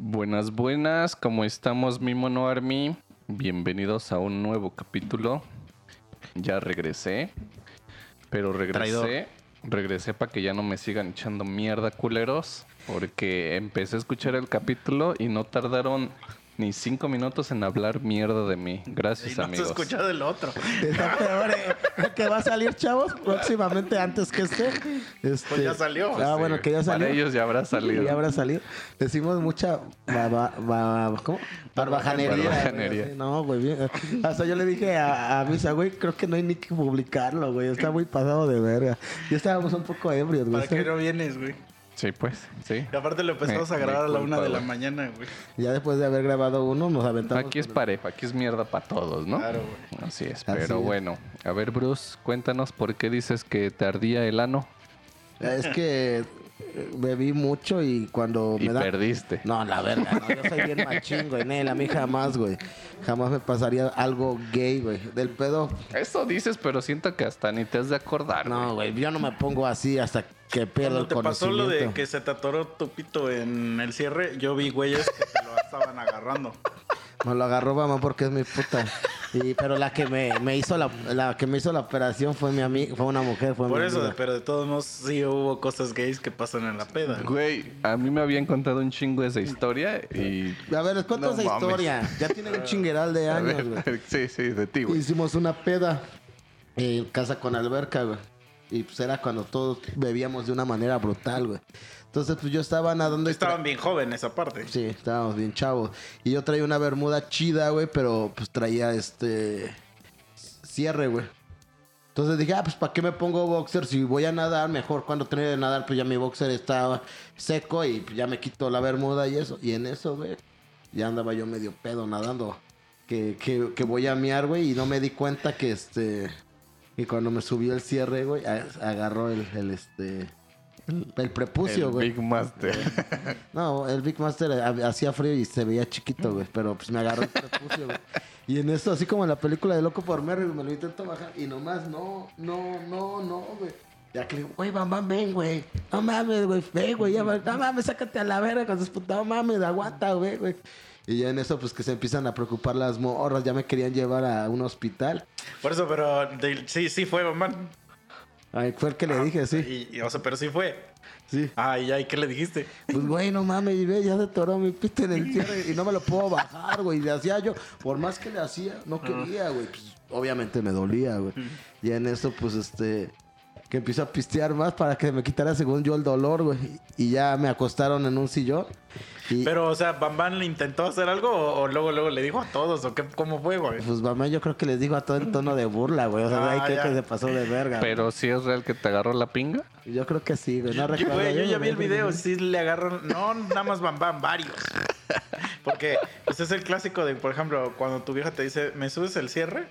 Buenas, buenas, ¿cómo estamos, mi mono Army? Bienvenidos a un nuevo capítulo. Ya regresé, pero regresé, Traidor. regresé para que ya no me sigan echando mierda, culeros, porque empecé a escuchar el capítulo y no tardaron ni cinco minutos en hablar mierda de mí. Gracias, Y no amigos. se escucha del otro. Está peor, eh. El que va a salir, chavos, próximamente antes que este. este Pues ya salió. Ah, Sí, bueno, que ya salió. Para ellos ya habrá salido. Ya habrá salido. Decimos mucha baba- ¿cómo? barbajanería. Barbajanería. güey. No, güey. bien. Hasta yo le dije a, a Misa, güey, creo que no hay ni que publicarlo, güey. Está muy pasado de verga. Ya estábamos un poco ebrios, güey. ¿Para qué no vienes, güey? Sí, pues, sí. Y aparte lo empezamos Me- a grabar a la culpa, una de la mañana, güey. Ya después de haber grabado uno, nos aventamos. Aquí es pareja, aquí es mierda para todos, ¿no? Claro, güey. Así es, Así pero es. bueno. A ver, Bruce, cuéntanos por qué dices que te ardía el ano Es que bebí mucho y cuando y me da... perdiste. No, la verga, no, yo soy bien machín, güey. Nel, a mí jamás, güey. Jamás me pasaría algo gay, güey. Del pedo, Eso dices, pero siento que hasta ni te has de acordar. no, güey. Yo no me pongo así hasta que pierdo el te pasó lo de que se te atoró tu pito en el cierre, yo vi güeyes que te lo estaban agarrando. Me lo agarró mamá porque es mi puta. Y, pero la que me, me hizo la, la que me hizo la operación fue mi amiga, fue una mujer, fue Por mi eso, amiga. pero de todos modos sí hubo cosas gays que pasan en la peda. Güey, a mí me habían contado un chingo esa historia y... A ver, les cuento No esa mames. historia. Ya tiene un chingueral de A años, ver, güey. sí, sí, de ti, güey. Hicimos una peda en casa con alberca, güey. Y pues era cuando todos bebíamos de una manera brutal, güey. Entonces, pues yo estaba nadando Estaban bien jóvenes aparte. Sí, estábamos bien chavos. Y yo traía una bermuda chida, güey, pero pues traía este cierre, güey. Entonces dije, ah, pues ¿para qué me pongo boxer? Si voy a nadar, mejor cuando tenía de nadar, pues ya mi boxer estaba seco y pues, ya me quito la bermuda y eso. Y en eso, güey, ya andaba yo medio pedo nadando. Que, que, que voy a miar, güey, y no me di cuenta que este... Y cuando me subió el cierre, güey, agarró el, el este... El prepucio, el güey. Big Master. No, el Big Master ha- hacía frío y se veía chiquito, güey. Pero pues me agarró el prepucio, güey. Y en eso, así como en la película de Loco por Mary, me lo intento bajar. Y nomás, no, no, no, no, güey. Ya que le digo, güey, mamá, ven, güey. No mames, güey, ven, güey. Ya, no mames, sácate a la verga con sus putas. No mames, aguanta, güey, güey. Y ya en eso, pues que se empiezan a preocupar las morras. Ya me querían llevar a un hospital. Por eso, pero de- sí, sí fue, mamá. Ay, fue el que le dije, sí. Y, y, o sea, pero sí fue. Sí. Ah, y ahí, ¿qué le dijiste? Pues, güey, no mames, y ve, ya se toró mi pito en el cierre y no me lo puedo bajar, güey. Y le hacía yo, por más que le hacía, no quería, güey. Pues, obviamente me dolía, güey. Y en eso, pues, este, que empiezo a pistear más para que me quitara, según yo, el dolor, güey. Y ya me acostaron en un sillón. Y, Pero, o sea, ¿Bambán le intentó hacer algo o, o luego, luego le dijo a todos? ¿O qué, cómo fue, güey? pues, mamá, yo creo que les digo a todo en tono de burla, güey. O sea, Ah, ahí creo que se pasó de verga. Pero si es real que te agarró la pinga. güey. Yo creo que sí, güey. No Yo, recuerdo. güey, yo ya vi el video, sí le agarran, no nada más Bambán, varios. Porque pues es el clásico de, por ejemplo, cuando tu vieja te dice, ¿me subes el cierre?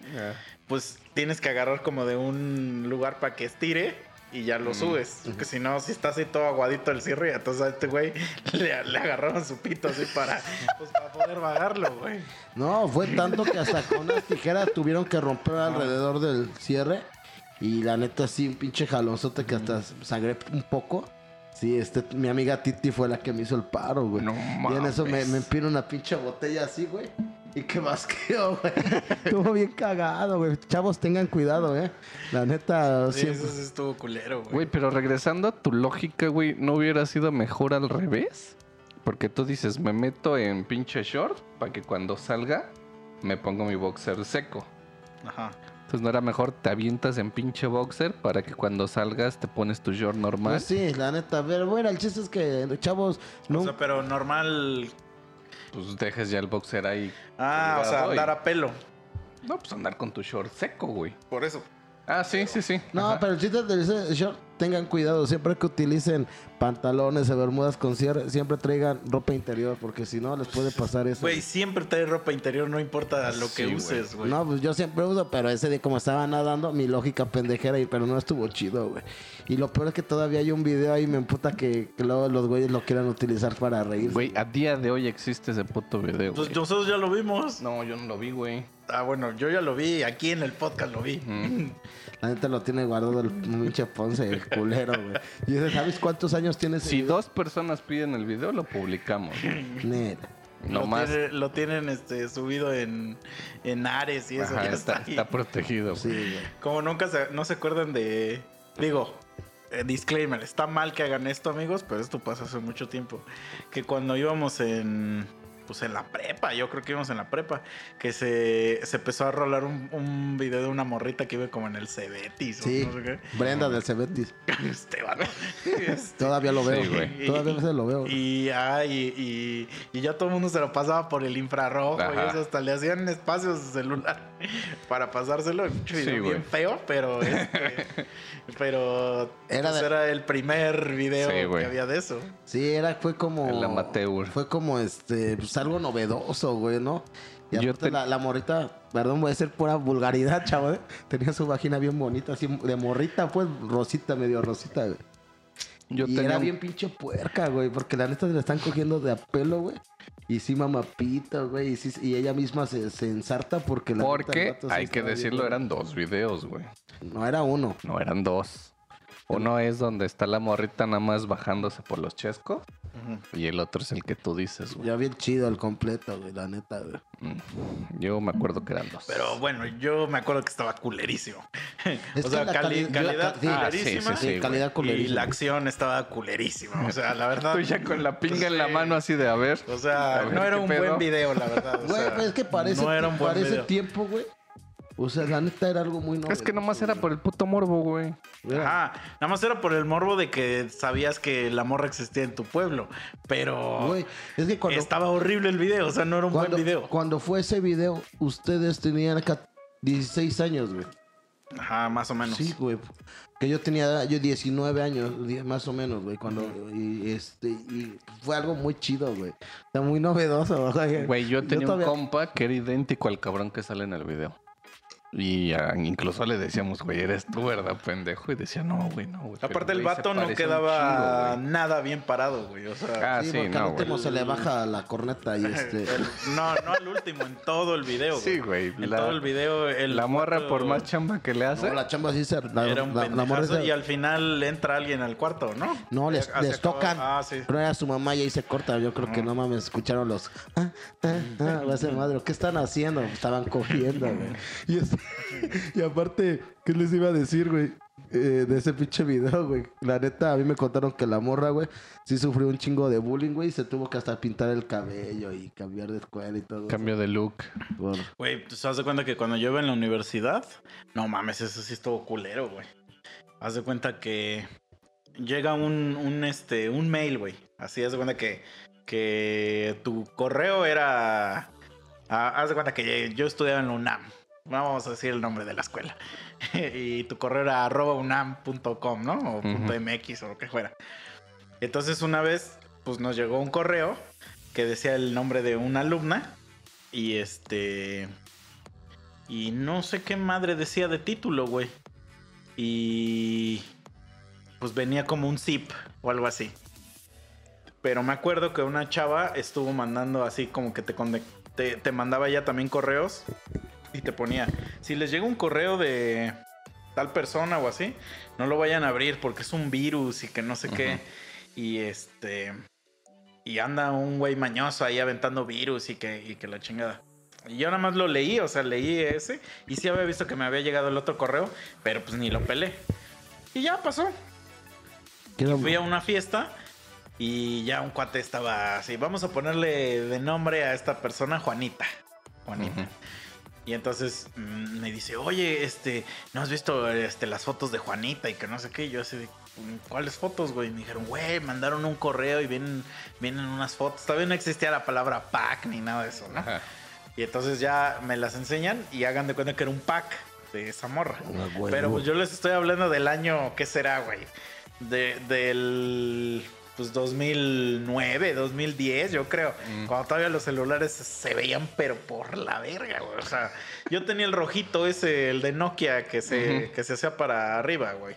Pues tienes que agarrar como de un lugar para que estire y ya lo subes. Porque si no, si está así todo aguadito el cierre, entonces a este güey le, le agarraron su pito así para, pues, para poder bajarlo, güey. No, fue tanto que hasta con unas tijeras tuvieron que romper alrededor del cierre. Y la neta, sí, un pinche jalonzote que hasta sangré un poco. Sí, este, mi amiga Titi fue la que me hizo el paro, güey. No y en eso me, me empino una pinche botella así, güey. Y que basqueo, güey. Estuvo bien cagado, güey. Chavos, tengan cuidado, eh. La neta, Sí, siempre. eso sí estuvo culero, güey. Güey, pero regresando a tu lógica, güey, ¿no hubiera sido mejor al revés? Porque tú dices, me meto en pinche short para que cuando salga me pongo mi boxer seco. Ajá. Entonces no era mejor te avientas en pinche boxer para que cuando salgas te pones tu short normal. Pues sí, la neta. Pero bueno, el chiste es que, chavos, no. O sea, pero normal. Pues dejes ya el boxer ahí. Ah, o sea, y- andar a pelo. No, pues andar con tu short seco, güey. Por eso. Ah, sí, sí, sí. No, Ajá. pero el chiste del ese short, tengan cuidado. Siempre que utilicen pantalones o bermudas con cierre, siempre traigan ropa interior, porque si no les puede pasar eso. Güey, siempre trae ropa interior, no importa lo que Sí, uses, güey. No, pues yo siempre uso, pero ese día como estaba nadando, mi lógica pendejera, y pero no estuvo chido, güey. Y lo peor es que todavía hay un video ahí, me emputa que, que luego los güeyes lo quieran utilizar para reír. Güey, a día de hoy existe ese puto video, Pues nosotros ya lo vimos. No, yo no lo vi, güey. Ah, bueno, yo ya lo vi, aquí en el podcast lo vi. La neta lo tiene guardado el pinche Ponce, el culero, güey. Y dice, ¿sabes cuántos años años tiene ese Si video? dos personas piden el video, lo publicamos. Neta. No lo, más. tiene- lo tienen este, subido en, en Ares y eso Ajá, ya está, está, está protegido. Sí, güey. Como nunca se, no se acuerdan de. Digo, eh, disclaimer, está mal que hagan esto, amigos, pero esto pasó hace mucho tiempo. Que cuando íbamos en. Pues en la prepa, yo creo que íbamos en la prepa, que se, se empezó a rolar un, un video de una morrita que iba como en el Cebetis Sí. o no sé qué. Brenda del Cebetis. Este. Este, Todavía lo veo. Sí, güey. Todavía se lo veo. Y, ah, y, y, y ya todo el mundo se lo pasaba por el infrarrojo y Ajá. eso, hasta le hacían espacios celular para pasárselo. Un video Sí, bien feo, pero este, pero Era pues, de- era el primer video Sí, que había de eso. Sí, era, fue como. El amateur. Fue como este, pues algo novedoso, güey, ¿no? Y Yo te- la, la morrita, perdón, voy a decir pura vulgaridad, chavo, ¿eh? Tenía su vagina bien bonita, así de morrita, pues, rosita, medio rosita, güey. Yo y tenía era bien pinche puerca, güey, porque la neta se la están cogiendo de a pelo, güey. Y sí, mamapita, güey, y, sí- y ella misma se, se ensarta porque la Porque, hay que decirlo, eran dos videos, güey. No, era uno. No eran dos. Uno es donde está la morrita nada más bajándose por los chescos. Y el otro es el que tú dices, güey. Ya bien chido el completo, güey, la neta, güey. Mm. Yo me acuerdo que eran dos. Pero bueno, yo me acuerdo que estaba culerísimo. Es o sea, la cali- cali- calidad la ca- sí. Sí, culerísima. sí, sí, güey. calidad y culerísima. la acción estaba culerísima. O sea, la verdad. Tú ya con la pinga en la Sí. mano así de a ver. O sea, ver no era un pedo. buen video, la verdad. o Güey, sea, pues es que parece, no era un buen parece video. tiempo, güey. O sea, la neta era algo muy Es que nomás era por el puto morbo, güey. Ajá, nada más era por el morbo de que sabías que la morra existía en tu pueblo, pero Güey, es que cuando, estaba horrible el video, o sea, no era un cuando, buen video. cuando fue ese video, ustedes tenían ca- 16 años, güey. Ajá, más o menos. Sí, güey. Que yo tenía yo 19 años, más o menos, güey, cuando y este y fue algo muy chido, güey. O sea, muy novedoso, güey. Güey, yo tenía todavía- un compa que era idéntico al cabrón que sale en el video. Y incluso le decíamos, güey, eres tú, ¿verdad, pendejo? Y decía, no, güey, no, güey. Aparte el vato no quedaba nada bien parado, güey, o sea, Ah, Sí, sí, porque no, al güey. último se le baja la corneta y este el- no, no al último, en todo el video. Sí, güey. En La, todo el video el la morra, vato por más chamba que le hace, no, la chamba sí se la, era un la- la morra pendejazo se- y al final entra alguien al cuarto, ¿no? No, les, les tocan. Ah, sí. Pero era su mamá y ahí se corta. Yo creo que no mames, escucharon los. Ah, ah, ah, va a ser madre. ¿Qué están haciendo? Estaban cogiendo, güey. Y, este- y aparte, ¿qué les iba a decir, güey? Eh, de ese pinche video, güey. La neta, a mí me contaron que la morra, güey, sí sufrió un chingo de bullying, güey. y Se tuvo que hasta pintar el cabello y cambiar de escuela y todo. cambio de look. Por- Güey, ¿tú te das de cuenta que cuando yo iba en la universidad? No mames, eso sí estuvo culero, güey. Haz de cuenta que llega un, un, este, un mail, güey. Así, haz de cuenta que, que tu correo era... ah, haz de cuenta que yo estudiaba en la UNAM. Vamos a decir el nombre de la escuela. y tu correo era arroba unam.com, ¿no? O. .mx o lo que fuera. Entonces una vez, pues nos llegó un correo que decía el nombre de una alumna. Y este... Y no sé qué madre decía de título, güey. Y... Pues venía como un zip o algo así. Pero me acuerdo que una chava estuvo mandando así como que te, te, te mandaba ya también correos. Y te ponía, si les llega un correo de tal persona o así, no lo vayan a abrir porque es un virus y que no sé qué. Y este... Y anda un güey mañoso ahí aventando virus y que, y que la chingada. Y yo nada más lo leí, o sea, leí ese. Y sí había visto que me había llegado el otro correo, pero pues ni lo pelé. Y ya pasó. ¿Qué era- Fui a una fiesta y ya un cuate estaba así. Vamos a ponerle de nombre a esta persona Juanita. Juanita. Y entonces mm, me dice, oye, este, ¿no has visto este, las fotos de Juanita? Y que no sé qué. Y yo así, de, "Mm, ¿cuáles fotos, güey? Y me dijeron, güey, mandaron un correo y vienen, vienen unas fotos. Todavía no existía la palabra pack ni nada de eso, ¿no? Ajá. Y entonces ya me las enseñan y hagan de cuenta que era un pack de esa morra. Ah, Pero pues yo les estoy hablando del año, ¿qué será, güey? De, del pues 2009, 2010, yo creo. Mm. Cuando todavía los celulares se veían, pero por la verga, güey. O sea, yo tenía el rojito ese, el de Nokia, que se, que se hacía para arriba, güey.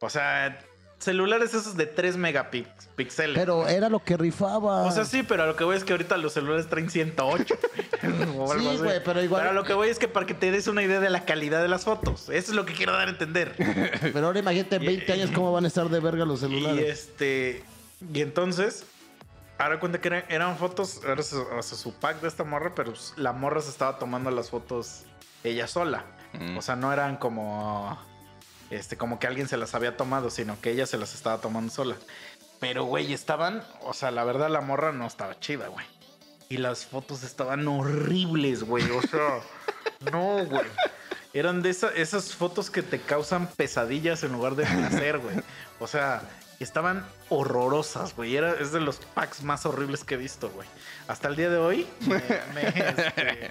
O sea, celulares esos de 3 megapíxeles. Pero era lo que rifaba. O sea, sí, pero a lo que voy es que ahorita los celulares traen 108. o algo Sí, güey, pero igual- Pero a lo que voy es que para que te des una idea de la calidad de las fotos. Eso es lo que quiero dar a entender. Pero ahora imagínate en 20 años cómo van a estar de verga los y celulares. este. Y entonces. Ahora cuenta que eran, eran fotos, era su, o sea, su pack de esta morra, pero pues, la morra se estaba tomando las fotos ella sola. Mm. O sea, no eran como. Este, como que alguien se las había tomado, sino que ella se las estaba tomando sola. Pero, güey, estaban. O sea, la verdad, la morra no estaba chida, güey. Y las fotos estaban horribles, güey. O sea, no, güey. Eran de esa- esas fotos que te causan pesadillas en lugar de placer, güey. O sea, estaban horrorosas, güey. Era, es de los packs más horribles que he visto, güey. Hasta el día de hoy me, me, este,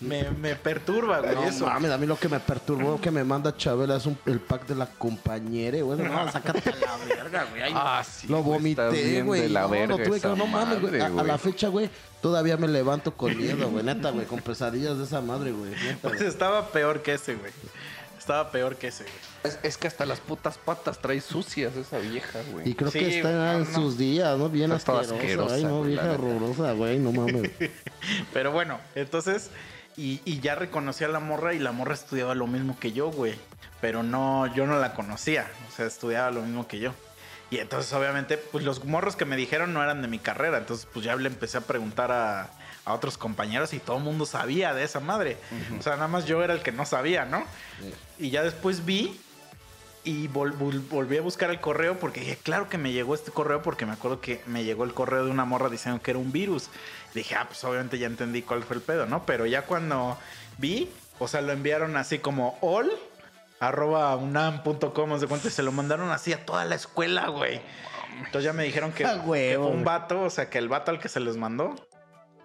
me- me perturba, güey. No eso. mames, a mí lo que me perturbó que me manda Chabela es un- el pack de la compañera, güey. No, sácate a la verga, güey. Ay, Ah, sí. lo vomité, bien güey. de la No, verga no tuve que. No mames, güey. madre, A, a güey. la fecha, güey, todavía me levanto con miedo, güey. Neta, güey, con pesadillas de esa madre, güey. Neta, Pues güey. estaba peor que ese, güey. Estaba peor que ese, güey. Es, es que hasta las putas patas trae sucias esa vieja, güey. Y creo Sí, que está no, en sus días, ¿no? Bien Está asquerosa. asquerosa, Ay, no, vieja horrorosa, güey. No mames. Pero bueno, entonces, y, y ya reconocí a la morra y la morra estudiaba lo mismo que yo, güey. Pero no, yo no la conocía, o sea, estudiaba lo mismo que yo. Y entonces, obviamente, pues los morros que me dijeron no eran de mi carrera. Entonces, pues ya le empecé a preguntar a, a otros compañeros y todo el mundo sabía de esa madre. O sea, nada más yo era el que no sabía, ¿no? Y ya después vi y vol- vol- volví a buscar el correo porque dije, claro que me llegó este correo porque me acuerdo que me llegó el correo de una morra diciendo que era un virus. Dije, ah, pues obviamente ya entendí cuál fue el pedo, ¿no? Pero ya cuando vi, o sea, lo enviaron así como all arroba unam.com, de cuenta, y se lo mandaron así a toda la escuela, güey. Entonces ya me dijeron que, que fue un vato, o sea, que el vato al que se les mandó,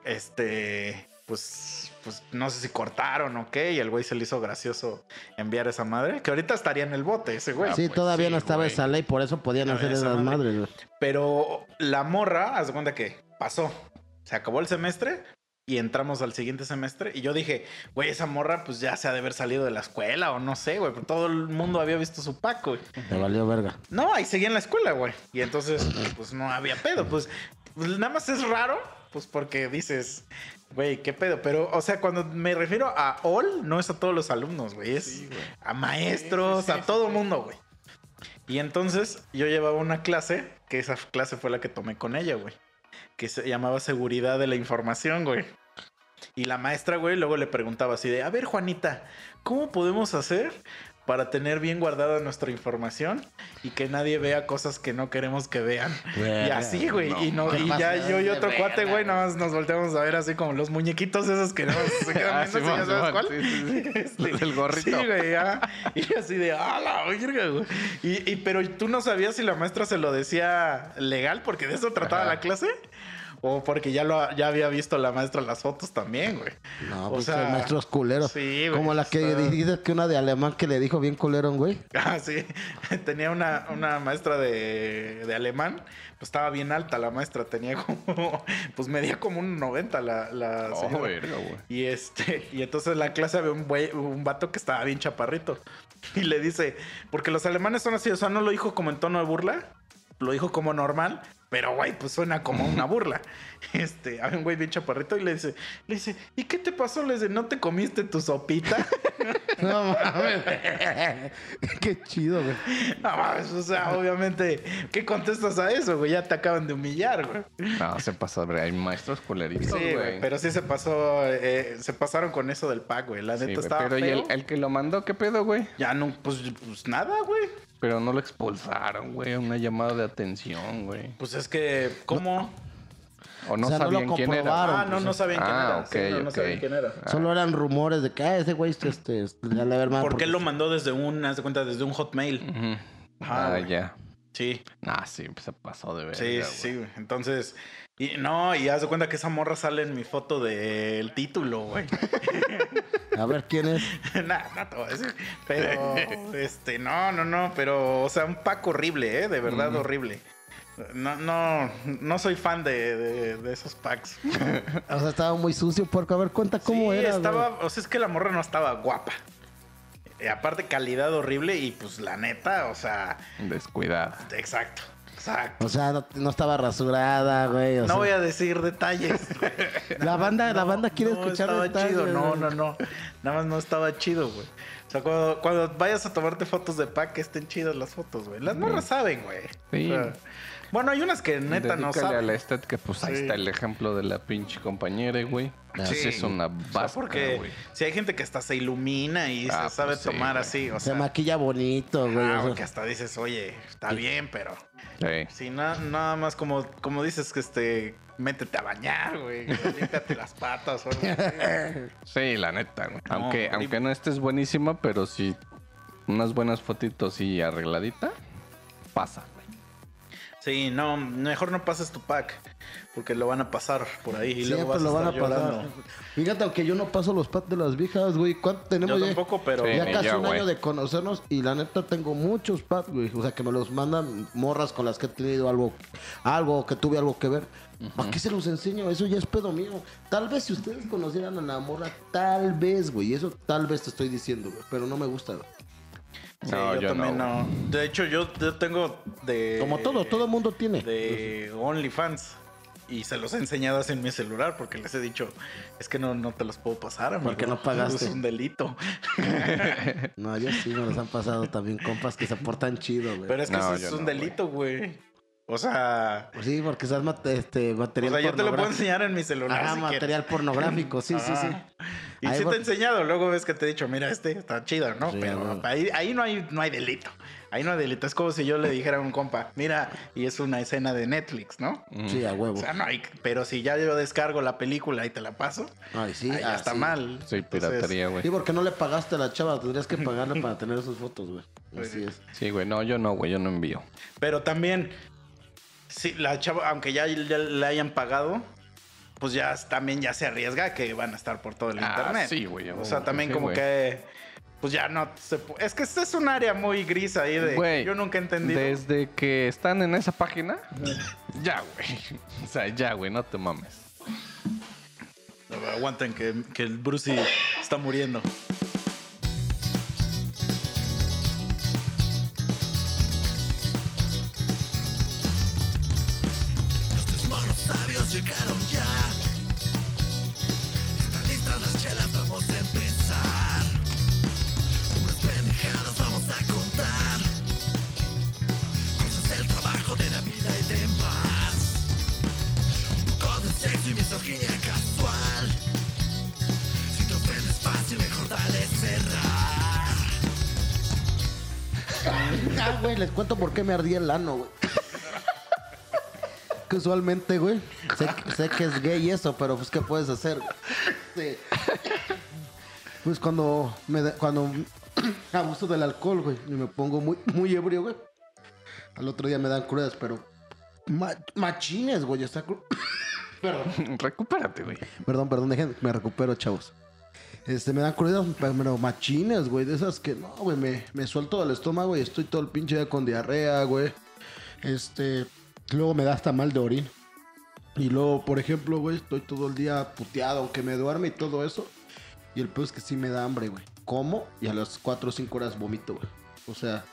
este, pues, pues no sé si cortaron o qué, y el güey se le hizo gracioso enviar esa madre, que ahorita estaría en el bote ese güey. Sí, pues todavía sí, no estaba güey. esa ley, por eso podían hacer esa esas madre. madres, güey. Pero la morra, haz de cuenta que pasó. Se acabó el semestre y entramos al siguiente semestre. Y yo dije, güey, esa morra pues ya se ha de haber salido de la escuela o no sé, güey. Pero todo el mundo había visto su paco, güey. Te valió verga. No, ahí seguía en la escuela, güey. Y entonces, pues no había pedo. Pues, pues, nada más es raro, pues porque dices, güey, qué pedo. Pero, o sea, cuando me refiero a all, no es a todos los alumnos, güey. Es Sí, güey. a maestros, Sí, sí, sí, a todo mundo, güey. Y entonces yo llevaba una clase, que esa clase fue la que tomé con ella, güey. Que se llamaba Seguridad de la Información, güey. Y la maestra, güey, luego le preguntaba así de, a ver, Juanita, ¿cómo podemos hacer para tener bien guardada nuestra información y que nadie vea cosas que no queremos que vean? Y así, güey. no, y, no, y ya yo y otro cuate, güey, nada más nos volteamos a ver así como los muñequitos esos que más se quedan Ah, viendo, ¿sí? ¿ya Simón, sabes cuál? sí, sí, sí. Este, El gorrito. Sí, güey. Y así de, ah, la verga, güey. Y, y- pero tú no sabías si la maestra se lo decía legal, porque de eso trataba Ajá. la clase. O porque ya lo ya había visto la maestra las fotos también, güey. No, O pues sea, maestros culeros. sí, güey, Como la que está- dices que una de alemán que le dijo bien culero a un güey. Ah, sí. Tenía una, una maestra de, de alemán. Pues estaba bien alta la maestra. Tenía como. Pues medía como un 90 la, la Oh, señora. verga, güey. Y este, y entonces en la clase había un güey, un vato que estaba bien chaparrito. Y le dice, porque los alemanes son así, o sea, no lo dijo como en tono de burla, lo dijo como normal, pero güey, pues suena como una burla. Este, había un güey bien chaparrito y le dice, le dice, ¿y qué te pasó? Le dice, ¿no te comiste tu sopita? No mames. Qué chido, güey. No mames, o sea, obviamente, ¿qué contestas a eso, güey? Ya te acaban de humillar, güey. No, se pasa, güey. Hay maestros culeritos, Sí, güey. güey, pero sí se pasó, eh, se pasaron con eso del pack, güey. La Sí, neta güey, estaba pero ¿y el, el que lo mandó qué pedo, güey? Ya no, pues, pues nada, güey. Pero no lo expulsaron, güey. Una llamada de atención, güey. Pues es que, ¿cómo? O no O sea, no lo sabían quién era. comprobaron. Ah, no, no sabían quién Ah, era. sí, no, no sabían quién era. Solo eran rumores de que ah, ese güey este, este, ya le hermano. Porque él lo mandó desde un, haz de cuenta, desde un hotmail. Ah, güey. ya. Sí, Ah, sí, pues se pasó de ver. sí, sí, güey. Entonces, y no, y haz de cuenta que esa morra sale en mi foto del título, güey. A ver quién es. Nada, no te voy a decir. Pero, este, no, no, no, pero, o sea, un pack horrible, ¿eh? De verdad horrible. No, no, no soy fan de, de- de esos packs. O sea, estaba muy sucio, puerco. A ver, cuenta cómo Sí, era. estaba, o sea, es que la morra no estaba guapa. Y aparte, calidad horrible y pues la neta, o sea, Descuidada. exacto, exacto. O sea, no, no estaba rasurada, güey. o No sea, voy a decir detalles. La banda, la banda quiere no escuchar estaba detalles, chido, no, güey. no, no. Nada más no estaba chido, güey. O sea, cuando, cuando vayas a tomarte fotos de pack, estén chidas las fotos, güey. Las morras saben, güey. Sí. O sea, bueno, hay unas que neta no Dedícale a saben. la estética, pues ahí Sí. está el ejemplo de la pinche compañera, güey. Sí. Sí. es una O sea, porque güey. si hay gente que hasta se ilumina y Ah, se sabe pues sí, tomar güey. así, o Se sea, maquilla bonito, güey. ah, sea. que hasta dices, oye, está bien, pero Sí. si na- nada más como, como dices que este, métete a bañar, güey, límpiate las patas o algo así. Sí, la neta, güey. No, aunque, horrible. aunque no estés buenísima, pero sí unas buenas fotitos y arregladita, pasa, güey. Sí, no, mejor no pases tu pack, porque lo van a pasar por ahí y luego Siempre vas a lo van a estar pasar. llorando. Fíjate, aunque yo no paso los pads de las viejas, güey. ¿Cuánto tenemos Yo ya? tampoco, pero Sí. Ya casi ya, un güey. año de conocernos y la neta tengo muchos pads, güey. O sea, que me los mandan morras con las que he tenido algo, algo que tuve algo que ver. ¿Para qué se los enseño? Eso ya es pedo mío. Tal vez si ustedes conocieran a la morra, tal vez, güey. Eso tal vez te estoy diciendo, güey. Pero no me gusta, güey. Sí, No, yo, yo también no, no. De hecho, yo, yo tengo de. Como todo, todo mundo tiene. De OnlyFans. Y se los he enseñado así en mi celular porque les he dicho, es que no, no te los puedo pasar, amigo. Porque no pagaste. Es un delito. No, yo sí me los han pasado también compas que se portan chido, güey. Pero es que No, eso es un delito, güey. O sea, Pues sí, porque es este, o material sea, yo te lo puedo pornográfico. enseñar en mi celular. Ah, si material pornográfico, sí, sí, sí. Y Ahí sí te he enseñado, luego ves que te he dicho, mira, este está chido, ¿no? Sí, Pero ahí, ahí no, hay, no hay delito. Ahí no hay delito. Es como si yo le dijera a un compa, mira, y es una escena de Netflix, ¿no? Sí, a O huevo. sea, no hay. Pero si ya yo descargo la película y te la paso, Ay, sí, ahí ya ah, está sí. mal. Sí, piratería, güey. Sí, porque no le pagaste a la chava, tendrías que pagarle para tener esas fotos, güey. Así es. Sí, güey. No, yo no, güey. Yo no envío. Pero también, sí, la chava, aunque ya, ya le hayan pagado, pues ya también ya se arriesga que van a estar por todo el Ah, internet. sí, güey, O oh, sea, también sí, como güey. que. Pues ya no se Es que este es un área muy gris ahí de. Güey, yo nunca he entendido. Desde que están en esa página, ya, güey. O sea, ya, güey. No te mames. Aguanten que, que el Brucey está muriendo. Ah, güey, les cuento por qué me ardía el ano, güey. que usualmente, güey, sé, sé que es gay eso, pero pues, ¿qué puedes hacer? Sí. Pues cuando me cuando abuso del alcohol, güey, y me pongo muy, muy ebrio, güey. Al otro día me dan crudas, pero ma- machines, güey, está cru- Perdón. Recupérate, güey. Perdón, perdón, dejen, me recupero, chavos. Este, me dan crudas, pero machines, güey, de esas que no, güey, me, me suelto del estómago y estoy todo el pinche día con diarrea, güey. Este, luego me da hasta mal de orín. Y luego, por ejemplo, güey, estoy todo el día puteado, aunque me duerme y todo eso. Y el peor es que sí me da hambre, güey. Como y a las 4 o 5 horas vomito, güey. O sea,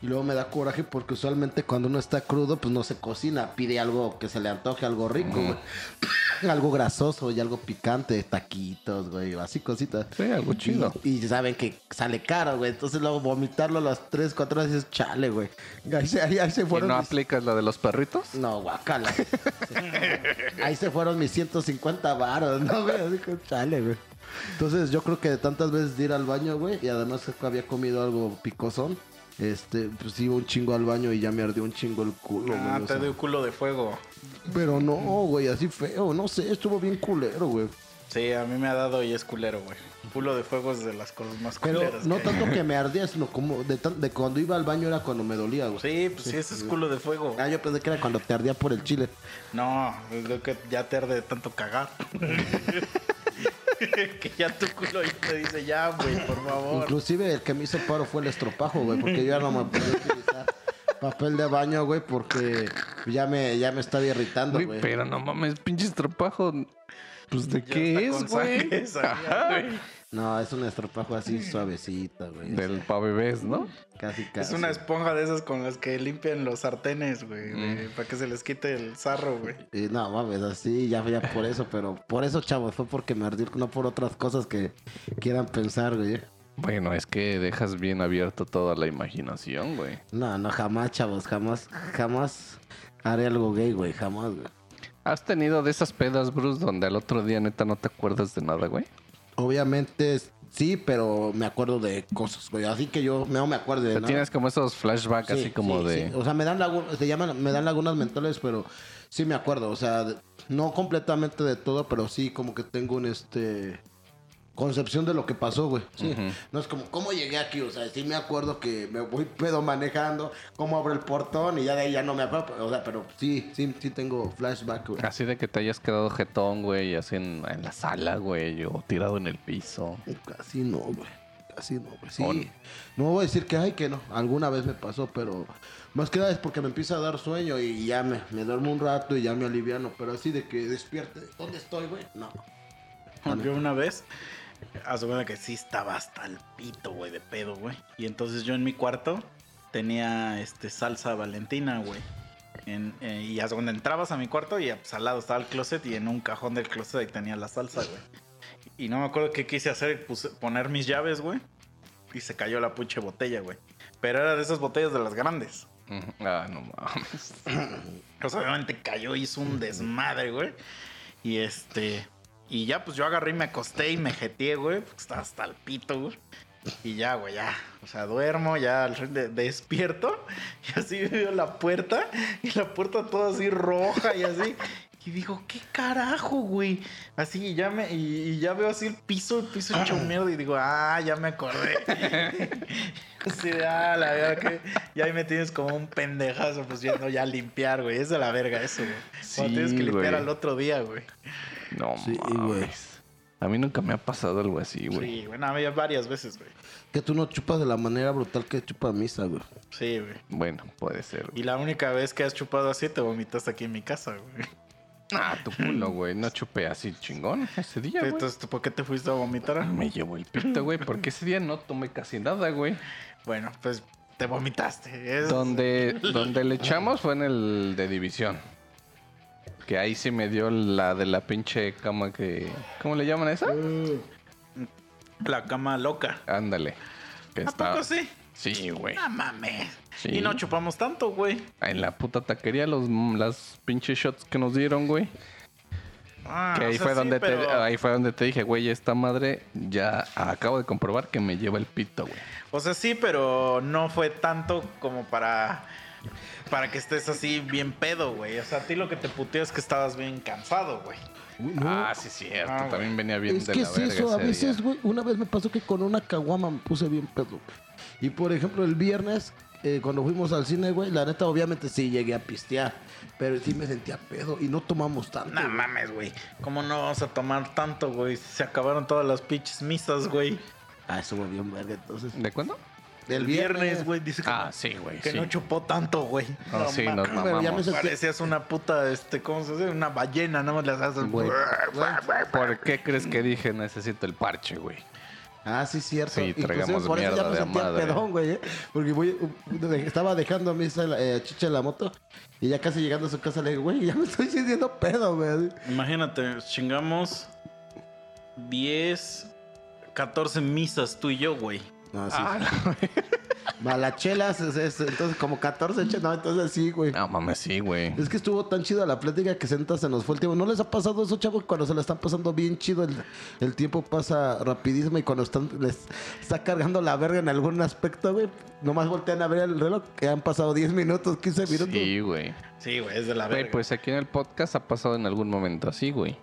y luego me da coraje porque usualmente cuando uno está crudo, pues no se cocina. Pide algo que se le antoje, algo rico, güey. algo grasoso y algo picante, taquitos, güey, así cositas. Sí, algo chido. Y, y saben que sale caro, güey. Entonces luego vomitarlo a las 3, 4 horas y dices, chale, güey. Ahí se, ahí- ahí se ¿Y fueron. no mis- aplicas la de los perritos? no, guacala. Ahí se fueron mis 150 varos, ¿no, güey? Así que chale, güey. Entonces yo creo que de tantas veces de ir al baño, güey, y además había comido algo picosón, este, pues iba un chingo al baño y ya me ardió un chingo el culo, güey. Ah, o te sea. dio culo de fuego. Pero no, güey, así feo, no sé, estuvo bien culero, güey. Sí, a mí me ha dado y es culero, güey. Culo de fuego es de las cosas más Pero culeras. no que hay. tanto que me ardía, sino como de, tan- de cuando iba al baño era cuando me dolía, güey. Sí, pues sí, ese es culo de fuego. Ah, yo pensé que era cuando te ardía por el chile. No, es lo que ya te arde de tanto cagar. que ya tu culo ya te dice, ya, güey, por favor. Inclusive el que me hizo paro fue el estropajo, güey, porque yo ya no me podía utilizar papel de baño, güey, porque Ya me, ya me estaba irritando, Güey, güey. pero no mames, pinche estropajo. Pues de Ya qué es, güey. No, es un estropajo así suavecita, güey. Del pa' bebés, ¿no? Casi, casi. Es una esponja de esas con las que limpian los sartenes, güey. Mm. Para que se les quite el sarro, güey. Y no, mames, así, ya, ya por eso, pero por eso, chavos, fue porque me ardí, no por otras cosas que quieran pensar, güey. Bueno, es que dejas bien abierto toda la imaginación, güey. No, no, jamás, chavos, jamás, jamás haré algo gay, güey, jamás, güey. ¿Has tenido de esas pedas, Bruce, donde al otro día neta no te acuerdas de nada, güey? Obviamente sí, pero me acuerdo de cosas, güey. Así que yo no me acuerdo de nada. tienes como esos flashbacks Sí, así como sí, de... sí. O sea, me dan, se llaman, me dan lagunas mentales, pero sí me acuerdo. O sea, no completamente de todo, pero sí como que tengo un este concepción de lo que pasó, güey. Sí. No es como, ¿cómo llegué aquí? O sea, sí me acuerdo que me voy pedo manejando, cómo abro el portón y ya de ahí ya no me acuerdo. O sea, pero sí, sí, sí tengo flashback, güey. Así de que te hayas quedado jetón, güey, así en, en la sala, güey, o tirado en el piso. Casi no, güey. Casi no, güey. Sí. No voy a decir que ay, que no. Alguna vez me pasó, pero más que nada es porque me empieza a dar sueño y ya me, me duermo un rato y ya me aliviano. Pero así de que despierte. ¿Dónde estoy, güey? No. Yo una vez, haz de cuenta que sí estaba hasta el pito, güey, de pedo, güey. Y entonces yo en mi cuarto tenía este salsa valentina, güey. En- eh, y de cuenta, entrabas a mi cuarto y pues, al lado estaba el closet y en un cajón del closet ahí tenía la salsa, güey. Y no me acuerdo qué quise hacer, puse- poner mis llaves, güey. Y se cayó la pinche botella, güey. Pero era de esas botellas de las grandes. Ah, no mames. O sea, obviamente cayó, hizo un desmadre, güey. Y este. Y ya, pues yo agarré y me acosté y me jeteé, güey. Porque estaba hasta el pito, güey. Y ya, güey, ya. O sea, duermo, ya al frente- despierto. Y así veo la puerta. Y la puerta toda así roja y así. Y digo, ¿qué carajo, güey? Así, y ya me, y, y ya veo así el piso, el piso hecho mierda. Y digo, ah, ya me acordé. Así de, ah, la verga, que. Y ahí me tienes como un pendejazo, pues yendo ya a limpiar, güey. Es de la verga eso, güey. Cuando Sí, tienes que limpiar güey. al otro día, güey. No Sí, güey. mames. A mí nunca me ha pasado algo así, güey. Sí, bueno, había varias veces, güey. Que tú no chupas de la manera brutal que chupa misa, güey. Sí, güey. Bueno, puede ser. güey. Y la única vez que has chupado así te vomitas aquí en mi casa, güey. Ah, tu culo, güey. No chupé así chingón ese día, güey. Entonces, ¿tú ¿por qué te fuiste a vomitar? Me llevó el pito, güey, porque ese día no tomé casi nada, güey. Bueno, pues te vomitaste. Es... Donde, donde le echamos fue en el de división. Que ahí sí me dio la de la pinche cama que... ¿Cómo le llaman a esa? La cama loca. Ándale. Que ¿A está... poco sí? Sí, güey. No mames. Sí. Y no chupamos tanto, güey. En la puta taquería los las pinches shots que nos dieron, güey. Ah, que ahí sea, fue sí, donde pero- te ahí fue donde te dije, güey, esta madre ya acabo de comprobar que me lleva el pito, güey. O sea, sí, pero no fue tanto como para. Para que estés así bien pedo, güey. O sea, a ti lo que te puteó es que estabas bien cansado, güey. Ah, sí, cierto. Ah. También venía bien Es de que la es verga eso, a veces, güey, una vez me pasó que con una caguama me puse bien pedo. güey. Y por ejemplo, el viernes, eh, cuando fuimos al cine, güey, la neta, obviamente sí llegué a pistear, pero sí me sentía pedo y no tomamos tanto. No mames, güey. ¿Cómo no vamos a tomar tanto, güey? Se acabaron todas las pinches misas, güey. Ah, eso me bien verga, entonces. ¿De cuándo? Del El viernes, güey, dice que, Ah, sí, güey. que sí. no chupó tanto, güey. No, sí, nos Pero ya me mamamos. sentí- Parecías una puta, este, ¿cómo se dice? Una ballena, nada más le haces. Güey. ¿Por qué crees que dije necesito el parche, güey? Ah, sí, cierto. Sí, tragamos por eso ya mierda me de sentía madre. pedón, güey, ¿eh? Porque voy, estaba dejando a mi hija, eh, chicha en la moto y ya casi llegando a su casa le digo, güey, ya me estoy sintiendo pedo, güey. Imagínate, chingamos 10, 14 misas tú y yo, güey. No, sí. Ah, Malachelas, es, es- entonces como 14, echa- no, entonces sí, güey. no mames, sí, güey. Es que estuvo tan chida la plática que se neta se nos fue el tiempo. ¿No les ha pasado eso, chavos? Cuando se la están pasando bien chido, el, el tiempo pasa rapidísimo y cuando están, les está cargando la verga en algún aspecto, güey, nomás voltean a ver el reloj que han pasado 10 minutos, 15 minutos. Sí, güey. Sí, güey, es de la Güey, verga. pues aquí en el podcast ha pasado en algún momento así, güey.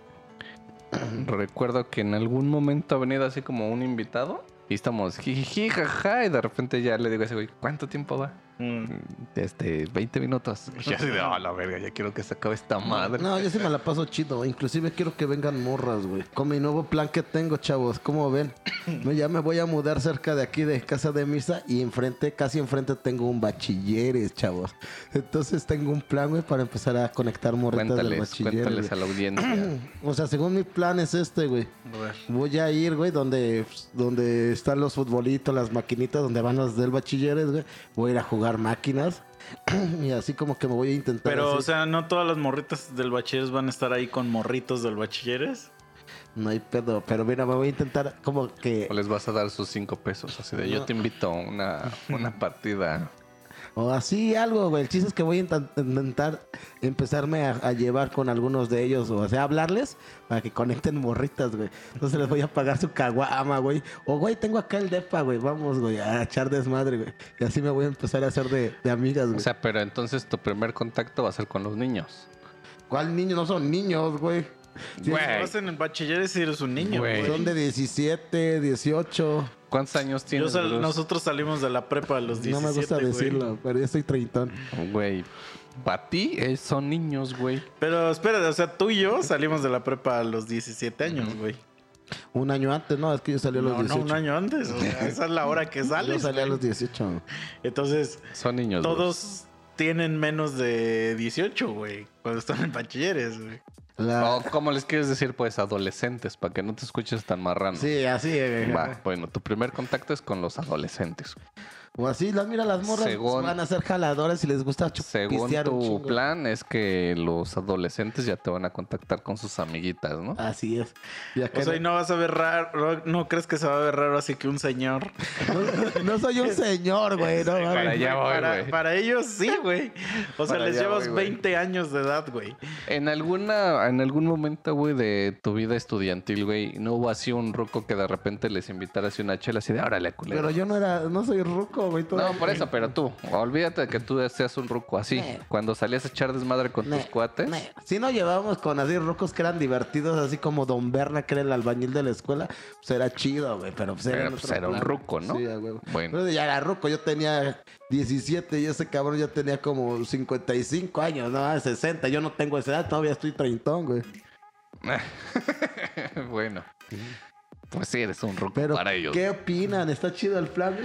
Recuerdo que en algún momento ha venido así como un invitado y estamos jaja, y de repente ya le digo a ese güey, ¿cuánto tiempo va? Mm. Este, 20 minutos. Y yo así de, oh, la verga, ya quiero que se acabe esta madre. No, yo sí me la paso chido. Inclusive quiero que vengan morras, güey. Con mi nuevo plan que tengo, chavos. ¿Cómo ven? Ya me voy a mudar cerca de aquí de casa de misa y enfrente, casi enfrente tengo un bachilleres, chavos. Entonces tengo un plan, güey, para empezar a conectar morritas del Cuéntales, bachilleres. cuéntales a güey. la audiencia. O sea, según mi plan es este, güey. A ver. Voy a ir, güey, donde, donde están los futbolitos, las maquinitas, donde van los del bachilleres, güey. Voy a ir a jugar máquinas. y así como que me voy a intentar. Pero, así. o sea, no todas las morritas del bachilleres van a estar ahí con morritos del bachilleres. No hay pedo. Pero mira, me voy a intentar como que. O les vas a dar sus 5 pesos. Así de, yo te invito a una, una partida. O así algo, güey. El chiste es que voy a intentar empezarme a, a llevar con algunos de ellos. O sea, hablarles para que conecten morritas, güey. Entonces les voy a pagar su caguama, güey. O, güey, tengo acá el depa, güey. Vamos, güey, a echar desmadre, güey. Y así me voy a empezar a hacer de, de amigas, güey. O sea, pero entonces tu primer contacto va a ser con los niños. ¿Cuál niño? No son niños, güey. Si vas en el bachilleres si eres un niño, Güey. Son de 17, 18. ¿Cuántos años Yo tienes? sal- Bruce? nosotros salimos de la prepa a los 17, no me gusta güey. decirlo, pero yo estoy treintón. Güey, para ti eh, son niños, güey. Pero espérate, o sea, tú y yo salimos de la prepa a los 17 años, güey. Un año antes, no, es que yo salí a los No, no, 18. un año antes. o sea, esa es la hora que Yo sales. salí a los 18. Entonces, Son niños. Bruce. todos tienen menos de 18, güey. Cuando están en bachilleres, güey. La- O, ¿Cómo les quieres decir? Pues adolescentes, para que no te escuches tan marrano. Sí, así. eh, Va, bueno, tu primer contacto es con los adolescentes. O así, las mira, las morras Según- van a ser jaladoras y les gusta Según un tu plan, es que los adolescentes ya te van a contactar con sus amiguitas, ¿no? Así es. Y acá O sea, y no vas a ver raro, no crees que se va a ver raro así que un señor. no, no soy un señor, güey. No, Para mames. allá voy, para, güey. para ellos sí, güey. O sea, Para les llevas voy, güey. 20 años de edad, güey. En alguna, en algún momento, güey, de tu vida estudiantil, güey, no hubo así un ruco que de repente les invitara así una chela así de órale, culero. Pero yo no era, no soy ruco, güey. No, por eso, pero tú, olvídate de que tú seas un ruco así. Cuando salías a echar desmadre con tus cuates. Sí nos llevábamos con así rucos que eran divertidos, así como Don Berna, que era el albañil de la escuela. Pues era chido, güey, pero pues era, Pero, pues, era un ruco, ¿no? Sí. Bueno. Pero ya era ruco, yo tenía 17 y ese cabrón ya tenía como 55 años, no, 60. Yo no tengo esa edad, todavía estoy treintón, güey. bueno. Pues sí, eres un ruco Pero, para ellos. ¿qué opinan? ¿Está chido el plan?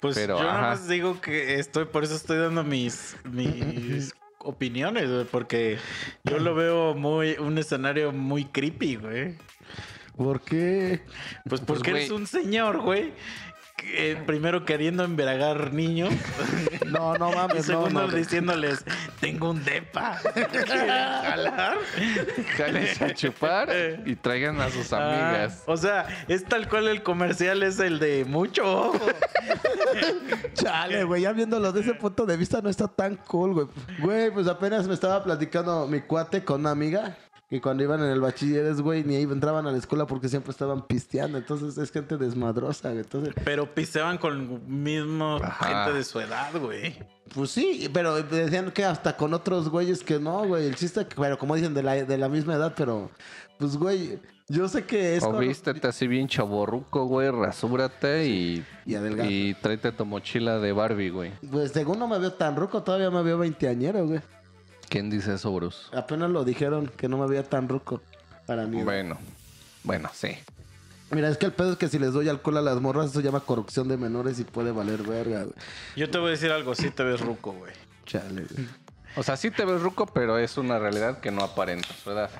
Pues Pero, yo nada ajá. más digo que estoy, por eso estoy dando mis, mis opiniones, güey, porque yo lo veo muy, un escenario muy creepy, güey. ¿Por qué? Pues porque güey. eres un señor, güey. Eh, primero queriendo embriagar niños No, no y mames, no, segundo no. diciéndoles, tengo un depa. ¿Quieren jalar? Jales a chupar y traigan a sus amigas. Ah, o sea, es tal cual el comercial es el de mucho ojo. Chale, güey, ya viéndolo desde ese punto de vista no está tan cool, güey. Güey, pues apenas me estaba platicando mi cuate con una amiga. Y cuando iban en el bachilleres, güey, ni ahí entraban a la escuela porque siempre estaban pisteando. Entonces es gente desmadrosa, güey. Entonces, Pero pisteaban con mismo Ajá. gente de su edad, güey. pues sí, pero decían que hasta con otros güeyes que no, güey. El chiste, que- pero como dicen, de la, de la misma edad, pero pues, güey, yo sé que es. O con- vístete así bien chaborruco, güey, rasúrate y, Y adelgaza. y tráete tu mochila de Barbie, güey. Pues según no me veo tan ruco, todavía me veo veinteañero, güey. ¿Quién dice eso, Bruce? Apenas lo dijeron que no me veía tan ruco para mí. Bueno, bueno, sí. Mira, es que el pedo es que si les doy alcohol a las morras, eso se llama corrupción de menores y puede valer verga, güey. Yo te voy a decir algo, sí te ves ruco, güey. Chale, güey. O sea, sí te ves ruco, pero es una realidad que no aparentas, ¿verdad?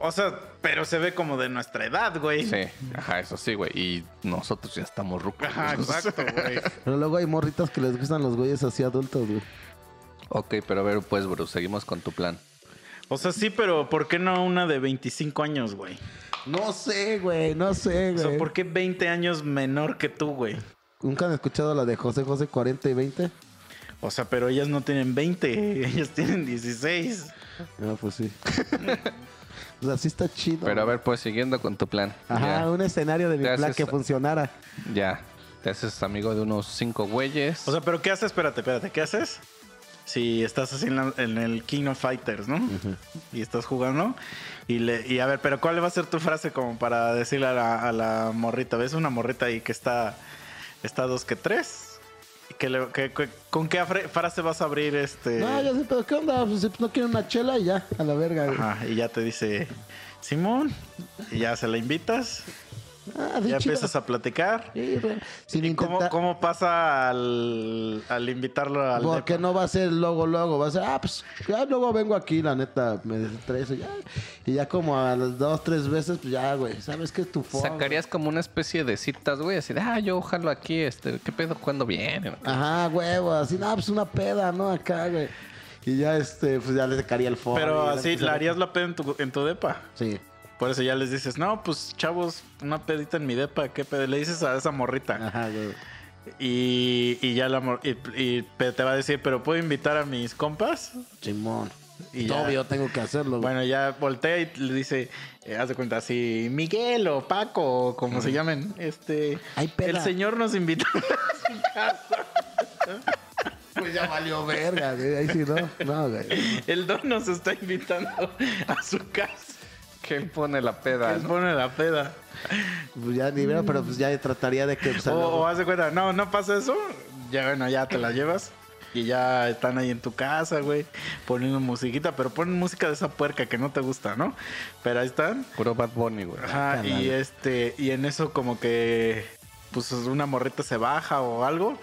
O sea, pero se ve como de nuestra edad, güey. Sí, ajá, eso sí, güey. Y nosotros ya estamos rucos. Ajá, exacto, güey. Pero luego hay morritas que les gustan los güeyes así adultos, güey. Ok, pero a ver, pues, Bruce, seguimos con tu plan. O sea, sí, pero ¿por qué no una de 25 años, güey? No sé, güey, no sé, O güey. sea, ¿por qué 20 años menor que tú, güey? ¿Nunca han escuchado la de José José 40 y 20? O sea, pero ellas no tienen 20, ellas tienen 16. No, pues sí. o sea, sí está chido. Pero a ver, pues, siguiendo con tu plan. Ajá, ya, un escenario de mi Te plan haces- que funcionara. ya. Te haces amigo de unos cinco güeyes. O sea, pero ¿qué haces? Espérate, espérate, ¿qué haces? Si estás así en, la- en el King of Fighters, ¿no? Y estás jugando. Y, le, y a ver, pero ¿cuál va a ser tu frase como para decirle a la, a la morrita? ¿Ves una morrita ahí que está, está dos que tres? que le- que- que- ¿Con qué afre- frase vas a abrir este? No, yo sé, pero ¿qué onda? Pues, no quiere una chela y ya, a la verga, güey. Ajá, y ya te dice, Simón, y ya se la invitas, Ah, ya chido. empiezas a platicar. Sí, sin ¿Y cómo, intentar- cómo pasa al, al invitarlo al Porque depa? no va a ser luego, luego. Va a ser, ah, pues ya luego vengo aquí, la neta, me estreso ya. Y ya como a las dos, tres veces, pues ya, güey. ¿Sabes qué es tu forma? Sacarías como una especie de citas, güey, así de, ah, yo ojalá aquí, este, ¿qué pedo? ¿Cuándo viene? Ajá, huevo, así, no, pues una peda, ¿no? Acá, güey. Y ya, este, pues ya le sacaría el fondo. Pero así, le- ¿la harías la peda en tu, en tu depa? Sí. Por eso ya les dices, no, pues chavos, una pedita en mi depa, ¿qué pedo? Le dices a esa morrita. Ajá, güey. Y, y ya la mor- y, te va a decir, ¿pero puedo invitar a mis compas? Chimón. Y ya. Obvio, tengo que hacerlo, güey. Bueno, ya voltea y le dice, eh, haz de cuenta así, Miguel o Paco o como se llamen, este, peda. el señor nos invitó a su casa. Pues ya valió verga, güey. Ahí sí, ¿no? No, güey. El don nos está invitando a su casa. Que él pone la peda, Él ¿no? pone la peda. Pues ya ni veo, pero pues ya trataría de que... pues, O, o haz de cuenta, no, no pasa eso. Ya bueno, ya te la llevas. Y ya están ahí en tu casa, güey, poniendo musiquita, pero ponen música de esa puerca que no te gusta, ¿no? Pero ahí están. Puro Bad Bunny, güey. Ajá, y Carnal. este, y en eso como que pues una morrita se baja o algo.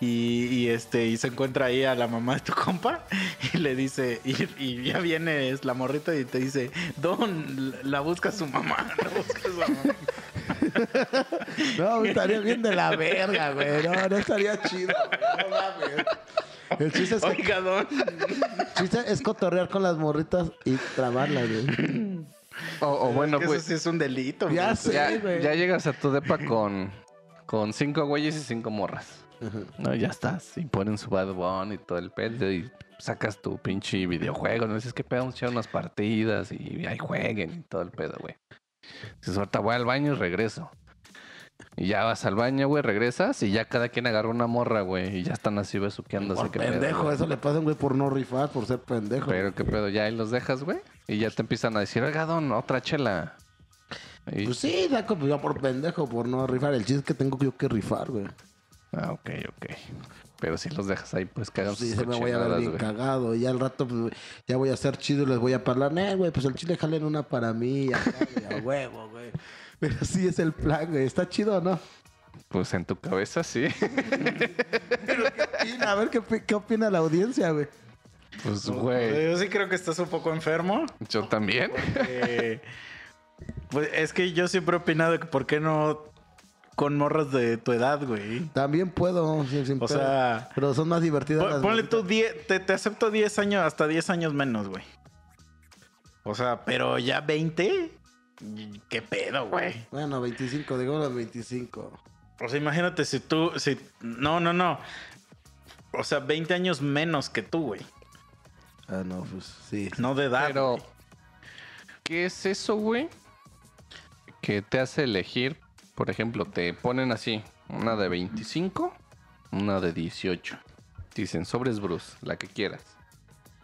Y, y, este, y se encuentra ahí a la mamá de tu compa y le dice, y, y ya viene es la morrita y te dice, Don, la busca su mamá, la busca su mamá. No, estaría bien de la verga, güey. No, no estaría chido, güey. No mames. El chiste es, que- Oiga, Don. el chiste es cotorrear con las morritas y trabarlas, güey. O, o bueno, Es que pues, eso sí es un delito. Ya güey. sé. ya, güey. ya llegas a tu depa con, con cinco güeyes y cinco morras. No, ya estás. Y ponen su Bad Bunny y todo el pedo y sacas tu pinche videojuego. No dices que pedo, vamos a echar unas partidas y ahí jueguen y todo el pedo, güey. Dices, ahorita voy al baño y regreso. Y ya vas al baño, güey, regresas y ya cada quien agarra una morra, güey. Y ya están así besuqueándose. Por pedo, pendejo, eso le pasa güey por no rifar, por ser pendejo. Pero qué pedo, ya ahí los dejas, güey. Y ya te empiezan a decir, oiga, don, otra chela. Y- Pues sí, pues yo por pendejo, por no rifar. El chiste es que tengo yo que rifar, güey. Ah, ok, ok. Pero si los dejas ahí, pues cagan Sí, sus se me voy a ver bien cagado. Y ya al rato, pues, ya voy a ser chido y les voy a hablar. Eh, güey, pues el chile jalen una para mí. a huevo, güey. Pero sí es el plan, güey. ¿Está chido o no? Pues en tu cabeza sí. ¿Qué opina? A ver qué, qué opina la audiencia, güey. Pues, güey. Yo sí creo que estás un poco enfermo. Yo también. Pues es que yo siempre he opinado que por qué no con morras de tu edad, güey. También puedo, sí, sin O pedo. sea, Pero son más divertidas Pon- las Ponle tú 10, te, te acepto 10 años, hasta 10 años menos, güey. O sea, pero ya 20, ¿qué pedo, güey? Bueno, 25, digo los 25. O sea, imagínate si tú, si, no, no, no. O sea, 20 años menos que tú, güey. Ah, no, pues sí. No de edad. Pero, güey. ¿qué es eso, güey? Que te hace elegir, por ejemplo, te ponen así, una de 25, una de 18. Dicen, sobres Bruce, la que quieras.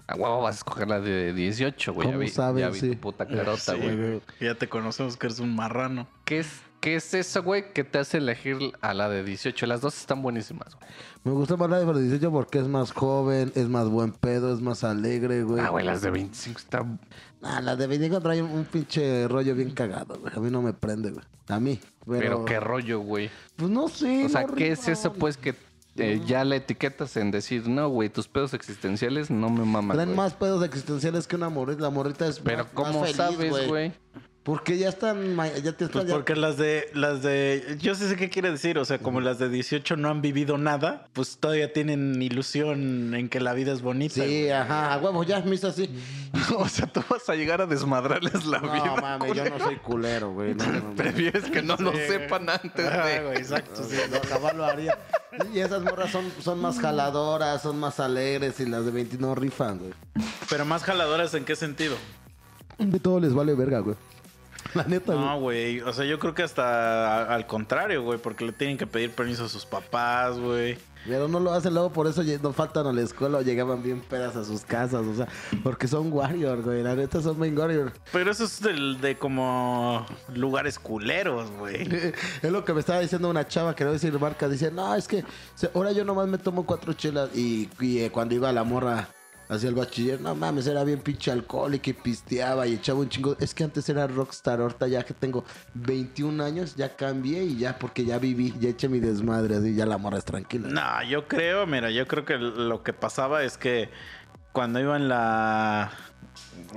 A huevo vas a escoger la de 18, güey. Ya ¿Cómo vi, ya vi Sí. tu puta carota, güey. Ya te conocemos que eres un marrano. ¿Qué es, ¿Qué es eso, güey, que te hace elegir a la de 18? Las dos están buenísimas, güey. Me gusta más la de los 18 porque es más joven, es más buen pedo, es más alegre, güey. Ah, güey, las de 25 están... Nah, la de 25 trae un, pinche rollo bien cagado, güey. A mí no me prende, güey. A mí. Pero, Pero qué rollo, güey. Pues no sé. O sea, no ¿qué es eso, pues, que eh, ya la etiquetas en decir, no, güey, tus pedos existenciales no me maman, Traen güey"? más pedos existenciales que una morrita. La morrita es Pero más, ¿cómo más feliz, sabes, güey? Porque ya están, ya te Pues están... porque las de, las de, yo sí sé qué quiere decir, o sea, como las de 18 no han vivido nada, pues todavía tienen ilusión en que la vida es bonita. Sí, güey. ajá, a huevo, ya me hizo así. o sea, tú vas a llegar a desmadrarles la No, vida. mames, yo no soy culero, güey. No, no, no. Prefieres que no lo sepan antes Ajá, de... güey, exacto, sí. No, jamás lo haría. Y esas morras son, son más jaladoras, son más alegres y las de 20 no rifan, güey. Pero más jaladoras en qué sentido? De todo les vale verga, güey. La neta, güey. No, güey. O sea, yo creo que hasta a- al contrario, güey, porque le tienen que pedir permiso a sus papás, güey. Pero no lo hacen luego, por eso no faltan a la escuela o llegaban bien pedas a sus casas, o sea, porque son warrior, güey. La neta son main warrior. Pero eso es del, de como lugares culeros, güey. Es lo que me estaba diciendo una chava que no a decir marca. Dice, no, es que ahora yo nomás me tomo cuatro chelas. Y, y, eh, cuando iba la morra hacia el bachiller, no mames, era bien pinche alcohólico y pisteaba y echaba un chingo. Es que antes era rockstar, ahorita ya que tengo 21 años, ya cambié y ya porque ya viví, ya eché mi desmadre, así ya la morra es tranquila. No, yo creo, mira, yo creo que lo que pasaba es que cuando iba en la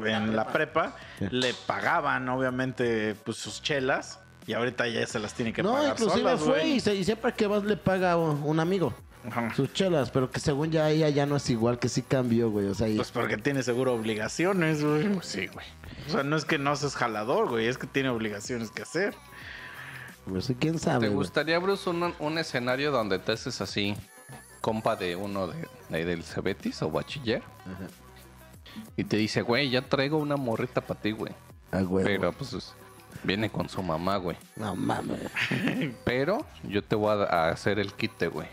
en la prepa, Sí. le pagaban obviamente pues sus chelas y ahorita ya se las tiene que no, pagar inclusive solas, fue y, se- y siempre que vas le paga un amigo Ajá. sus chelas, pero que según ya ella ya no es igual, que sí cambió, güey. O sea, y- Pues porque tiene seguro obligaciones, güey. Pues Sí, güey. O sea, no es que no seas jalador, güey, es que tiene obligaciones que hacer. pues, quién sabe. ¿Te güey. gustaría, Bruce, un, un escenario donde te haces así, compa de uno de, de- del Cebetis o bachiller? Y te dice, güey, ya traigo una morrita para ti, güey. Ah, güey. Pero pues es- viene con su mamá, güey. No mames. Pero yo te voy a, a hacer el quite, güey.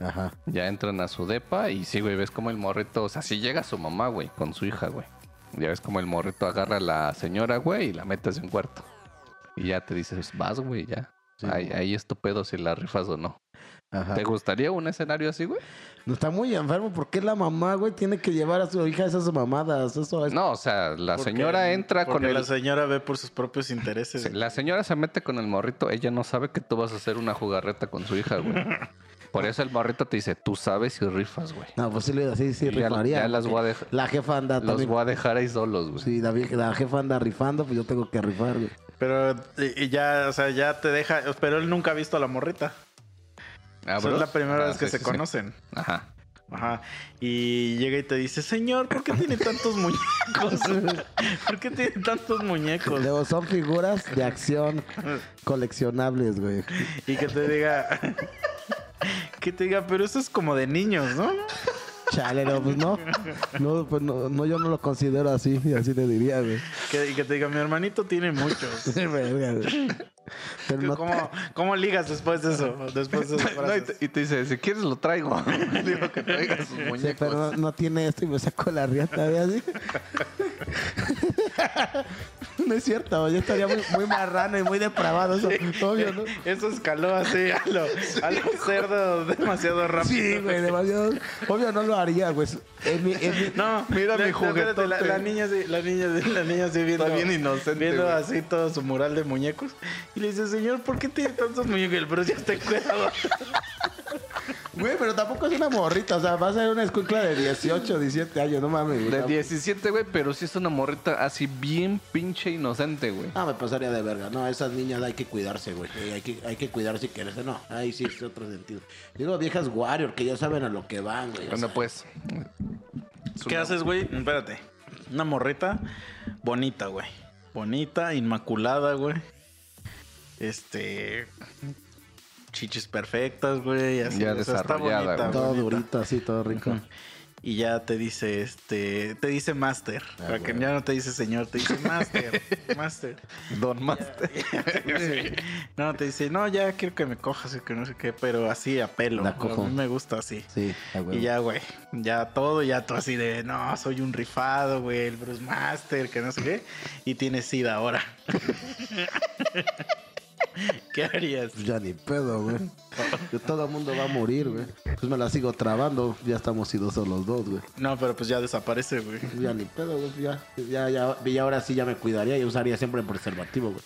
Ajá. Ya entran a su depa y sí, güey, ves como el morrito, o sea, si llega su mamá, güey, con su hija, güey. Ya ves como el morrito agarra a la señora, güey, y la metes en un cuarto. Y ya te dices, vas, güey, ya. Sí, ahí, güey. ahí es tu pedo si la rifas o no. Ajá. ¿Te gustaría un escenario así, güey? No está muy enfermo. ¿Por qué la mamá, güey, tiene que llevar a su hija a esas mamadas? Eso es. No, o sea, la señora entra con el... la señora ve por sus propios intereses. Sí, La señora se mete con el morrito, ella no sabe que tú vas a hacer una jugarreta con su hija, güey. Por eso el morrito te dice, tú sabes y rifas, güey. No, pues sí, le- sí, sí, ya- rifaría. ya las voy a dejar- La jefa anda Los también. voy a dejar ahí solos, güey. Sí, la, la jefa anda rifando, pues yo tengo que rifar, güey. Pero y, ya, o sea, ya te deja. Pero él nunca ha visto a la morrita. Ah, O sea, es la primera Ah, vez que sí, se sí. conocen. Ajá. Ajá. Y llega y te dice, señor, ¿por qué tiene tantos muñecos? ¿Por qué tiene tantos muñecos? Luego son figuras de acción coleccionables, güey. Y que te diga, que te diga, pero eso es como de niños, ¿no? Chale, no, pues no. No, pues no, no, yo no lo considero así, así le diría, güey. Que, y que te diga, mi hermanito tiene muchos. Pero no- ¿Cómo, ¿Cómo ligas después de eso? Después de No, y, te, y te dice, si quieres lo traigo. Digo que traiga sus Sí, muñecos. pero no, no tiene esto y me sacó la riata, güey, así. No es cierto, yo estaría muy, muy marrano y muy depravado, eso, obvio, ¿no? Eso escaló así a lo, a lo cerdo demasiado rápido. Sí, güey, demasiado. Obvio no lo haría, güey. En mi, en mi- No, Mira mi juguetote. La, la niña sí, la niña sí, la niña sí viendo, Está bien inocente, viendo güey. así todo su mural de muñecos. Y le dice, señor, ¿por qué tiene tantos muñecos? El bro ya está encuerado. Güey, pero tampoco es una morrita, o sea, va a ser una escuela de 18, 17 años, no mames, güey. De 17, güey, pero sí es una morrita así bien pinche inocente, güey. No, me pasaría de verga. No, esas niñas hay que cuidarse, güey. Eh, Hay que, hay que cuidarse y quererse. No, ahí sí es otro sentido. Digo, viejas warrior que ya saben a lo que van, güey. o Bueno, sea. pues. ¿Qué haces, güey? Espérate. Una morrita bonita, güey. Bonita, inmaculada, güey. Este. Chichis perfectas, güey. Así, Ya sea, está desarrollada, bonita, güey. Todo bonita. durito, así, todo rico. Y ya te dice, este, te dice master. para que ya no te dice señor, te dice master. master. Don Master. No, te dice, no, ya quiero que me cojas y que no sé qué, pero así a pelo. La A cojo. mí me gusta así. Sí, a huevo. Y ya, güey, ya todo, ya tú así de, no, soy un rifado, güey, el Bruce Master, que no sé qué. Y tienes sida ahora. ¿Qué harías? Pues ya ni pedo, güey. Que todo el mundo va a morir, güey. Pues me la sigo trabando. Ya estamos idosos los dos, güey. No, pero pues ya desaparece, güey. Pues Ya ni pedo, güey. Ya, ya, ya, y ahora sí ya me cuidaría y usaría siempre preservativo, güey.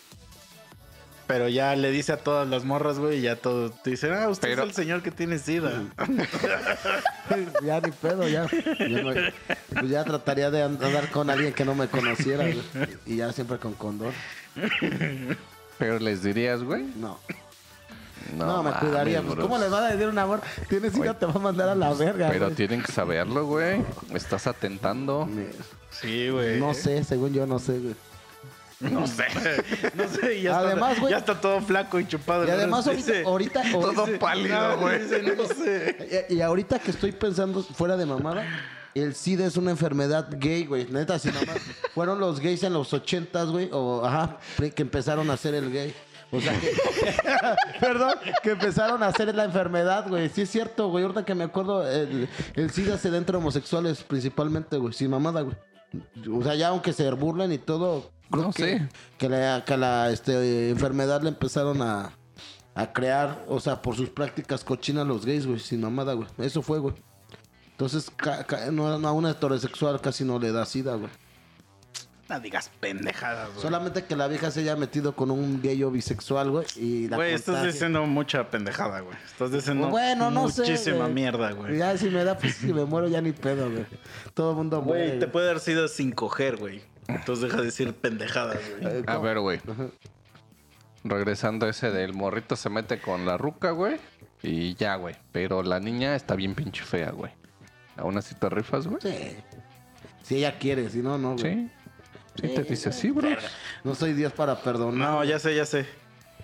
Pero ya le dice a todas las morras, güey, y ya todo. Te dicen, ah, usted Pero- es el señor que tiene sida. ya ni pedo, ya. Ya, me- pues ya trataría de and- andar con alguien que no me conociera, güey. Y ya siempre con condón. Pero les dirías, güey. No. No, me mames, cuidaría. Pues. ¿cómo les va a decir un amor? Tienes hija, te va a mandar a la verga, Pero güey. tienen que saberlo, güey. Estás atentando. Sí, güey. No sé, según yo no sé, güey. No sé. No sé, y ya, Además, está, güey- ya está todo flaco y chupado. Y además ahorita, Dice- ahorita, Todo ahorita- pálido, No, güey. no sé. y, y ahorita que estoy pensando fuera de mamada, el SIDA es una enfermedad gay, güey. Neta, si nomás fueron los gays en los ochentas, güey, o ajá, que empezaron a hacer el gay. O sea que. Perdón, que empezaron a hacer la enfermedad, güey. Sí es cierto, güey. Ahorita que me acuerdo, el, el SIDA se da entre homosexuales principalmente, güey. Sin mamada, güey. O sea, ya aunque se burlen y todo, creo No, que, sí. que la, que la este, enfermedad le empezaron a, a crear, o sea, por sus prácticas cochinas los gays, güey. Sin mamada, güey. Eso fue, güey. Entonces, ca- ca- no, no, a una heterosexual casi no le da SIDA, güey. No digas pendejadas, güey. Solamente que la vieja se haya metido con un gay o bisexual, güey. Y la Güey, estás diciendo mucha pendejada, güey. Estás diciendo Bueno, no sé. muchísima mierda, güey. Ya si me da, pues si me muero ya ni pedo, güey. Todo el mundo muere. Güey, te puede dar sida sin coger, güey. Entonces deja de decir pendejadas, güey. Eh, A ver, güey. Regresando a ese del morrito se mete con la ruca, güey. Y ya, güey. Pero la niña está bien pinche fea, güey. ¿Aún así te rifas, güey? Sí. Si ella quiere, si no, no, güey. Sí. Sí, te dice sí, bro. No soy Dios para perdonar. No, ya sé, ya sé.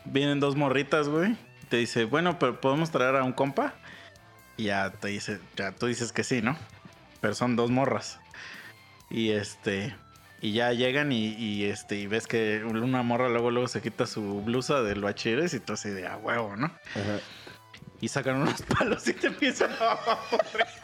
Vienen dos morritas, güey. Te dice, bueno, pero podemos traer a un compa. Y ya te dice, ya tú dices que sí, ¿no? Pero son dos morras. Y este. Y ya llegan y, y, este, y ves que una morra luego luego se quita su blusa del bachilleres y tú así de a huevo, ¿no? Ajá. Y sacan unos palos y te empiezan a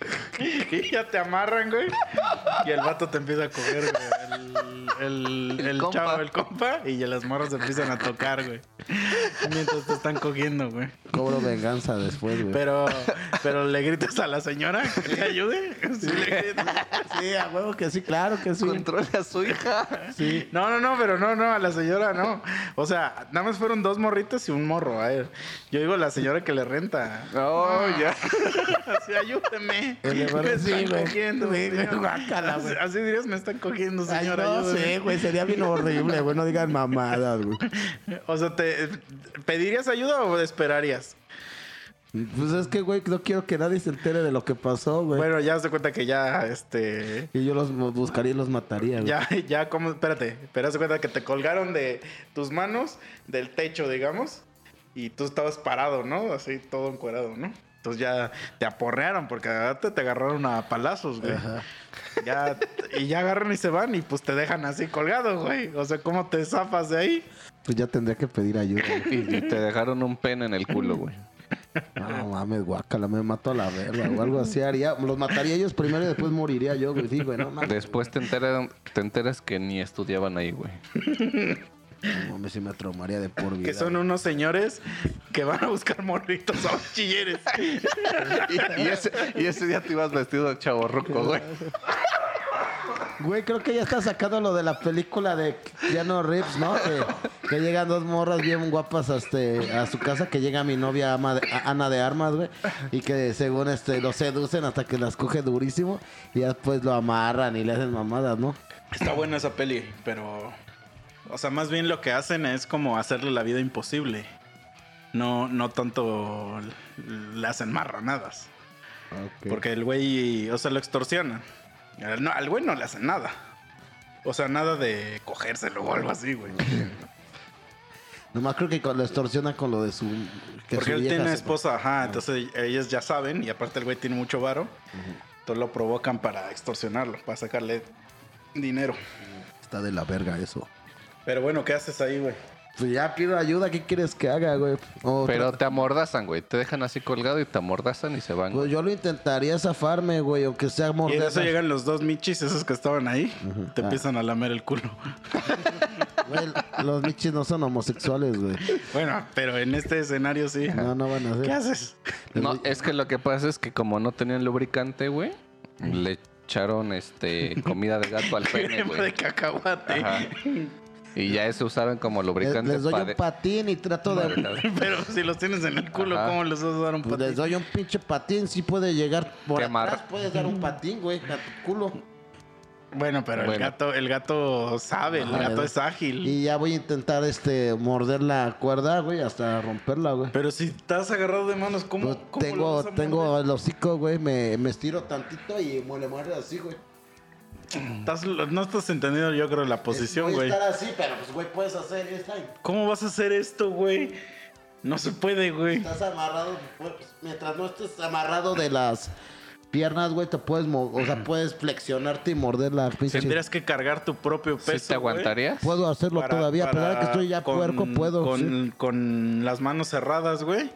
y ya te amarran, güey. Y el vato te empieza a coger, güey. El, el, El el compa. chavo, el compa. Y ya las morras se empiezan a tocar, güey. Mientras te están cogiendo, güey. Cobro venganza después, güey. Pero, pero le gritas a la señora que te ayude. Sí, le gritas. Sí, a huevo que sí, claro que sí. Controle a su hija. Sí. No, no, no, pero no, no, a la señora no. O sea, nada más fueron dos morritos y un morro. A ver, yo digo la señora que le renta. No, ya. Así, ayúdeme. Así, así dirías, me están cogiendo, Ay, señora. no ayúdeme. sé, güey. Sería bien horrible, güey. No digan mamadas, güey. O sea, ¿te pedirías ayuda o esperarías? Pues es que, güey, no quiero que nadie se entere de lo que pasó, güey. Bueno, ya se cuenta que ya, este... Y yo los buscaría y los mataría, güey. Ya, ya, como, espérate, pero de cuenta que te colgaron de tus manos del techo, digamos, y tú estabas parado, ¿no? Así todo encuerado, ¿no? Entonces ya te aporrearon porque te, te agarraron a palazos, güey. Ajá. Ya, y ya agarran y se van y pues te dejan así colgado, güey. O sea, ¿cómo te zafas de ahí? Pues ya tendría que pedir ayuda. Y, y te dejaron un pen en el culo, güey. No mames, guácala, me mato a la verga o algo así haría. Los mataría ellos primero y después moriría yo, güey. Sí, güey, no mames. Después te enteras, te enteras que ni estudiaban ahí, güey. No mames, si me traumaría de por vida. Que son unos señores que van a buscar morritos a bachilleres. Y, y ese, y ese día te ibas vestido de chaborruco, güey. Güey, creo que ya está sacando lo de la película de Keanu Reeves, ¿no? Que, que llegan dos morras bien guapas a, este, a su casa, que llega mi novia Ama de- a- Ana de Armas, güey. Y que según este lo seducen hasta que las coge durísimo. Y ya después lo amarran y le hacen mamadas, ¿no? Está buena esa peli, pero... O sea, más bien lo que hacen es como hacerle la vida imposible. No, no tanto le hacen marranadas. Porque el güey, o sea, lo extorsionan. Al- No, al güey no le hacen nada. O sea, nada de cogérselo o algo así, güey. Nomás creo que lo extorsiona con lo de su. que Porque su él tiene esposa, ajá. Entonces ellos ya saben y aparte el güey tiene mucho varo. Entonces lo provocan para extorsionarlo, para sacarle dinero. Está de la verga eso. Pero bueno, ¿qué haces ahí, güey? Pues ya pido ayuda, ¿qué quieres que haga, güey? O Pero te amordazan, güey. Te dejan así colgado y te amordazan y se van. Pues güey. yo lo intentaría zafarme, güey, aunque sea Y en eso llegan los dos michis, esos que estaban ahí. Te Ah. empiezan a lamer el culo. Güey, los michis no son homosexuales, güey. Bueno, pero en este escenario sí. No, no van a ser. ¿Qué haces? No, es que lo que pasa es que como no tenían lubricante, güey, le echaron este comida de gato al pene, Crema de güey. cacahuate. Ajá. Y ya ese usaron como Les, lubricante les doy un patín y trato de... Pero si los tienes en el culo, Ajá. ¿cómo les vas a dar un Pues patín? les doy un pinche patín, sí puede llegar por atrás, puedes dar un patín, güey, a tu culo. Bueno, pero el gato, el gato sabe, el gato es ágil. Y ya voy a intentar, este, morder la cuerda, güey, hasta romperla, güey. Pero si estás agarrado de manos, ¿cómo, Pues cómo lo tengo, vas a tengo el hocico, güey, me, me estiro tantito y me le muerde así, güey. Estás- no estás entendiendo, yo creo, la posición, güey. estar así, pero pues, güey, puedes hacer esta. ¿Cómo vas a hacer esto, güey? No se puede, güey. Estás amarrado, pues, mientras no estés amarrado de las piernas, güey, te puedes, mo- o sea, puedes flexionarte y morder la pinche. Tendrías que cargar tu propio peso. ¿Sí te güey, aguantarías? Puedo hacerlo para- todavía, a pesar de que estoy ya con- puerco, puedo. Con, sí. con las manos cerradas, güey.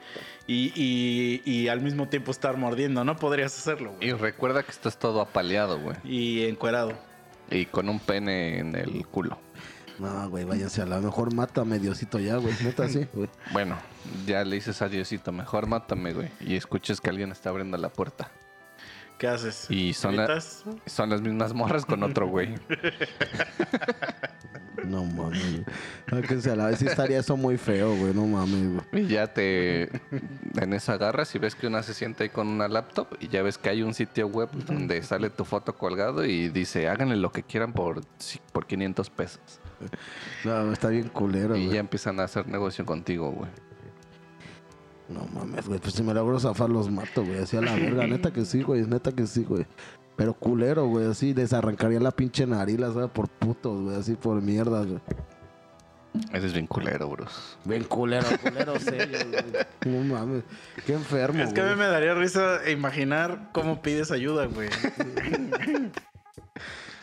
Y, y- y al mismo tiempo estar mordiendo. No podrías hacerlo, güey. Y recuerda que estás todo apaleado, güey. Y encuerado. Y con un pene en el culo. No, güey, váyanse a la mejor mátame, Diosito, ya, güey. Neta, sí, güey. Bueno, ya le dices a Diosito, mejor mátame, güey. Y escuches que alguien está abriendo la puerta. ¿Qué haces? Y son, la- son las mismas morras con otro güey. No mames, a la vez, sí estaría eso muy feo, güey. No mames, güey. Y ya te... En eso agarras y ves que una se sienta ahí con una laptop y ya ves que hay un sitio web donde sale tu foto colgado y dice, háganle lo que quieran por, por 500 pesos. No, está bien culero, Y güey. ya empiezan a hacer negocio contigo, güey. No mames, güey. Pues si me logro zafar, los mato, güey. Así a la verga. Neta que sí, güey. Neta que sí, güey. Pero culero, güey. Así desarrancaría la pinche nariz, la ¿sabes? Por putos, güey. Así por mierda, güey. Eres bien culero, Bruce. Bien culero, culero serio, güey. No mames. Qué enfermo, Es que a mí me daría risa imaginar cómo pides ayuda, güey.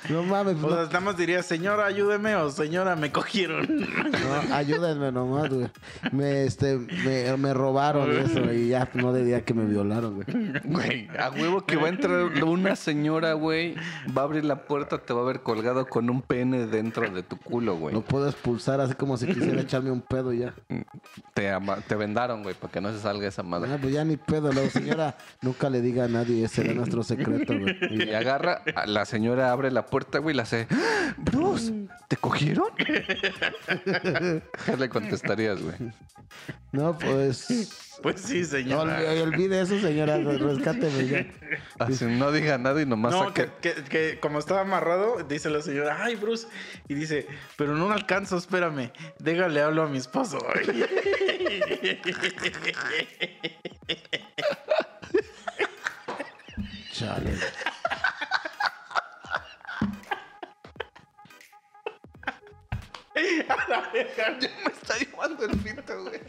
No mames, O no, sea, nada más diría, señora, ayúdeme o señora, me cogieron. no, ayúdenme nomás, güey. Me, este, me, me robaron eso y ya no diría que me violaron, güey. Güey, a huevo que va a entrar una señora, güey. Va a abrir la puerta, te va a ver colgado con un pene dentro de tu culo, güey. No puedo expulsar así como si quisiera echarme un pedo ya. Te, ama- te vendaron, güey, para que no se salga esa madre. Ah, pues ya ni pedo, la señora nunca le diga a nadie, ese era nuestro secreto, güey. Y agarra, la señora abre la puerta, güey, la hace. "¡Ah! Bruce, ¿te cogieron? ¿Qué le contestarías, güey? No, pues. Pues sí, No, señora. olvide, olvide eso, señora. Rescáteme ya. Así no diga nada y nomás No, saque- que, que- que como estaba amarrado, dice la señora, ay, Bruce. Y dice, pero no alcanzo, espérame. Déjale, hablo a mi esposo. Chale. Me está llevando el pito, güey.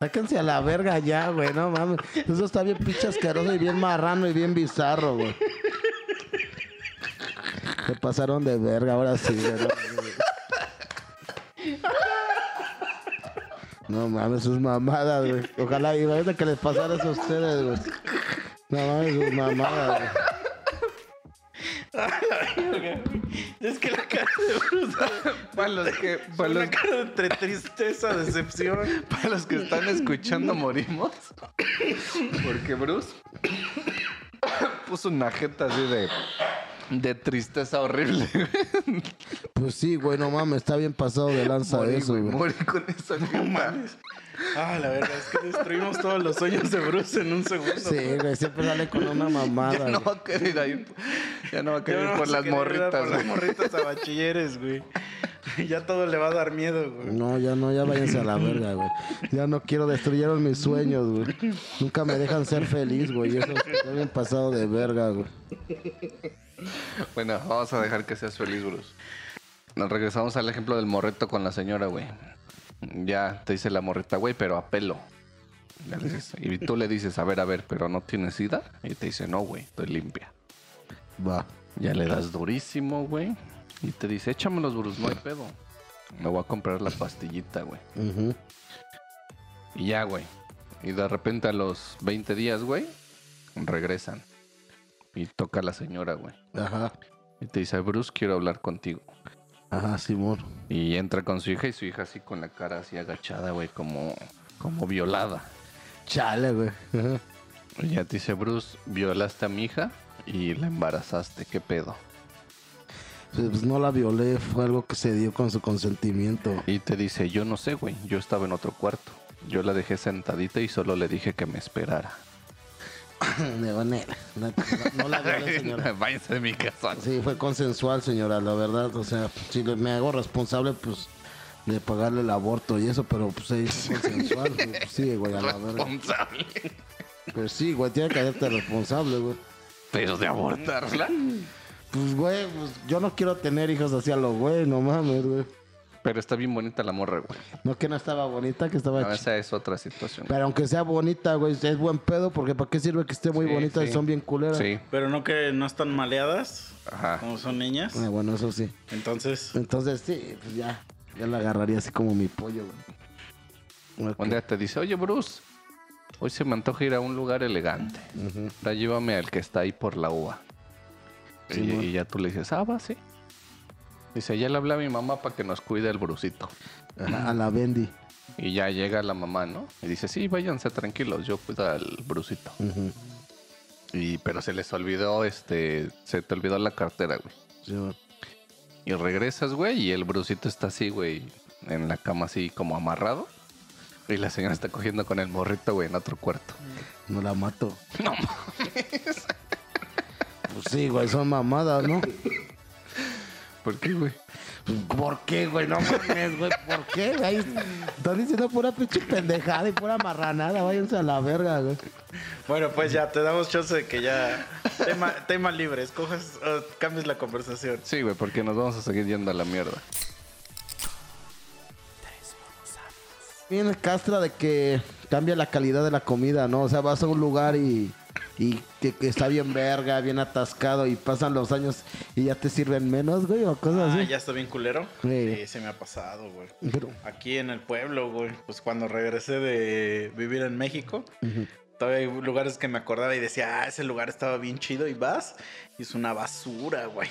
Sáquense a la verga ya, güey. No mames. Eso está bien pinche asqueroso y bien marrano y bien bizarro, güey. Se pasaron de verga, ahora sí, güey. No, mames, sus mamadas, güey. Ojalá y ahorita que les pasara eso a ustedes, güey. No mames, sus mamadas, güey. es que la cara de Bruce Para los que, para una los, cara entre tristeza, decepción. para los que están escuchando, morimos. Porque Bruce puso una jeta así de, de tristeza horrible. Pues sí, güey, no mames, está bien pasado de lanza Morí, eso, güey, güey. morí con esa jeta. Ah, la verdad es que destruimos todos los sueños de Bruce en un segundo. Sí, güey, siempre sale con una mamada. Ya no güey. va a querer ir, ya no va a Ya querer ir vamos por a las querer ir a morritas, Por las morritas a bachilleres, güey. Ya todo le va a dar miedo, güey. No, ya no, ya váyanse a la verga, güey. Ya no quiero, destruyeron mis sueños, güey. Nunca me dejan ser feliz, güey. Eso está bien pasado de verga, güey. Bueno, vamos a dejar que seas feliz, Bruce. Nos regresamos al ejemplo del morreto con la señora, güey. Ya te dice la morreta, güey, pero a pelo. Y tú le dices, a ver, a ver, pero no tienes sida. Y te dice, no, güey, estoy limpia. Va. Ya le das durísimo, güey. Y te dice, échamelos, Bruce, no hay pedo. Me voy a comprar la pastillita, güey. Ujú. Y ya, güey. Y de repente a los 20 días, güey, regresan. Y toca la señora, güey. Ajá. Y te dice, Bruce, quiero hablar contigo. Ajá, Simón. Y entra con su hija y su hija así con la cara así agachada, güey, como, como violada. Chale, güey. Ajá. Y ya te dice, Bruce, violaste a mi hija y la embarazaste. ¿Qué pedo? Pues no la violé, fue algo que se dio con su consentimiento. Y te dice, yo no sé, güey, yo estaba en otro cuarto. Yo la dejé sentadita y solo le dije que me esperara. No, no, no, la violé, señora. Váyanse de mi casa. Sí, fue consensual, señora, la verdad. O sea, si me hago responsable, pues, de pagarle el aborto y eso, pero pues sí, fue consensual. Pues, sí, güey, a la verga. Responsable. Pues sí, güey, tiene que hacerte responsable, güey. Pero de abortarla. Pues, güey, pues yo no quiero tener hijos así a los güey, no mames, güey. Pero está bien bonita la morra, güey. No que no estaba bonita, que estaba No, esa es otra situación. Pero aunque sea bonita, güey, es buen pedo, porque ¿para qué sirve que esté muy Sí, bonita y son bien culeras? Sí, Pero no que no están maleadas, ajá. como son niñas. Ah, bueno, eso sí. Entonces, Entonces, sí, pues ya. Ya la agarraría así como mi pollo, güey. Ok. Un día te dice, oye, Bruce, hoy se me antoja ir a un lugar elegante. Ujú. Ahora llévame al que está ahí por la uva. Y, ya tú le dices, ah, va, sí. Dice, ya le hablé a mi mamá para que nos cuide el Brusito. Ajá, a la Bendy. Y ya llega la mamá, ¿no? Y dice, sí, váyanse tranquilos, yo cuido al Brusito. Ujú. Y, pero se les olvidó, este, se te olvidó la cartera, güey. Sí, güey. Y regresas, güey, y el Brusito está así, güey, en la cama así como amarrado. Y la señora está cogiendo con el morrito, güey, en otro cuarto. No la mato. No Pues sí, güey, son mamadas, ¿no? ¿Por qué, güey? ¿Por qué, güey? No mames, güey. ¿Por qué? Ahí están diciendo pura pinche pendejada y pura marranada. Váyanse a la verga, güey. bueno, pues ya te damos chance de que ya. Tema, tema libre, escojas, o cambies la conversación. Sí, güey, porque nos vamos a seguir yendo a la mierda. Viene castra de que cambia la calidad de la comida, ¿no? O sea, vas a un lugar y, y que, que está bien verga, bien atascado y pasan los años y ya te sirven menos, güey, o cosas Ah, así. ya está bien culero. Sí. Sí, se me ha pasado, güey. Pero- Aquí en el pueblo, güey. Pues cuando regresé de vivir en México, todavía hay lugares que me acordaba y decía, ah, ese lugar estaba bien chido y vas y es una basura, güey.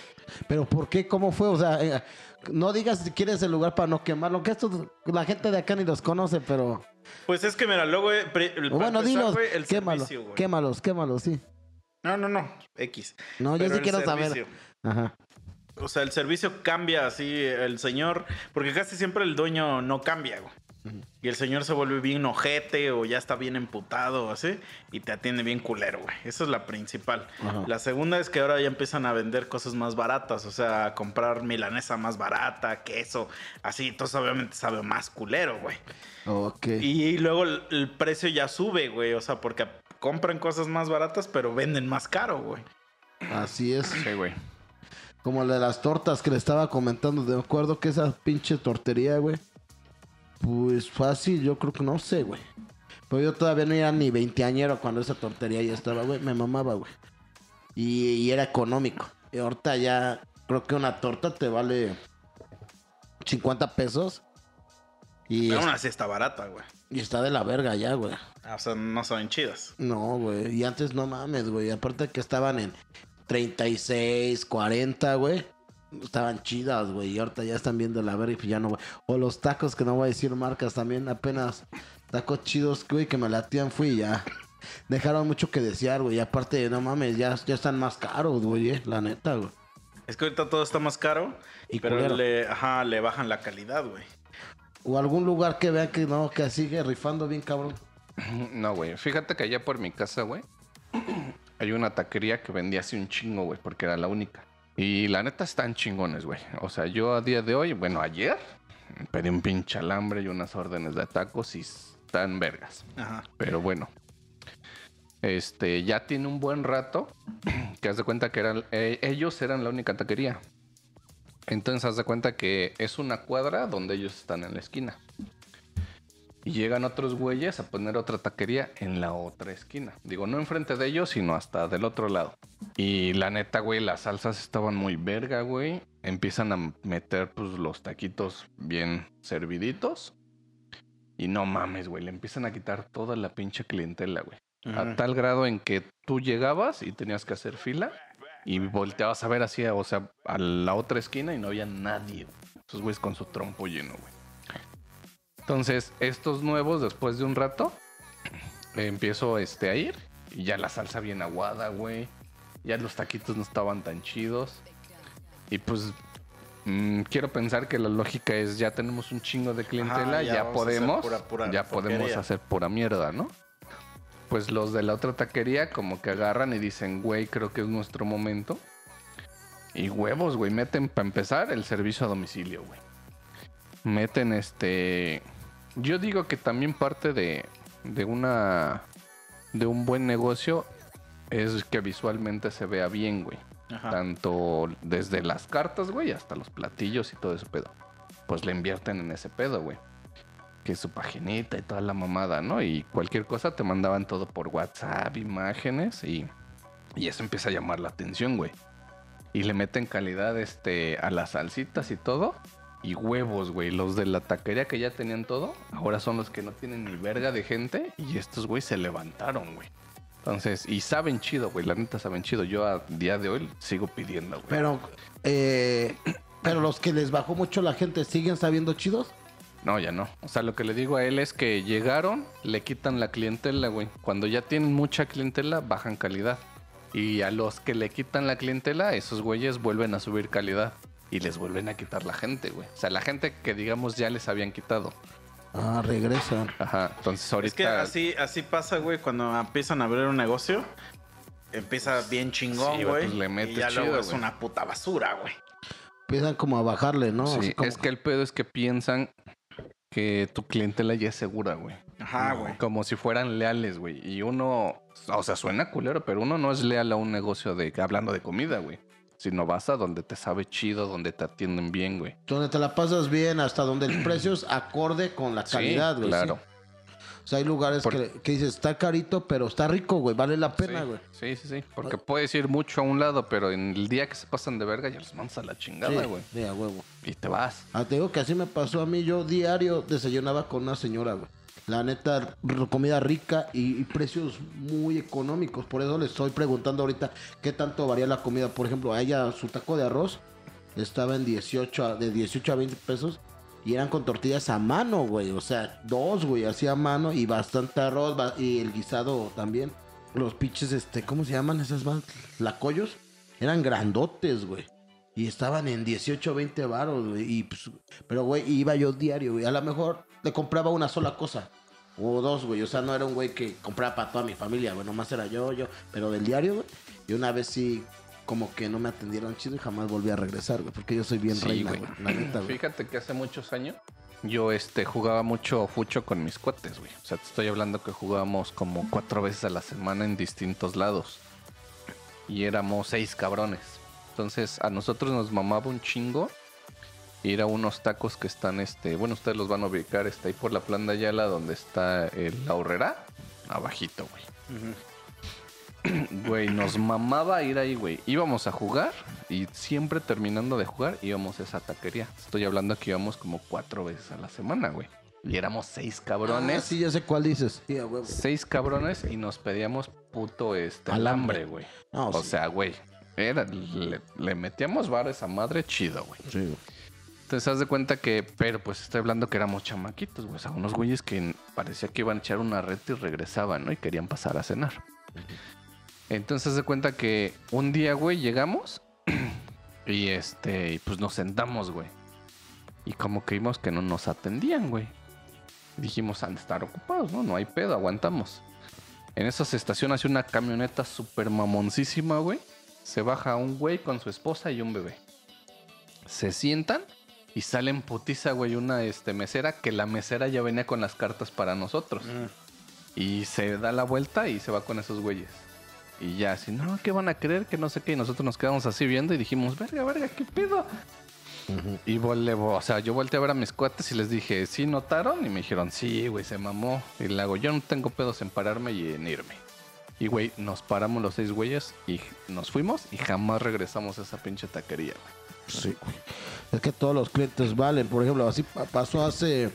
Pero ¿por qué? ¿Cómo fue? O sea, eh, no digas si quieres el lugar para no quemarlo, que esto la gente de acá ni los conoce, pero... Pues es que mira, luego, eh, el, para bueno, dinos, el quémalo, servicio, quémalos, quémalos, sí. No, no, no, X. No, yo sí quiero saber. Ajá. O sea, el servicio cambia así, el señor, porque casi siempre el dueño no cambia, güey. Y el señor se vuelve bien ojete o ya está bien emputado o así y te atiende bien culero, güey. Esa es la principal. Ajá. La segunda es que ahora ya empiezan a vender cosas más baratas, o sea, a comprar milanesa más barata, queso, así, entonces obviamente sabe más culero, güey. Ok. Y luego el, el precio ya sube, güey, o sea, porque compran cosas más baratas pero venden más caro, güey. Así es. Sí, güey. Como la de las tortas que le estaba comentando. De acuerdo que esa pinche tortería, güey. Pues fácil, yo creo que no sé, güey. Pero yo todavía no era ni veinteañero cuando esa tortería ya estaba, güey. Me mamaba, güey. Y, y era económico. Y ahorita ya creo que una torta te vale 50 pesos. Y, Pero aún así está barata, güey. y está de la verga ya, güey. Ah, O sea, no saben chidas. No, güey. Y antes no mames, güey. Aparte que estaban en 36, 40, güey. Estaban chidas, güey. Y ahorita ya están viendo la verga y pues ya no, güey. O los tacos, que no voy a decir marcas también. Apenas tacos chidos, güey, que me latían fui y ya. Dejaron mucho que desear, güey. Y aparte, no mames, ya, ya están más caros, güey. eh, La neta, güey. Es que ahorita todo está más caro, Y pero culero. le, ajá, le bajan la calidad, güey. O algún lugar que vean que no, que sigue rifando bien, cabrón. No, güey. Fíjate que allá por mi casa, güey, hay una taquería que vendía así un chingo, güey, porque era la única. Y la neta están chingones, güey. O sea, yo a día de hoy, bueno, ayer pedí un pinche alambre y unas órdenes de tacos y están vergas. Ajá. Pero bueno. Este, ya tiene un buen rato que haz de cuenta que eran, eh, ellos eran la única taquería. Entonces haz de cuenta que es una cuadra donde ellos están en la esquina. Y llegan otros güeyes a poner otra taquería en la otra esquina. Digo, no enfrente de ellos, sino hasta del otro lado. Y la neta, güey, las salsas estaban muy verga, güey. Empiezan a meter, pues, los taquitos bien serviditos. Y no mames, güey, le empiezan a quitar toda la pinche clientela, güey. A tal grado en que tú llegabas y tenías que hacer fila y volteabas a ver así, o sea, a la otra esquina y no había nadie. Esos güeyes con su trompo lleno, güey. Entonces, estos nuevos, después de un rato, empiezo este, a ir y ya la salsa bien aguada, güey. Ya los taquitos no estaban tan chidos. Y pues, mm, quiero pensar que la lógica es ya tenemos un chingo de clientela, Ajá, ya podemos, pura- pura ya podemos hacer pura mierda, ¿no? Pues los de la otra taquería como que agarran y dicen, güey, creo que es nuestro momento. Y huevos, güey, meten para empezar el servicio a domicilio, güey. Meten este... Yo digo que también parte de, de una... De un buen negocio es que visualmente se vea bien, güey. Ajá. Tanto desde las cartas, güey, hasta los platillos y todo ese pedo. pues le invierten en ese pedo, güey. Que su paginita y toda la mamada, ¿no? Y cualquier cosa te mandaban todo por WhatsApp, imágenes y, y eso empieza a llamar la atención, güey. Y le meten calidad este, a las salsitas y todo. Y huevos, güey. Los de la taquería que ya tenían todo, ahora son los que no tienen ni verga de gente. Y estos, güey, se levantaron, güey. Entonces, y saben chido, güey. La neta saben chido. Yo a día de hoy sigo pidiendo, güey. Pero, eh, pero los que les bajó mucho la gente, ¿siguen sabiendo chidos? No, ya no. O sea, lo que le digo a él es que llegaron, le quitan la clientela, güey. Cuando ya tienen mucha clientela, bajan calidad. Y a los que le quitan la clientela, esos güeyes vuelven a subir calidad. Y les vuelven a quitar la gente, güey. O sea, la gente que digamos ya les habían quitado. Ah, regresan. Ajá. Entonces ahorita. Es que así, así pasa, güey, cuando empiezan a abrir un negocio. Empieza bien chingón, Sí, güey, pues le metes y ya luego es güey. una puta basura, güey. Empiezan como a bajarle, ¿no? Sí, como- es que el pedo es que piensan que tu clientela ya es segura, güey. Ajá, güey. Como si fueran leales, güey. Y uno, o sea, suena culero, pero uno no es leal a un negocio de hablando de comida, güey. Sino vas a donde te sabe chido, donde te atienden bien, güey. Donde te la pasas bien, hasta donde el precio es acorde con la Sí, calidad, güey. claro. sí. O sea, hay lugares Por- que, que dices, está carito, pero está rico, güey. Vale la pena, sí, güey. Sí, sí, sí. Porque puedes ir mucho a un lado, pero en el día que se pasan de verga ya los mandas a la chingada, güey. Sí, a huevo. Y te vas. Ah, te digo que así me pasó a mí. Yo diario desayunaba con una señora, güey. La neta, comida rica y, precios muy económicos. Por eso le estoy preguntando ahorita qué tanto varía la comida. Por ejemplo, a ella su taco de arroz estaba en 18 a- de 18 a 20 pesos. Y eran con tortillas a mano, güey. O sea, dos, güey, así a mano. Y bastante arroz. Y el guisado también. Los pinches, este, ¿cómo se llaman esas más? Lacoyos. Eran grandotes, güey. Y estaban en 18 20 baros, güey. Y, pues, pero, güey, iba yo diario, güey. A lo mejor le compraba una sola cosa. O dos, güey. O sea, no era un güey que compraba para toda mi familia, güey. Nomás era yo, yo. Pero del diario, güey. Y una vez sí, como que no me atendieron chido y jamás volví a regresar, güey. Porque yo soy bien Sí, reina, güey. güey. La neta, güey. Fíjate que hace muchos años yo este jugaba mucho fucho con mis cuates, güey. O sea, te estoy hablando que jugábamos como cuatro veces a la semana en distintos lados. Y éramos seis cabrones. Entonces, a nosotros nos mamaba un chingo ir a unos tacos que están, este, bueno, ustedes los van a ubicar, está ahí por la planta Ayala donde está el, la horrera, abajito, güey. Güey, nos mamaba ir ahí, güey. Íbamos a jugar y siempre terminando de jugar íbamos a esa taquería. Estoy hablando que íbamos como cuatro veces a la semana, güey. Y éramos seis cabrones. Ah, sí, ya sé cuál dices. Sí. Seis cabrones y nos pedíamos puto este Alambre. alambre, güey. No, o sí. sea, güey. Era, le, le metíamos bar a esa madre chido, güey. Sí, güey. Entonces, haz de cuenta que, pero pues estoy hablando que éramos chamaquitos, güey. O sea, unos güeyes que parecía que iban a echar una red y regresaban, ¿no? Y querían pasar a cenar. Entonces, haz de cuenta que un día, güey, llegamos y este, pues nos sentamos, güey. Y como que vimos que no nos atendían, güey. Dijimos, han de estar ocupados, ¿no? No hay pedo, aguantamos. En esa se estaciona así una camioneta súper mamoncísima, güey. Se baja un güey con su esposa y un bebé se sientan y salen putiza, güey, una este, mesera que la mesera ya venía con las cartas para nosotros. Y se da la vuelta y se va con esos güeyes. Y ya así, no, ¿qué van a creer? Que no sé qué. Y nosotros nos quedamos así viendo y dijimos, verga, verga, ¿qué pedo? Y volé, o sea, yo volteé a ver a mis cuates y les dije, ¿sí notaron? Y me dijeron, sí, güey, se mamó. Y le hago, yo no tengo pedos en pararme y en irme. Y, güey, nos paramos los seis güeyes y nos fuimos y jamás regresamos a esa pinche taquería, güey. Sí, güey. Es que todos los clientes valen. Por ejemplo, así pa- pasó hace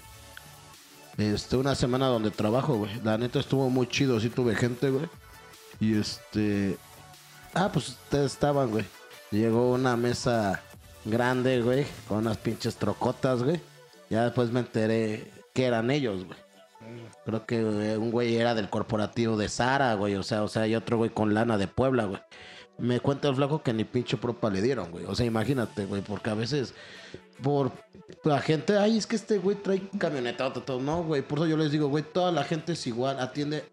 este, una semana donde trabajo, güey. La neta estuvo muy chido. Sí tuve gente, güey. Y este... Ah, pues ustedes estaban, güey. Llegó una mesa grande, güey. Con unas pinches trocotas, güey. Ya después me enteré que eran ellos, güey. Creo que eh, un güey era del corporativo de Sara, güey. O sea, o sea, hay otro güey con lana de Puebla, güey. Me cuenta el flaco que ni pinche propa le dieron, güey. O sea, imagínate, güey, porque a veces por la gente, ay, es que este güey trae camioneta, todo, todo. No, güey, por eso yo les digo, güey, toda la gente es igual, atiende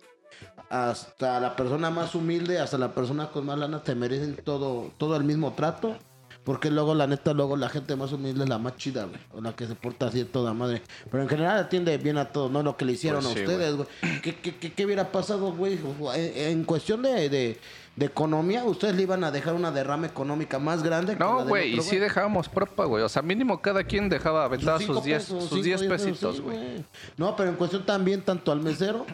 hasta la persona más humilde, hasta la persona con más lana, te merecen todo, todo el mismo trato. Porque luego, la neta, luego la gente más humilde es la más chida, güey. O la que se porta así de toda madre. Pero en general atiende bien a todos, no lo que le hicieron Pues a sí, ustedes, güey. ¿Qué, qué, qué, qué hubiera pasado, güey? En, en cuestión de, de, de economía, ustedes le iban a dejar una derrama económica más grande. que No, güey, y sí dejábamos propa, güey. O sea, mínimo cada quien dejaba Cinco sus 10 pesos, sus cinco, 10 diez pesos, pesitos, güey. No, pero en cuestión también tanto al mesero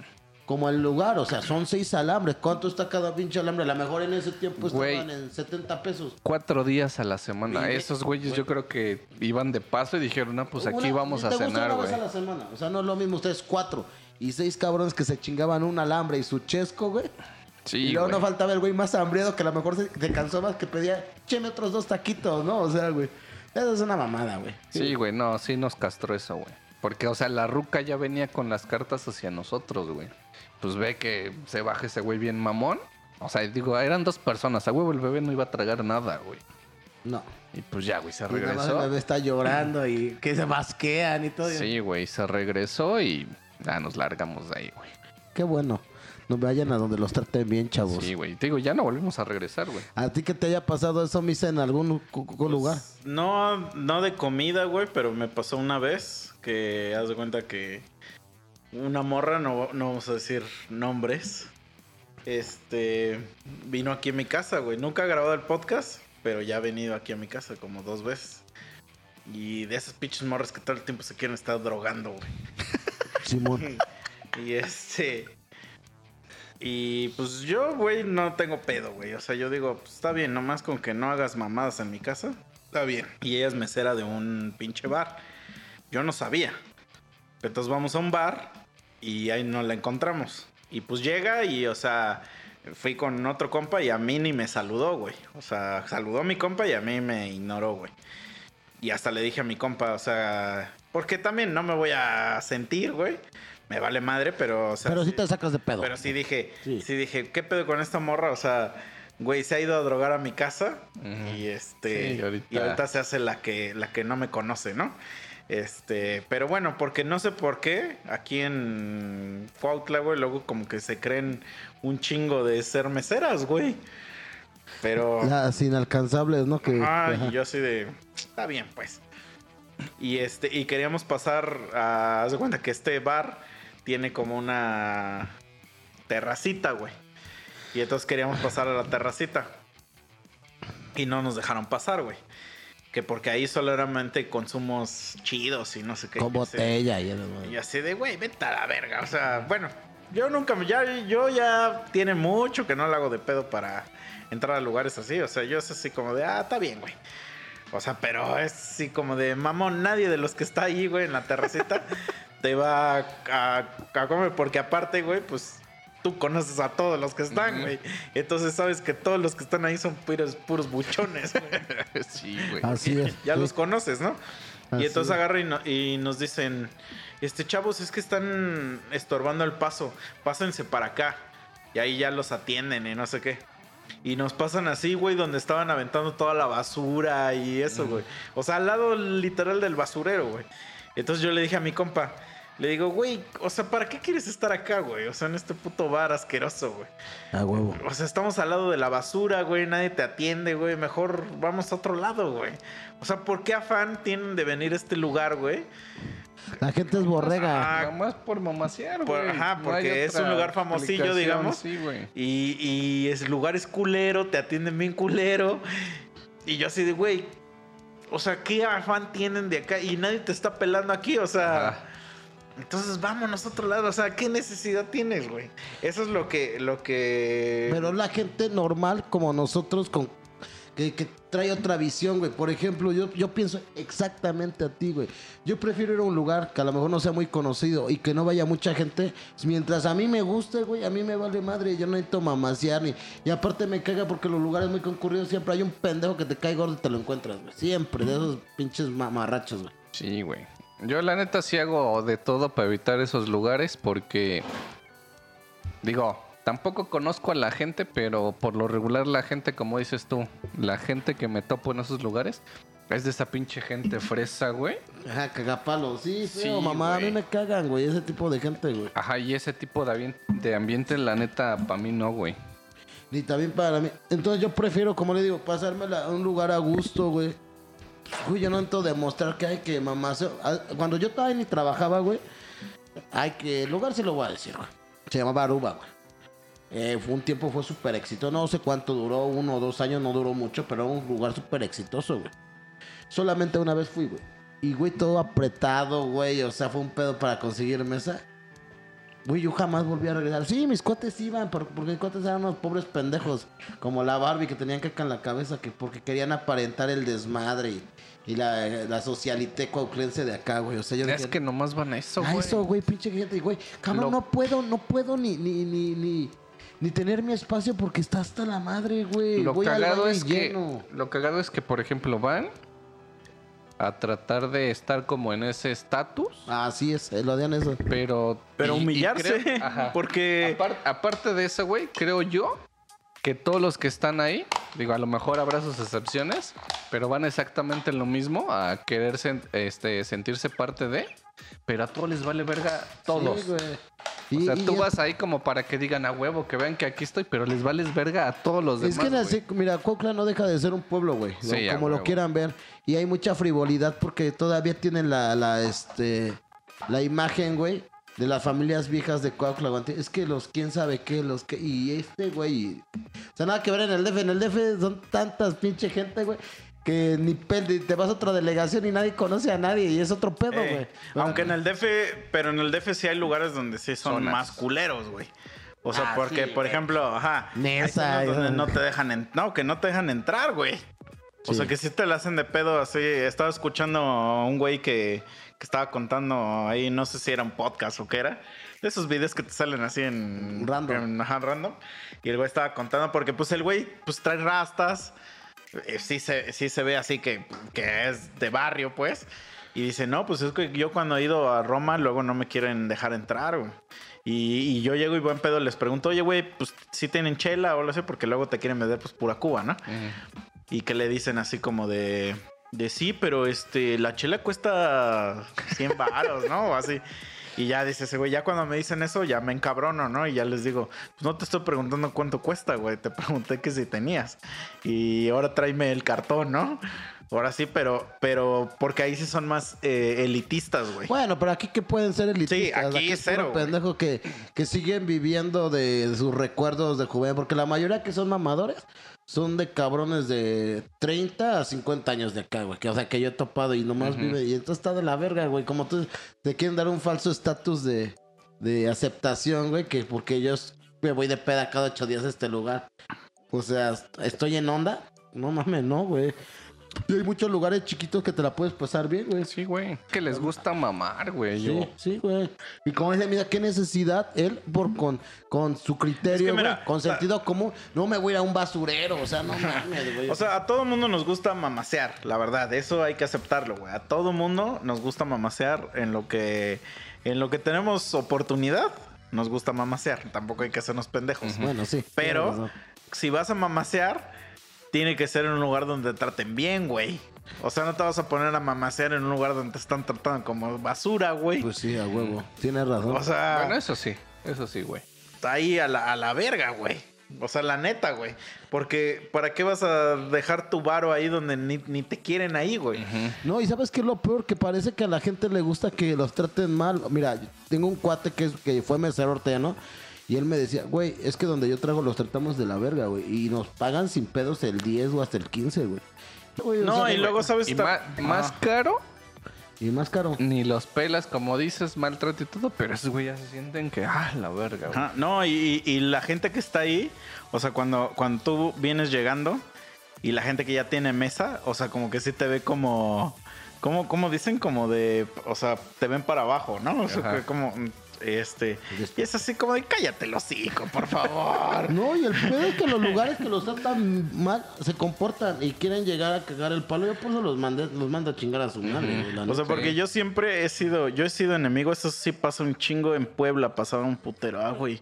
como al lugar. O sea, son seis alambres. ¿Cuánto está cada pinche alambre? A lo mejor en ese tiempo Güey. estaban en 70 pesos. Cuatro días a la semana. Esos güeyes yo creo que iban de paso y dijeron, no, pues aquí Una- vamos a ¿te gusta cenar, una vez güey. a la semana. O sea, no es lo mismo ustedes cuatro y seis cabrones que se chingaban un alambre y su chesco, güey. Y Sí, luego no faltaba el güey más hambriado que a lo mejor se, se cansó más que pedía, cheme otros dos taquitos, ¿no? O sea, güey. Eso es una mamada, güey. Sí, güey, no, sí nos castró eso, güey. Porque, o sea, la ruca ya venía con las cartas hacia nosotros, güey. Pues ve que se baja ese güey bien mamón. O sea, digo, eran dos personas. A huevo el bebé no iba a tragar nada, güey. No. Y pues ya, güey, se Y nada más el regresó. bebé está llorando y que se masquean y todo. Sí, güey, se regresó y ya nos largamos de ahí, güey. Qué bueno. No vayan a donde los traten bien, chavos. Sí, güey. Te digo, ya no volvimos a regresar, güey. ¿A ti que te haya pasado eso, Misa, en algún lugar? No, no de comida, güey, pero me pasó una vez que haz de cuenta que una morra, no, no vamos a decir nombres, este, vino aquí a mi casa, güey. Nunca ha grabado el podcast, pero ya ha venido aquí a mi casa como dos veces. Y de esas pinches morras que todo el tiempo se quieren estar drogando, güey. Simón. Y este. Y pues yo, güey, no tengo pedo, güey. O sea, yo digo, pues está bien, nomás con que no hagas mamadas en mi casa. Está bien. Y ella es mesera de un pinche bar. Yo no sabía. Entonces vamos a un bar y ahí no la encontramos. Y pues llega y, o sea, fui con otro compa y a mí ni me saludó, güey. O sea, saludó a mi compa y a mí me ignoró, güey. Y hasta le dije a mi compa, o sea, porque también no me voy a sentir, güey. Me vale madre, pero, o sea, Pero sí sí- te sacas de pedo. pero sí dije, Sí. sí. dije, ¿qué pedo con esta morra? O sea, güey, se ha ido a drogar a mi casa y este Sí, ahorita- y ahorita se hace la que la que no me conoce, ¿no? Este, pero bueno, porque no sé por qué aquí en Cuautla, güey, luego como que se creen un chingo de ser meseras, güey. Pero Las inalcanzables, ¿no? Que, Ajá, ajá. y yo así de, está bien, pues. Y este, y queríamos pasar a, haz de cuenta que este bar tiene como una terracita, güey. Y entonces queríamos pasar a la terracita. Y no nos dejaron pasar, güey. Que porque ahí solamente consumos chidos y no sé qué. Con así- botella y demás. y así de, güey, vete a la verga. O sea, bueno, yo nunca, me- ya, yo ya tiene mucho que no le hago de pedo para entrar a lugares así. O sea, yo es así como de, ah, está bien, güey. O sea, pero es así como de, mamón, nadie de los que está ahí, güey, en la terracita, te va a, a- a comer. Porque aparte, güey, pues tú conoces a todos los que están, güey. Entonces sabes que todos los que están ahí son puros, puros buchones, güey. sí, güey. Así es. Ya Sí. los conoces, ¿no? Así y entonces es. agarran y, no- y nos dicen, este chavos, es que están estorbando el paso, pásense para acá. Y ahí ya los atienden y no sé qué. Y nos pasan así, güey, donde estaban aventando toda la basura y eso, güey. O sea, al lado literal del basurero, güey. Entonces yo le dije a mi compa, le digo, güey, o sea, ¿para qué quieres estar acá, güey? O sea, en este puto bar asqueroso, güey. A huevo. O sea, estamos al lado de la basura, güey. Nadie te atiende, güey. Mejor vamos a otro lado, güey. O sea, ¿por qué afán tienen de venir a este lugar, güey? La gente es borrega. Ah, Nomás por mamasear, Por- güey. ajá, porque es un lugar famosillo, digamos. Sí, güey. Y, y el lugar es culero, te atienden bien culero. Y yo así de, güey. O sea, ¿qué afán tienen de acá? Y nadie te está pelando aquí, o sea. Ajá. Entonces vámonos a otro lado. O sea, ¿qué necesidad tienes, güey? Eso es lo que, lo que. Pero la gente normal como nosotros con que, que trae otra visión, güey. Por ejemplo, yo, yo pienso exactamente a ti, güey. Yo prefiero ir a un lugar que a lo mejor no sea muy conocido y que no vaya mucha gente. Mientras a mí me guste, güey, a mí me vale madre. Yo no necesito mamasear ni... Y aparte me caga porque los lugares muy concurridos siempre hay un pendejo que te cae gordo y te lo encuentras, güey. Siempre, de esos pinches mamarrachos, güey. Sí, güey. Yo la neta sí hago de todo para evitar esos lugares porque digo, tampoco conozco a la gente, pero por lo regular la gente, como dices tú, la gente que me topo en esos lugares es de esa pinche gente fresa, güey. Ajá, cagapalos. Sí, Sí, feo, mamá. A güey. mí me cagan, güey, ese tipo de gente, güey. Ajá, y ese tipo de, ambien- de ambiente, la neta, para mí no, güey. ni también para mí. Entonces yo prefiero, como le digo, pasármela a un lugar a gusto, güey. Güey, yo no ento demostrar que hay que mamás. Cuando yo todavía ni trabajaba, güey, hay que. El lugar se lo voy a decir, güey. Se llamaba Aruba, güey. Eh, fue un tiempo, fue súper exitoso. No sé cuánto duró, uno o dos años, no duró mucho, pero era un lugar súper exitoso, güey. Solamente una vez fui, güey. Y, güey, todo apretado, güey. O sea, fue un pedo para conseguir mesa. Güey, yo jamás volví a regresar. Sí, mis cuates iban, por- porque mis cuates eran unos pobres pendejos. Como la Barbie que tenían caca en la cabeza, que porque querían aparentar el desmadre y, y la, la socialité cuauclense de acá, güey. O sea, yo Es dije, que nomás van a eso, a güey. eso, güey, pinche gente, güey. Cabrón, Lo- no puedo, no puedo ni, ni, ni, ni, ni tener mi espacio porque está hasta la madre, güey. Lo Voy cagado es y que lleno. lo cagado es que por ejemplo van a tratar de estar como en ese estatus, Así es, eh, lo odian eso. pero Pero y- y humillarse, creo- ajá. porque... Apar- aparte de eso, güey, creo yo que todos los que están ahí, digo, a lo mejor habrá sus excepciones, pero van exactamente lo mismo a querer este, sentirse parte de, pero a todos les vale verga todos. Sí, o Y- sea, tú es- vas ahí como para que digan a huevo, que vean que aquí estoy, pero les vales verga a todos los Es demás. que güey. nací- mira, Cuautla no deja de ser un pueblo, güey. Sí, como lo quieran ver. Y hay mucha frivolidad porque todavía tienen la, la, este, la imagen, güey, de las familias viejas de güey. Es que los, quién sabe qué, los que. Y este, güey. O sea, nada que ver en el DF. En el DF son tantas pinche gente, güey. Que ni te vas a otra delegación y nadie conoce a nadie. Y es otro pedo, Eh, güey. aunque en el DF, pero en el DF sí hay lugares donde sí son Zonas. más culeros, güey. O sea, Ah, porque, sí, por ejemplo, ajá. hay Nesa, zonas donde no te dejan en- no, que no te dejan entrar, güey. O Sí. sea, que sí te la hacen de pedo así. Estaba escuchando a un güey que, que estaba contando ahí, no sé si era un podcast o qué era. De esos videos que te salen así en... Random. en- ajá, random. Y el güey estaba contando porque pues el güey pues trae rastas. Eh, sí, se, sí se ve así que, que es de barrio, pues. Y dice, no, pues es que yo cuando he ido a Roma, luego no me quieren dejar entrar, güey. Y, y yo llego y buen pedo les pregunto, oye, güey, pues si tienen chela o lo sé, porque luego te quieren vender pues pura Cuba, ¿no? Ujú. Y que le dicen así como de, de sí, pero este, la chela cuesta 100 baros, ¿no? O así. Y ya dice ese güey, ya cuando me dicen eso, ya me encabrono, ¿no? Y ya les digo, pues no te estoy preguntando cuánto cuesta, güey. Te pregunté que si tenías. Y ahora tráeme el cartón, ¿no? Ahora sí, pero, pero porque ahí sí son más eh, elitistas, güey. Bueno, pero aquí que pueden ser elitistas. aquí es cero, pendejo que, que siguen viviendo de sus recuerdos de juventud. Porque la mayoría que son mamadores son de cabrones de 30 a 50 años de acá, güey. Que, o sea, que yo he topado y nomás Ujú. vive. Y entonces está de la verga, güey. Como tú te quieren dar un falso estatus de, de aceptación, güey. Que porque yo me voy de peda cada ocho días a este lugar. O sea, estoy en onda. No mames, no, güey. Y hay muchos lugares chiquitos que te la puedes pasar bien, güey. Sí, güey. Que les gusta mamar, güey. Sí, Yo. sí, güey. Y como dice, mira, qué necesidad él por con, con su criterio, Es que güey, mira, con sentido común, no me voy a ir a un basurero, o sea, no mames, güey. O sea, a todo mundo nos gusta mamasear, la verdad. Eso hay que aceptarlo, güey. A todo mundo nos gusta mamasear en lo que, en lo que tenemos oportunidad. Nos gusta mamasear. Tampoco hay que hacernos pendejos. bueno, sí. Pero si vas a mamasear, tiene que ser en un lugar donde te traten bien, güey. O sea, no te vas a poner a mamasear en un lugar donde te están tratando como basura, güey. Pues sí, a huevo. Tienes razón. o sea, Bueno, eso sí. Eso sí, güey. está ahí a la, a la verga, güey. O sea, la neta, güey. Porque, ¿para qué vas a dejar tu varo ahí donde ni, ni te quieren ahí, güey? No, y ¿sabes qué es lo peor? Que parece que a la gente le gusta que los traten mal. Mira, tengo un cuate que, es, que fue mesero horteano. Y él me decía, güey, es que donde yo trago los tratamos de la verga, güey. Y nos pagan sin pedos el 10 o hasta el 15, güey. No, sea, y luego, ¿sabes? Y más caro, Y más caro. ni los pelas, como dices, maltrato y todo, pero esos güey ya se sienten que, ah, la verga, güey. No, y, y la gente que está ahí, o sea, cuando, cuando tú vienes llegando y la gente que ya tiene mesa, o sea, como que sí te ve como, como, como dicen, como de, o sea, te ven para abajo, ¿no? O sea, Ajá. que como, este, y es así como de, cállate los hocico, por favor. No, y el pedo es que los lugares que los tratan mal se comportan y quieren llegar a cagar el palo. Yo por eso los, mandé, los mando a chingar a su madre. O sea, porque yo siempre he sido, yo he sido enemigo, eso sí pasa un chingo en Puebla, pasaba un putero, ah, güey.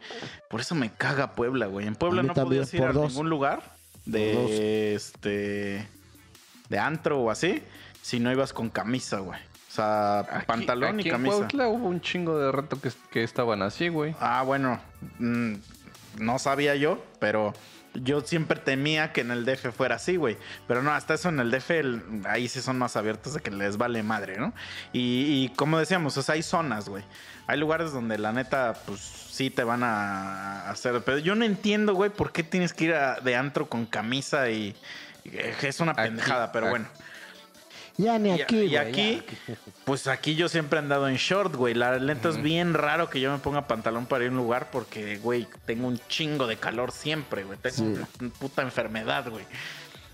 Por eso me caga Puebla, güey. En Puebla no podías ir por a dos. ningún lugar de este de antro o así si no ibas con camisa, güey. O sea, Aquí- pantalón aquí y en camisa. Cuautla hubo un chingo de rato que, que estaban así, güey. Ah, bueno, mm, no sabía yo, pero yo siempre temía que en el DF fuera así, güey. Pero no, hasta eso en el DF, el- ahí sí son más abiertos de que les vale madre, ¿no? Y, y como decíamos, o sea, hay zonas, güey. Hay lugares donde la neta, pues sí te van a hacer. Pero yo no entiendo, güey, por qué tienes que ir a- de antro con camisa y. y Es una Aquí- pendejada, pero aquí- bueno. Ya ni Y, aquí, y güey, aquí, ya. pues aquí yo siempre he andado en short, güey. La neta es bien raro que yo me ponga pantalón para ir a un lugar porque, güey, tengo un chingo de calor siempre, güey. Tengo Sí. una puta enfermedad, güey.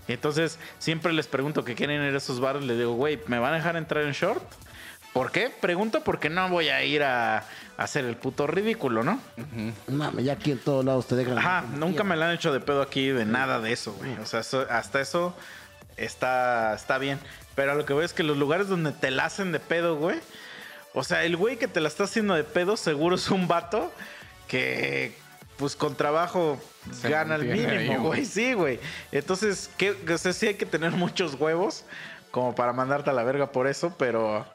Entonces, siempre les pregunto que quieren ir a esos bares. Les digo, güey, ¿me van a dejar entrar en short? ¿Por qué? Pregunto porque no voy a ir a, a hacer el puto ridículo, ¿no? Mames, ya aquí en todos lados te dejan. Ajá, nunca me la han hecho de pedo aquí de nada de eso, güey. O sea, eso- hasta eso está, está bien. Pero lo que veo es que los lugares donde te la hacen de pedo, güey. O sea, el güey que te la está haciendo de pedo seguro es un vato que, pues con trabajo Se gana el ahí, mínimo, güey. güey. Sí, güey. Entonces, ¿qué? O sea, sí hay que tener muchos huevos como para mandarte a la verga por eso, pero...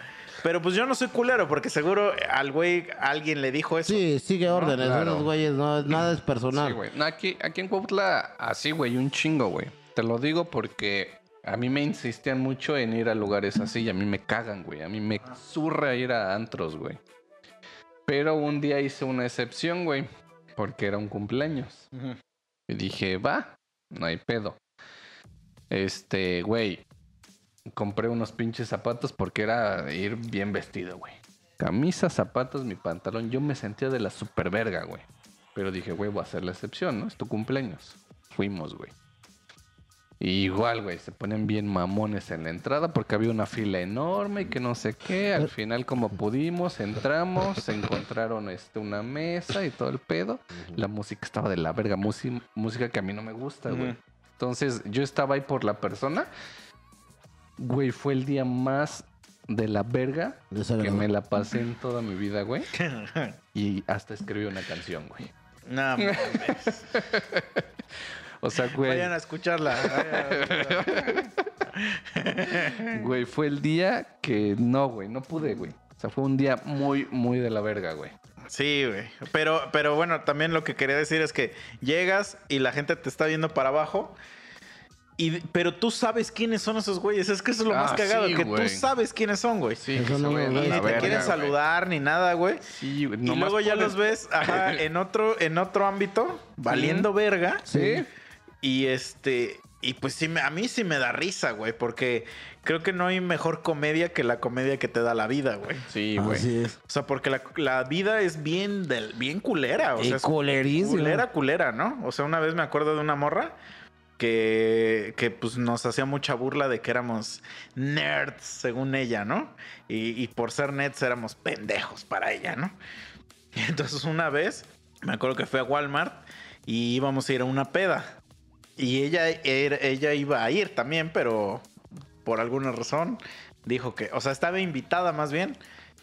Pero pues yo no soy culero porque seguro al güey alguien le dijo eso. Sí, sigue órdenes. claro. Esos güeyes, no, nada es personal. Sí, güey. No, aquí, aquí en Cuautla, así, güey, un chingo, güey. Te lo digo porque a mí me insistían mucho en ir a lugares así y a mí me cagan, güey. A mí me zurra ir a antros, güey. Pero un día hice una excepción, güey, porque era un cumpleaños. Y dije, va, no hay pedo. Este, güey, compré unos pinches zapatos porque era ir bien vestido, güey. Camisa, zapatos, mi pantalón. Yo me sentía de la super verga, güey. Pero dije, güey, voy a hacer la excepción, ¿no? Es tu cumpleaños. Fuimos, güey. Y igual, güey, se ponen bien mamones en la entrada porque había una fila enorme y que no sé qué. Al final, como pudimos, entramos, se encontraron este, una mesa y todo el pedo. La música estaba de la verga, musi- música que a mí no me gusta, güey. Entonces, yo estaba ahí por la persona. Güey, fue el día más de la verga que me la pasé en toda mi vida, güey. Y hasta escribí una canción, güey. No, mames. O sea, güey, Vayan a escucharla. vayan a escucharla. güey, fue el día que no, güey, no pude, güey. O sea, fue un día muy, muy de la verga, güey. Sí, güey. Pero, pero bueno, también lo que quería decir es que llegas y la gente te está viendo para abajo. Y, pero tú sabes quiénes son esos güeyes. Es que eso es lo Ah, más cagado. sí, que güey. tú sabes quiénes son, güey. Sí, Eso no. Y la ni te verga, quieren güey. saludar ni nada, güey. Sí, güey. Y nomás luego ya los ves ajá, en otro, en otro ámbito, valiendo verga. Sí. Y este. Y pues sí, me- a mí sí me da risa, güey. Porque creo que no hay mejor comedia que la comedia que te da la vida, güey. Sí, güey. Así es. O sea, porque la, la vida es bien, del, bien culera. O Y sea, culera, culera, ¿no? O sea, una vez me acuerdo de una morra que, que pues nos hacía mucha burla de que éramos nerds, según ella, ¿no? Y, y por ser nerds éramos pendejos para ella, ¿no? Y entonces una vez me acuerdo que fue a Walmart y íbamos a ir a una peda. Y ella, era- ella iba a ir también, pero por alguna razón dijo que, o sea, estaba invitada más bien,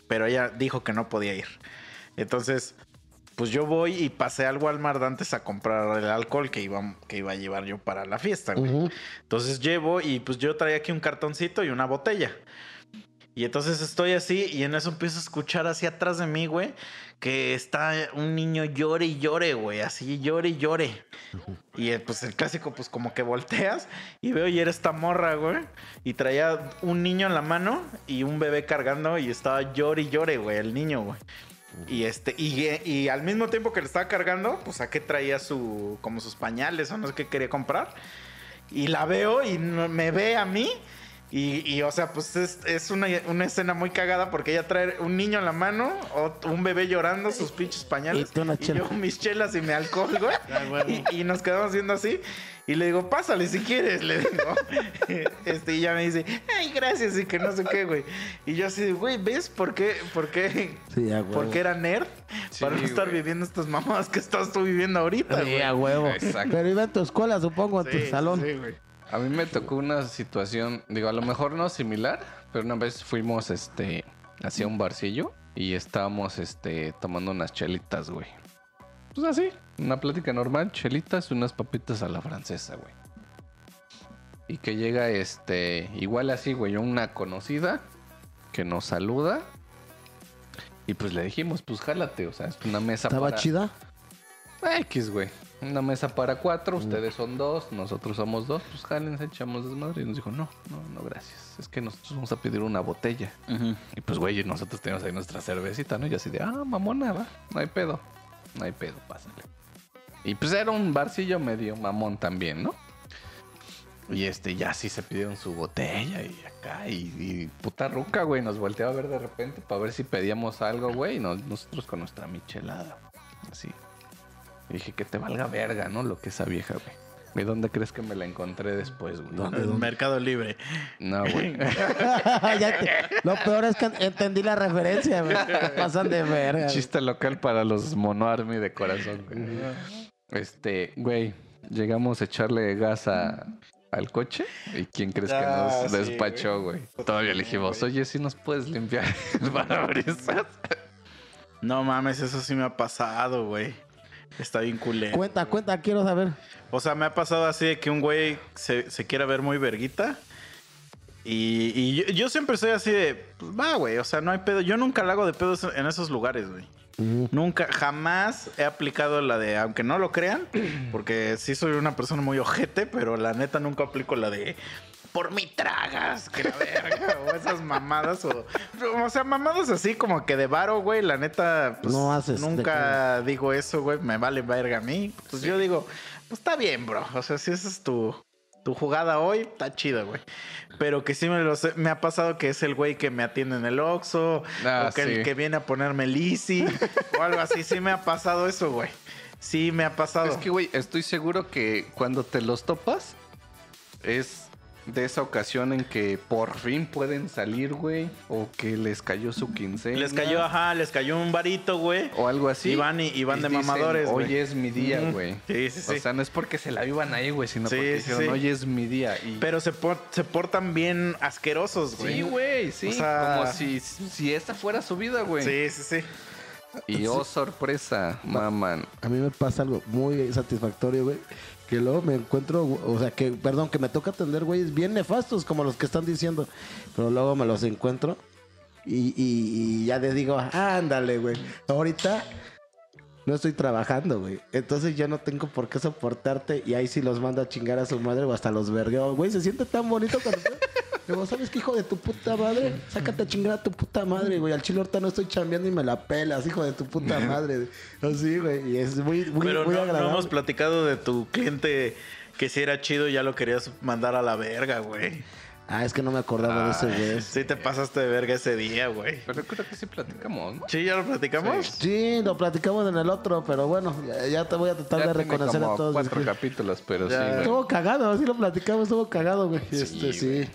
pero ella dijo que no podía ir. Entonces, pues yo voy y pasé al Walmart antes a comprar el alcohol que iba, que iba a llevar yo para la fiesta, güey. Ujú. Entonces llevo y pues yo traía aquí un cartoncito y una botella. Y entonces estoy así y en eso empiezo a escuchar hacia atrás de mí, güey, que está un niño llore y llore, güey, así llore y llore. Y eh, pues el clásico, pues como que volteas y veo y era esta morra, güey, y traía un niño en la mano y un bebé cargando y estaba llore y llore, güey, el niño, güey. Y este, y, y al mismo tiempo que le estaba cargando, pues a qué traía su, como sus pañales o no sé qué quería comprar. Y la veo y me ve a mí. Y, y, o sea, pues es, es una, una escena muy cagada porque ella trae un niño en la mano, o un bebé llorando, sus pinches pañales. Y y yo mis chelas y mi alcohol, güey. y, y nos quedamos viendo así. Y le digo, pásale si quieres, le digo. Este, y ella me dice, ay, gracias, y que no sé qué, güey. Y yo así, güey, ¿ves por qué? ¿Por qué? Sí, a huevo. Porque era nerd Sí, para no estar güey. viviendo estas mamadas que estás tú viviendo ahorita, Sí, güey. a huevo. Exacto. Pero iba a tu escuela, supongo, a tu salón. sí, güey. A mí me tocó una situación, digo, a lo mejor no similar, pero una vez fuimos, este, hacia un barcillo y estábamos, este, tomando unas chelitas, güey. Pues así, una plática normal, chelitas y unas papitas a la francesa, güey. Y que llega, este, igual así, güey, una conocida que nos saluda. Y pues le dijimos, pues jálate, o sea, es una mesa ¿Estaba para... chida? X, güey. Una mesa para cuatro, ustedes son dos, nosotros somos dos, pues jálense, echamos desmadre. Y nos dijo, no, no, no, gracias. Es que nosotros vamos a pedir una botella. Y pues, güey, nosotros tenemos ahí nuestra cervecita, ¿no? Y así de, ah, mamona, va, no hay pedo. No hay pedo, pásale. Y pues era un barcillo medio mamón también, ¿no? Y este, ya sí se pidieron su botella y acá, y, y puta ruca, güey, nos volteaba a ver de repente para ver si pedíamos algo, güey, y nos- nosotros con nuestra michelada, así. Y dije, que te valga verga, ¿no? Lo que esa vieja, güey. ¿Y dónde crees que me la encontré después, güey? En el Mercado Libre. No, güey. Lo peor es que entendí la referencia, güey. Pasan de verga. güey. Chiste local para los mono army de corazón, güey. Este, güey, llegamos a echarle gas a- al coche y quién crees que Ah, nos sí, despachó, güey. Todavía le dijimos, oye, si nos puedes limpiar el parabrisas. No mames, eso sí me ha pasado, güey. Está bien culero. Cuenta, cuenta, quiero saber. O sea, me ha pasado así de que un güey se, se quiera ver muy verguita. Y, y yo, yo siempre soy así de, pues va, güey, o sea, no hay pedo. Yo nunca la hago de pedos en esos lugares, güey. Nunca, jamás he aplicado la de, aunque no lo crean, porque sí soy una persona muy ojete, pero la neta nunca aplico la de, por mí tragas, que la verga, o esas mamadas, o, o sea, mamadas así como que de varo, güey, la neta, pues, No haces de nunca digo eso, güey, me vale verga a mí. Pues yo digo, pues está bien, bro, o sea, si esa es tu, tu jugada hoy, está chido, güey. Pero que sí me, lo sé- me ha pasado que es el güey que me atiende en el Oxxo, Ah, o que sí. el que viene a ponerme el Easy, o algo así. Sí me ha pasado eso, güey. Sí me ha pasado. Es que, güey, estoy seguro que cuando te los topas es de esa ocasión en que por fin pueden salir, güey, o que les cayó su quincena. les cayó, ajá, les cayó un varito, güey. O algo así. Y van, y, y van de dicen, mamadores, güey. Hoy es mi día, güey. Sí, sí, sí. O sea, no es porque se la vivan ahí, güey, sino Sí, porque sí, dijeron, sí. hoy es mi día. Y... Pero se, por- se portan bien asquerosos, güey. sí, güey, sí. O sea- Como si, si esta fuera su vida, güey. Sí, sí, sí. Y oh, sorpresa, maman. A mí me pasa algo muy satisfactorio, güey. Que luego me encuentro, o sea, que, perdón, que me toca atender güeyes bien nefastos, como los que están diciendo. Pero luego me los encuentro y, y- y ya les digo, ándale, güey. Ahorita no estoy trabajando, güey. Entonces ya no tengo por qué soportarte. Y ahí sí los mando a chingar a su madre o hasta los vergueo. Güey, se siente tan bonito cuando... Digo, ¿sabes qué, hijo de tu puta madre? Sácate a chingar a tu puta madre, güey. Al chile ahorita no estoy chambeando y me la pelas, hijo de tu puta madre. Así, güey. Y es muy, muy, Pero muy no, no agradable. hemos platicado de tu cliente que si era chido ya lo querías mandar a la verga, güey. Ah, es que no me acordaba de ese, güey. Sí te pasaste de verga ese día, güey. Pero creo que sí platicamos, ¿no? Sí, ya lo platicamos. Sí, lo platicamos en el otro, pero bueno, ya, ya te voy a tratar Ya de reconocer como a todos. cuatro capítulos, pero Ya. sí, güey. Estuvo cagado, así lo platicamos, estuvo cagado, güey. Este, sí.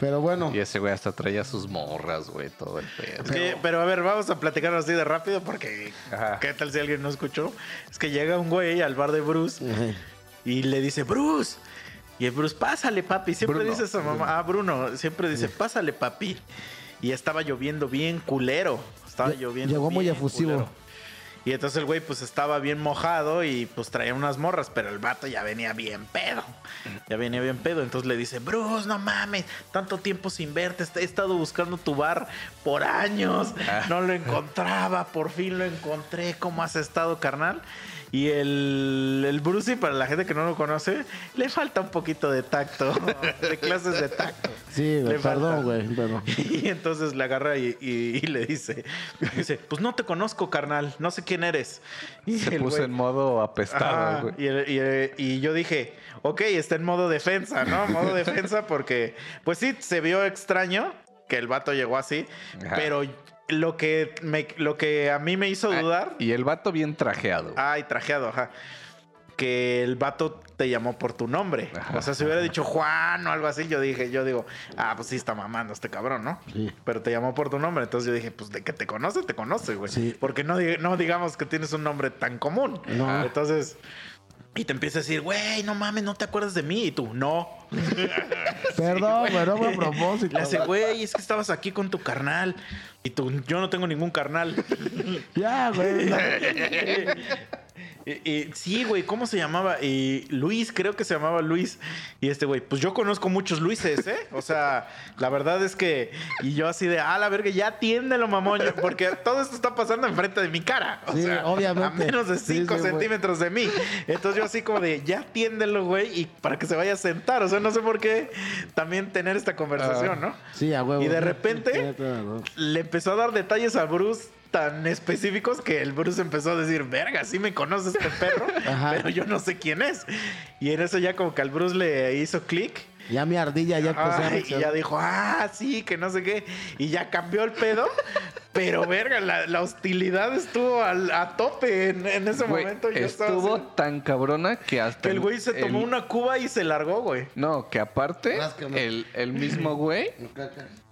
Pero bueno, Y ese güey hasta traía sus morras, güey, todo el pedo. Es que- pero a ver, vamos a platicar así de rápido porque Ajá. ¿qué tal si alguien no escuchó? Es que llega un güey al bar de Bruce Ajá. y le dice, Bruce. Y el Bruce, pásale, papi. Siempre Bruno, dice esa mamá. Ah, Bruno. Siempre dice, pásale, papi. Y estaba lloviendo bien culero. Estaba lloviendo llegó muy efusivo. culero. Y entonces el güey pues estaba bien mojado y pues traía unas morras, pero el vato ya venía bien pedo. Ya venía bien pedo. Entonces le dice, Bruce, no mames, tanto tiempo sin verte. He estado buscando tu bar por años. No lo encontraba, por fin lo encontré. ¿Cómo has estado, carnal? Y el, el Brucey, para la gente que no lo conoce, le falta un poquito de tacto, de clases de tacto. sí, güey, perdón, güey. Pero... Y entonces le agarra y, y- y le dice, dice, pues no te conozco, carnal, no sé quién eres. Y Se puso güey- en modo apestado, güey. y, el- y el- y yo dije, ok, está en modo defensa, ¿no? Modo defensa porque, pues sí, se vio extraño que el vato llegó así, Ajá. pero lo que, me, lo que a mí me hizo Ah, dudar... Y el vato bien trajeado. Ay, trajeado, ajá. Que el vato te llamó por tu nombre. Ajá. O sea, si hubiera dicho Juan o algo así, yo dije, yo digo, ah, pues sí está mamando este cabrón, ¿no? Sí. Pero te llamó por tu nombre. Entonces yo dije, pues de que te conoce, te conoce, güey. Sí. Porque no, no digamos que tienes un nombre tan común. No. Entonces. Y te empieza a decir, güey, no mames, no te acuerdas de mí. Y tú, no. Perdón, güey, no fue a propósito. Le hace, güey, es que estabas aquí con tu carnal. Y tú, yo no tengo ningún carnal. Ya, güey. Y sí, güey, ¿cómo se llamaba? Y Luis, creo que se llamaba Luis. Y este güey, pues yo conozco muchos Luises, ¿eh? O sea, la verdad es que. Y yo así de, ah, la verga, ya atiéndelo, mamón. Porque todo esto está pasando enfrente de mi cara. O Sí, sea, obviamente. A menos de Sí, 5 sí, güey. centímetros de mí. Entonces yo así como de, ya atiéndelo, güey, y para que se vaya a sentar. O sea, no sé por qué también tener esta conversación, ¿no? Sí, a huevo. Y de repente- le empezó a dar detalles a Bruce tan específicos que el Bruce empezó a decir, verga, sí me conoce este perro, Ajá. pero yo no sé quién es. Y en eso ya como que al Bruce le hizo clic. Ya mi ardilla ya empezó a Ay, y ya dijo, ah, sí, que no sé qué. Y ya cambió el pedo. Pero, verga, la, la hostilidad estuvo al- a tope en, en ese Güey, momento. Yo estuvo así, tan cabrona que hasta... que el güey se tomó el- una cuba y se largó, güey. No, que aparte, el, el mismo güey,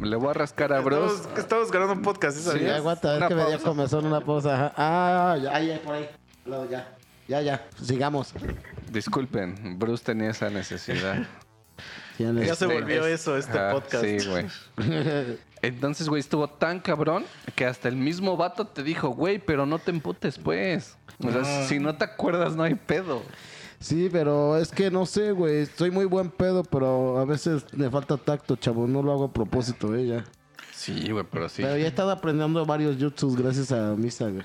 le voy a rascar a Bruce. Estamos, estamos grabando un podcast, ¿sí Sí, sabías? aguanta, es Una que me dio pausa. comezón una pausa. ajá. Ah, ya, ahí, ahí, por ahí. Al lado, ya. Ya, ya. Sigamos. Disculpen, Bruce tenía esa necesidad. Ya Ya se Este, volvió es- eso, este podcast. Sí, güey. Entonces, güey, estuvo tan cabrón que hasta el mismo vato te dijo, güey, pero no te emputes, pues. O sea, Ah. si no te acuerdas, no hay pedo. Sí, pero es que no sé, güey. Soy muy buen pedo, pero a veces me falta tacto, chavo. No lo hago a propósito, eh, ya. Sí, güey, pero sí. Pero ya he estado aprendiendo varios jutsus gracias a Misa, güey.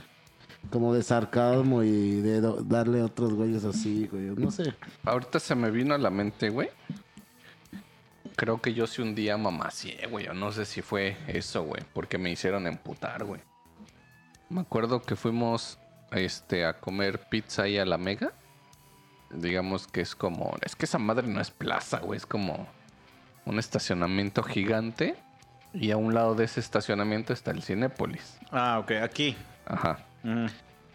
Como de sarcasmo y de darle a otros güeyes así, güey. No sé. Ahorita se me vino a la mente, güey. Creo que yo sí un día mamacié, güey. O no sé si fue eso, güey. Porque me hicieron emputar, güey. Me acuerdo que fuimos este, a comer pizza ahí a la Mega. Digamos que es como... Es que esa madre no es plaza, güey. Es como un estacionamiento gigante. Y a un lado de ese estacionamiento está el Cinépolis. Ah, ok, aquí. Ajá. Mm.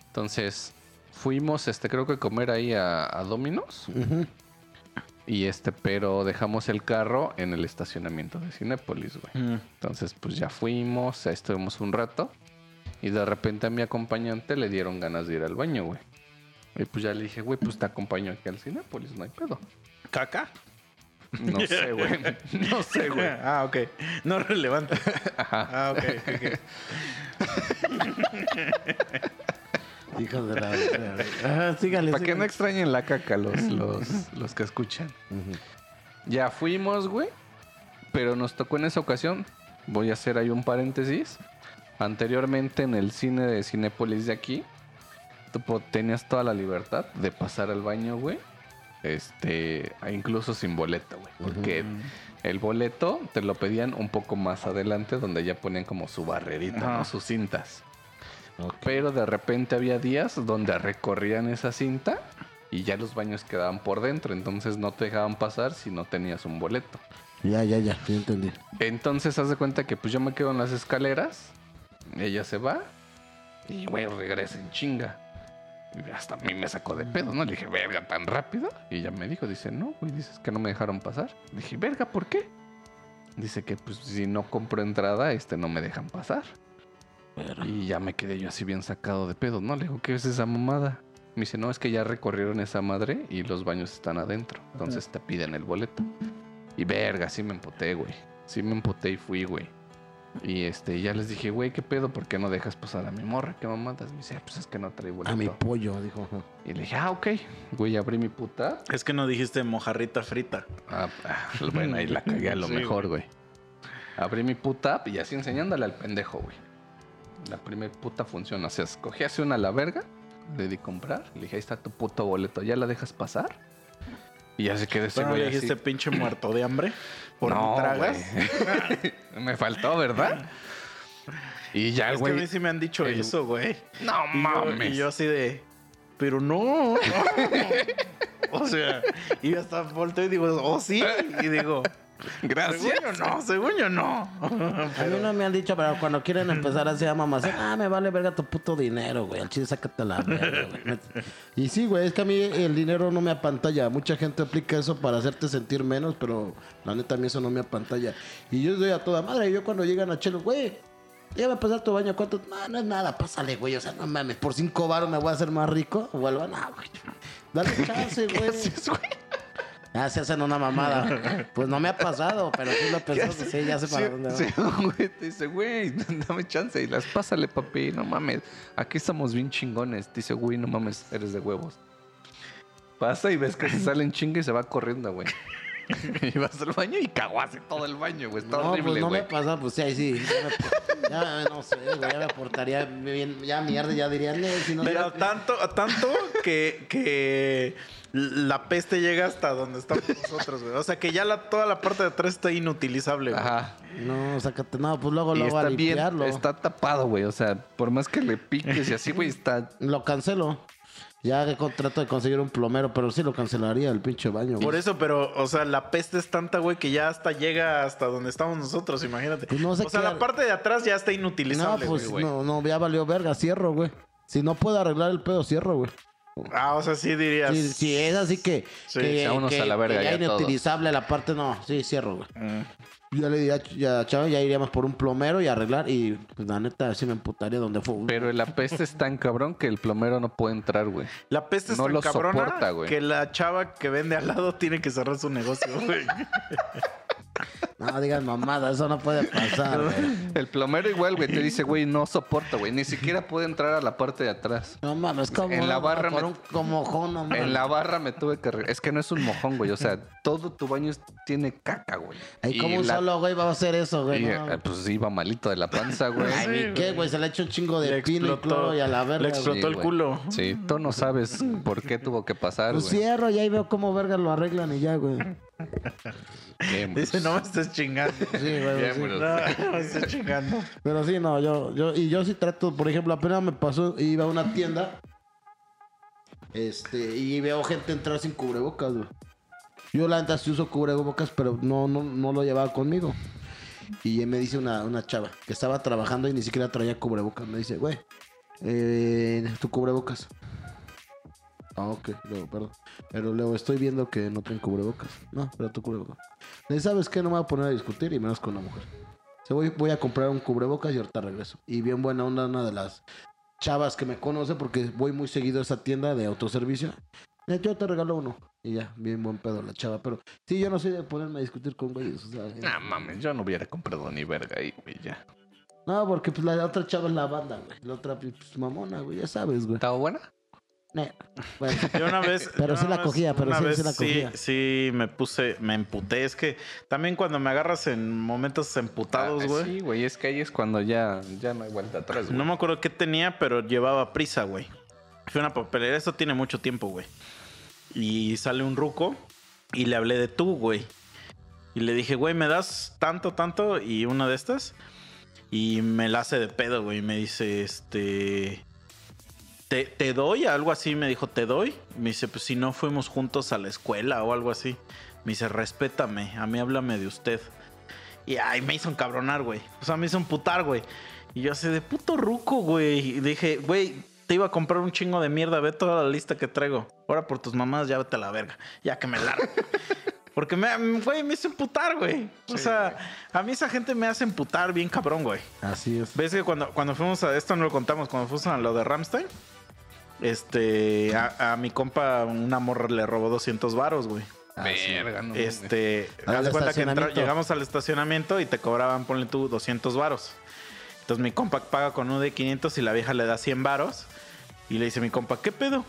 Entonces, fuimos, este, creo que a comer ahí a, a Domino's. Y este, pero dejamos el carro en el estacionamiento de Cinépolis, güey. Mm. Entonces, pues ya fuimos, estuvimos un rato. Y de repente a mi acompañante le dieron ganas de ir al baño, güey. Y pues ya le dije, güey, pues te acompaño aquí al Cinépolis, no hay pedo. ¿Caca? No sé, güey. No sé, güey. Ah, ok. No relevante. Ajá. Ah, ok. ok. Hijo de la. Ajá, sígale. Para que no extrañen la caca los, los, los que escuchan. Ya fuimos, güey. Pero nos tocó en esa ocasión. Voy a hacer ahí un paréntesis. Anteriormente en el cine de Cinépolis de aquí, tenías toda la libertad de pasar al baño, güey. Este, e incluso sin boleto, güey. Porque el boleto te lo pedían un poco más adelante, donde ya ponían como su barrerita. ¿no? Sus cintas. Pero de repente había días donde recorrían esa cinta y ya los baños quedaban por dentro, entonces no te dejaban pasar si no tenías un boleto. Ya, ya, ya. Ya entendí. Entonces haz de cuenta que pues yo me quedo en las escaleras, ella se va y güey regresa en chinga. Y hasta a mí me sacó de pedo, ¿no? Le dije, verga, tan rápido. Y ella me dijo, dice, no, güey, dices que no me dejaron pasar. Le dije, verga, ¿por qué? Dice que pues si no compro entrada, este no me dejan pasar. Y ya me quedé yo así bien sacado de pedo, ¿no? Le digo, ¿qué es esa mamada? Me dice, no, es que ya recorrieron esa madre y los baños están adentro. Entonces te piden el boleto. Y verga, sí me empoté, güey. Sí me empoté y fui, güey. Y este, ya les dije, güey, ¿qué pedo? ¿Por qué no dejas pasar a mi morra? ¿Qué mamadas? Me dice, "Ah, pues es que no trae boleto. A mi pollo, dijo. Y le dije, ah, ok. Güey, abrí mi puta. Es que no dijiste mojarrita frita. Ah, ah, bueno, ahí la cagué a lo Sí, mejor, güey. Abrí mi puta app y así enseñándole al pendejo, güey. La primer puta funciona. O sea, escogí así una a la verga, le di comprar, le dije, ahí está tu puto boleto, ¿ya la dejas pasar? Y ya se quedó ese no güey le así. dijiste pinche muerto de hambre. Por no, mi tragas. güey. Me faltó, ¿verdad? Y ya, Es que a mí güey. sí me han dicho el- eso, güey. No Y yo- mames. Y yo así de. Pero no. o sea, y yo hasta volteo y digo, oh sí. Y digo, Gracias. según yo no, según yo no. A mí no me han dicho, pero cuando quieren empezar así a mamacir, ah, me vale verga tu puto dinero, güey. Al chile, sácate la verga, güey. Y sí, güey, es que a mí el dinero no me apantalla. Mucha gente aplica eso para hacerte sentir menos, pero la neta a mí eso no me apantalla. Y yo doy a toda madre. Y yo cuando llegan a Chelo, güey, ya va a pasar tu baño, ¿cuánto? No, no es nada, pásale, güey. O sea, no mames, por cinco baros me voy a hacer más rico. O algo, no, güey. Dale chance, güey. Ah, se hacen una mamada. Pues no me ha pasado, pero sí lo he pensado. Sí, ya sé para Sí, dónde va. sí, güey te dice, güey, dame chance. Y las pásale, papi, no mames. Aquí estamos bien chingones. Dice, güey, no mames, eres de huevos. Pasa y ves que se sale en chinga y se va corriendo, güey. y vas al baño y caguaste todo el baño, güey. Está No, horrible, pues no me güey. pasado, pues sí, ahí sí. Ya, me- ya no sé, güey, ya me portaría bien, ya mierda, ya dirían, "Eh, si no Pero tanto, tanto que, que la peste llega hasta donde estamos nosotros, güey. O sea que ya la, toda la parte de atrás está inutilizable, güey. Ajá. No, sácate, no, pues luego Y luego a bien, limpiarlo. está tapado, güey. O sea, por más que le piques y así, güey, está. Lo cancelo. Ya trato de conseguir un plomero, pero sí lo cancelaría el pinche baño, güey. Por eso, pero, o sea, la peste es tanta, güey, que ya hasta llega hasta donde estamos nosotros, imagínate. Pues no sé o sea, qué- la parte de atrás ya está No, inutilizable, pues güey. no, no, ya valió verga, cierro, güey. Si no puedo arreglar el pedo, cierro, güey. Ah, o sea, sí dirías. Si, si es así que, Sí, que, que- a la verga que ya inutilizable la parte, no, sí, cierro, güey. Mm. Ya le diría a Ch- ya, Chava, ya iríamos por un plomero y arreglar y pues la neta sí me emputaría donde fue. Pero la peste es tan cabrón que el plomero no puede entrar, güey. La peste es tan lo cabrona soporta, güey. que la chava que vende al lado tiene que cerrar su negocio, güey. No digas mamada, eso no puede pasar, güey. El plomero igual, güey, te dice, güey, no soporta, güey. Ni siquiera puede entrar a la parte de atrás. No mames, como En la barra me- un como mojón, no mames. En la barra me tuve que... arreglar. Es que no es un mojón, güey. O sea, todo tu baño tiene caca, güey. Y como un la- solo güey va a hacer eso, güey. y, no. eh, pues iba malito de la panza, güey. Ay, ¿y ¿qué, güey? Se le ha hecho un chingo de Le pino y cloro y a la verga. le explotó el güey. culo. Sí, tú no sabes por qué tuvo que pasar, Pues güey. cierro y ahí veo cómo verga lo arreglan y ya, güey. Dice, no me estés chingando. Sí, güey. Bien, sí. No, no me estés chingando. Pero sí, no, yo, yo, y yo sí trato, por ejemplo, apenas me pasó, iba a una tienda, este, y veo gente entrar sin cubrebocas, güey. Yo la neta sí uso cubrebocas, pero no, no, no lo llevaba conmigo. Y me dice una, una chava que estaba trabajando y ni siquiera traía cubrebocas. Me dice, güey, eh, tu cubrebocas. Ah, ok, luego, perdón. Pero luego estoy viendo que no tienen cubrebocas. No, pero tu cubrebocas. Le dice, ¿sabes qué? No me voy a poner a discutir y menos con una mujer. Se voy, voy a comprar un cubrebocas y ahorita regreso. Y bien buena onda, una de las chavas que me conoce porque voy muy seguido a esa tienda de autoservicio. Yo te regalo uno. Y ya, bien buen pedo la chava. Pero sí, yo no soy de ponerme a discutir con güeyes. O sea, eh. No mames, yo no hubiera comprado ni verga ahí, güey, ya. No, porque pues la otra chava es la banda, güey. La otra, pues mamona, güey. Ya sabes, güey. ¿Estaba buena? Bueno, Yo una vez. Pero sí la cogía, pero sí, vez sí la cogía. Sí, me puse, me emputé. Es que también cuando me agarras en momentos emputados, Ah, güey. Sí, güey, es que ahí es cuando ya, ya no hay vuelta atrás, güey. No me acuerdo qué tenía, pero llevaba prisa, güey. Fui a una papelera, esto tiene mucho tiempo, güey. Y sale un ruco y le hablé de tú, güey. Y le dije, güey, ¿me das tanto, tanto? Y una de estas. Y me la hace de pedo, güey. Y me dice, este... ¿Te, te doy? Algo así me dijo, ¿te doy? Me dice, pues si no fuimos juntos a la escuela o algo así. Me dice, respétame, a mí háblame de usted. Y ay, me hizo encabronar, güey. O sea, me hizo emputar, güey. Y yo así de puto ruco, güey. Y dije, güey, te iba a comprar un chingo de mierda, ve toda la lista que traigo. Ahora por tus mamás, ya vete a la verga. Ya que me largo. Porque me, güey, me hizo emputar, güey. O sea, a mí esa gente me hace emputar bien cabrón, güey. así es. ¿Ves que cuando, cuando fuimos a esto no lo contamos, cuando fuimos a lo de Ramstein? Este, a, a mi compa una morra le robó 200 varos, güey. Verga, no mames. Este, Al haz de cuenta que entra- llegamos al estacionamiento y te cobraban, ponle tú, 200 varos. Entonces mi compa paga con uno de 500 y la vieja le da 100 varos. Y le dice mi compa, ¿qué pedo?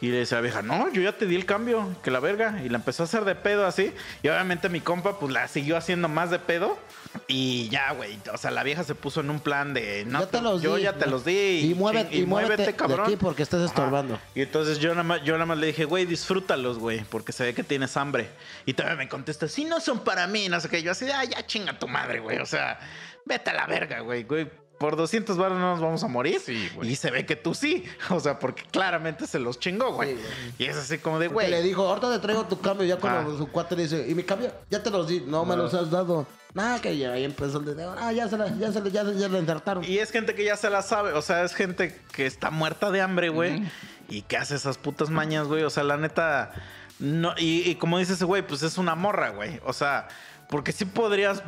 Y le dice a la vieja, no, yo ya te di el cambio, que la verga. Y la empezó a hacer de pedo así. Y obviamente mi compa, pues la siguió haciendo más de pedo. Y ya, güey. O sea, la vieja se puso en un plan de, no, Ya te los yo di. ya te los di. Y, muévete, ching- y muévete, de aquí porque estás estorbando. Ajá. Y entonces yo nada, más, yo nada más le dije, güey, disfrútalos, güey, porque se ve que tienes hambre. Y todavía me contesta, si no son para mí, no sé qué. Yo así, ah, ya chinga tu madre, güey. O sea, vete a la verga, güey, güey. Por 200 baros no nos vamos a morir. Sí, güey. Y se ve que tú sí. O sea, porque claramente se los chingó, güey. Sí, y es así como de, güey. le dijo, ahorita te traigo tu cambio. Ya cuando Ah. su cuate le dice, ¿y mi cambio? Ya te los di. No me los has dado. Nada, que ya ahí empezó el de, ah, ya se la, ya se la, ya, ya le ensartaron. Y es gente que ya se la sabe. O sea, es gente que está muerta de hambre, güey. Y que hace esas putas mañas, güey. O sea, la neta. No, y, y como dice ese güey, pues es una morra, güey. O sea, porque sí podrías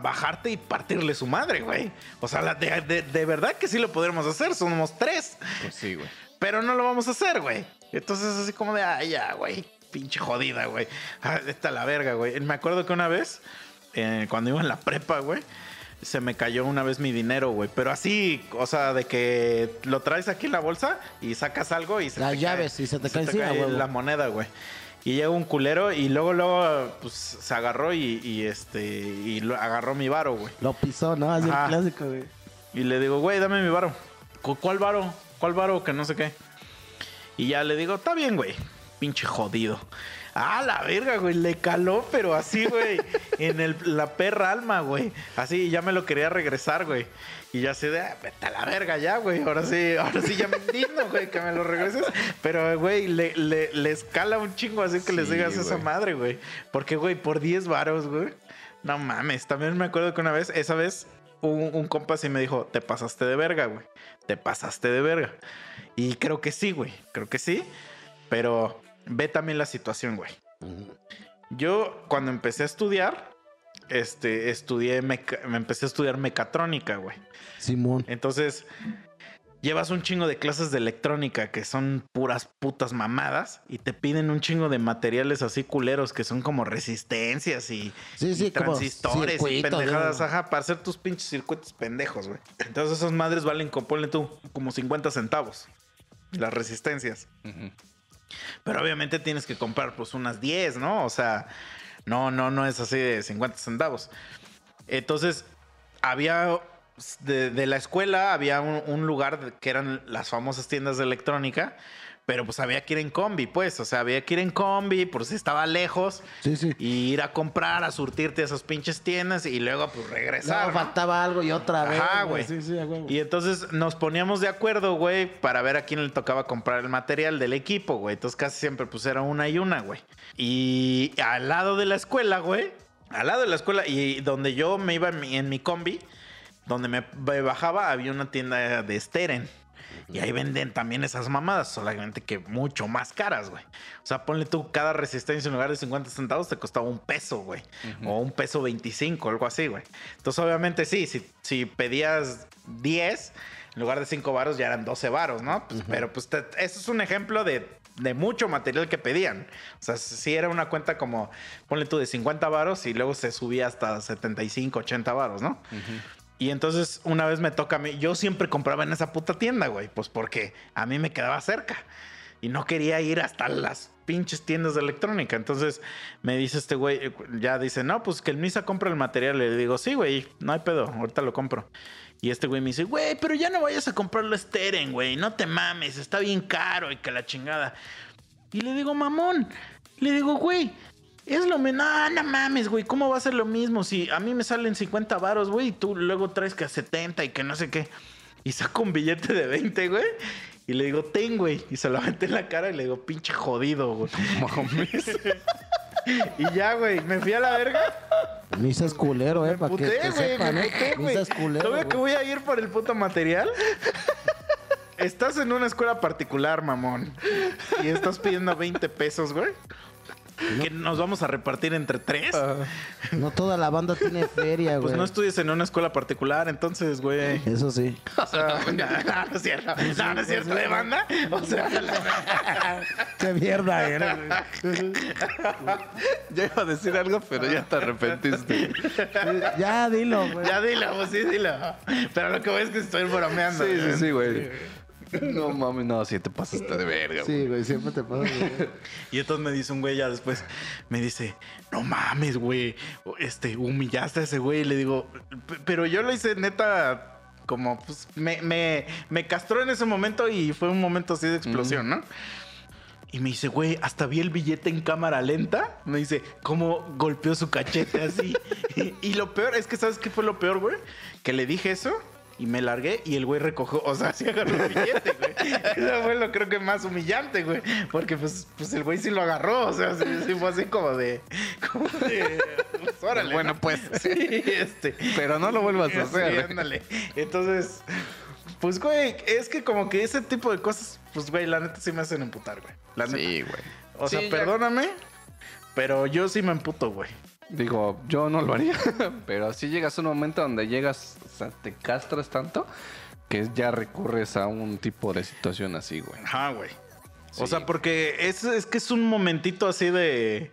bajarte y partirle su madre, güey. O sea, la- de, de- de verdad que sí lo podríamos hacer. Somos tres. Pues sí, güey. Pero no lo vamos a hacer, güey. Entonces, así como de, ay, ya, güey. pinche jodida, güey. Ah, esta la verga, güey. Me acuerdo que una vez, eh, cuando iba en la prepa, güey, se me cayó una vez mi dinero, güey. Pero así, o sea, de que lo traes aquí en la bolsa y sacas algo y se Las te llaves, cae, y se te cae encima, huevo. la moneda, güey. Y llega un culero y luego, luego, pues se agarró y, y, este, y lo- agarró mi varo, güey. Lo pisó, ¿no? Así Ajá. el clásico, güey. Y le digo, güey, dame mi varo. "¿Cu- ¿Cuál varo? ¿Cuál varo? Que no sé qué. Y ya le digo, está bien, güey. Pinche jodido. Ah, la verga, güey. Le caló, pero así, güey. en el, la perra alma, güey. Así, ya me lo quería regresar, güey. Y ya se de, "Ah, vete a la verga ya, güey. Ahora sí, ahora sí ya me indigno, güey, que me lo regreses. Pero, güey, le, le, le escala un chingo así que les digas esa madre, güey. Porque, güey, por 10 varos, güey. No mames. También me acuerdo que una vez, esa vez, un, un compa sí me dijo, te pasaste de verga, güey. Te pasaste de verga. Y creo que sí, güey. Creo que sí. Pero ve también la situación, güey. Yo, cuando empecé a estudiar, este, estudié, meca- me empecé a estudiar mecatrónica, güey. Simón. Entonces, llevas un chingo de clases de electrónica que son puras putas mamadas y te piden un chingo de materiales así culeros que son como resistencias y, Sí, sí, y como transistores y pendejadas, ¿no? ajá, para hacer tus pinches circuitos pendejos, güey. Entonces, esas madres valen, como, ponle tú, como 50 centavos. Las resistencias. Ujú. Pero obviamente tienes que comprar pues unas 10, ¿no? O sea, no, no, no es así de 50 centavos. Entonces, había de, la escuela, había un lugar que eran las famosas tiendas de electrónica, pero pues había que ir en combi, pues, o sea, había que ir en combi por si estaba lejos Sí, sí. y ir a comprar, a surtirte a esas pinches tiendas y luego pues regresar. No, ¿no? faltaba algo y otra vez. Ajá, güey. Sí, sí. Y entonces nos poníamos de acuerdo, güey, para ver a quién le tocaba comprar el material del equipo, güey. Entonces casi siempre pues era una y una, güey. Y al lado de la escuela, güey, al lado de la escuela y donde yo me iba en mi, en mi combi, donde me, me bajaba, había una tienda de Steren. Y ahí venden también esas mamadas, solamente que mucho más caras, güey. O sea, ponle tú, cada resistencia en lugar de 50 centavos te costaba un peso, güey. O un peso 25, algo así, güey. Entonces, obviamente, sí, si, si pedías 10, en lugar de 5 varos ya eran 12 varos, ¿no? Pues, Pero pues te- eso es un ejemplo de, de mucho material que pedían. O sea, si era una cuenta como, ponle tú, de 50 varos y luego se subía hasta 75, 80 varos, ¿no? Y entonces una vez me toca a mí, yo siempre compraba en esa puta tienda, güey, pues porque a mí me quedaba cerca y no quería ir hasta las pinches tiendas de electrónica. Entonces me dice este güey, ya dice, no, pues que el Misa compra el material. Le digo, sí, güey, no hay pedo, ahorita lo compro. Y este güey me dice, güey, pero ya no vayas a comprarlo Steren, güey, no te mames, está bien caro y que la chingada. Y le digo, mamón, le digo, güey, es lo mismo. No, no mames, güey. ¿Cómo va a ser lo mismo? Si a mí me salen 50 varos, güey, y tú luego traes que a 70 y que no sé qué. Y saco un billete de 20, güey. Y le digo, ten, güey. Y se lo aventé en la cara y le digo, pinche jodido, güey. y ya, güey. Me fui a la verga. Misa es culero, eh, para que, puté, que güey. sepan, Me eh. puté, güey. Misa es culero. ¿Todavía que voy a ir por el puto material? Estás en una escuela particular, mamón. Y estás pidiendo 20 pesos, güey. Que nos vamos a repartir entre tres. No toda la banda tiene feria, güey. Pues no estudies en una escuela particular, entonces, güey. Eso sí. O sea, no, no es cierto. No, no es cierto, de banda. O sea, Qué mierda güey. Yo iba a decir algo, pero ya te arrepentiste. Ya, dilo, güey. ya dilo, pues sí, dilo. Pero lo que voy es que estoy bromeando. Sí, sí, sí, güey. No mames, no, sí te pasaste de verga, güey. Sí, güey, siempre te pasa. güey. Y entonces me dice un güey ya después, me dice, no mames, güey, este, humillaste a ese güey. Y le digo, "P- pero yo lo hice neta, como, pues, me, me, me castró en ese momento y fue un momento así de explosión, ¿no? Y me dice, güey, hasta vi el billete en cámara lenta. Me dice, cómo golpeó su cachete así. y, y lo peor, es que, ¿sabes qué fue lo peor, güey? Que le dije eso y me largué y el güey recogió, o sea, sí agarró el billete, güey. Eso fue lo creo que más humillante, güey. Porque pues, pues el güey sí lo agarró, o sea, sí, sí fue así como de... Como de pues, órale, Bueno, ¿no? pues. Sí, este... Pero no lo vuelvas a Sí, hacer. ándale. Entonces, pues, güey, es que como que ese tipo de cosas, pues, güey, la neta sí me hacen emputar, güey. La neta. Sí, güey. O sea, Sí, ya- perdóname, pero yo sí me emputo, güey. Digo, yo no lo haría, pero sí llegas a un momento donde llegas, o sea, te castras tanto que ya recurres a un tipo de situación así, güey. Ajá, güey. O sea, porque es, es que es un momentito así de.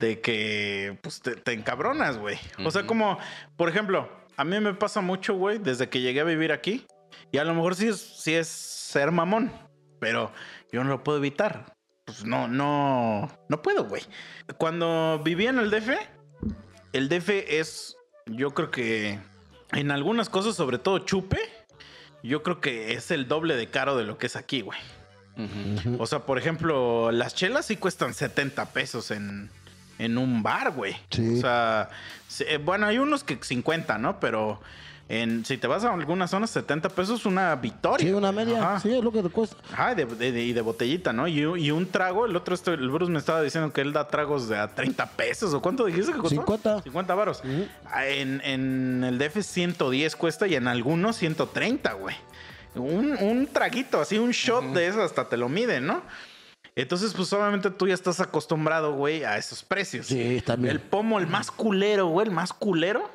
de que pues te, te encabronas, güey. O sea, como, por ejemplo, a mí me pasa mucho, güey, desde que llegué a vivir aquí. Y a lo mejor sí es, sí es ser mamón, pero yo no lo puedo evitar. Pues no, no, no puedo, güey. Cuando vivía en el DF, el DF es, yo creo que en algunas cosas, sobre todo chupe, yo creo que es el doble de caro de lo que es aquí, güey. O sea, por ejemplo, las chelas sí cuestan 70 pesos en, en un bar, güey. Sí. O sea, eh, bueno, hay unos que 50, ¿no? Pero en, si te vas a algunas zonas, 70 pesos una victoria. Sí, una media. Ajá. Sí, es lo que te cuesta. Ajá, de, de- de- y de botellita, ¿no? Y, y un trago, el otro, este, el Bruce me estaba diciendo que él da tragos de a 30 pesos. ¿O cuánto dijiste que costó? 50. 50 varos. Ah, En, en el DF 110 cuesta y en algunos 130, güey. Un, un traguito, así un shot de eso hasta te lo miden, ¿no? Entonces, pues obviamente tú ya estás acostumbrado, güey, a esos precios. Sí, también. El pomo, el más culero, güey, el más culero,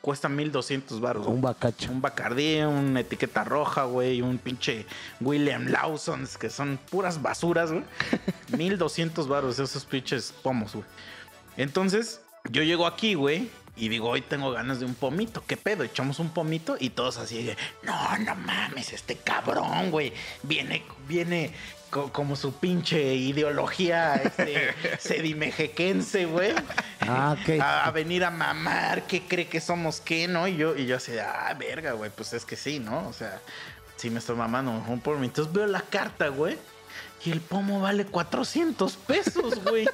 cuesta 1200 baros. Un bacacho. Un Bacardí, una etiqueta roja, güey, un pinche William Lawson's, que son puras basuras, güey. 1200 baros esos pinches pomos, güey. Entonces, yo llego aquí, güey, y digo, hoy tengo ganas de un pomito. ¿Qué pedo? Echamos un pomito y todos así de, no, no mames, este cabrón, güey. Viene, viene co- como su pinche ideología este, sedimejequense, güey. Ah, ok. A, a venir a mamar, ¿qué cree que somos qué, no? Y yo, y yo así, ah, verga, güey, pues es que sí, ¿no? O sea, sí me estoy mamando un por mí. Entonces veo la carta, güey, y el pomo vale 400 pesos, güey.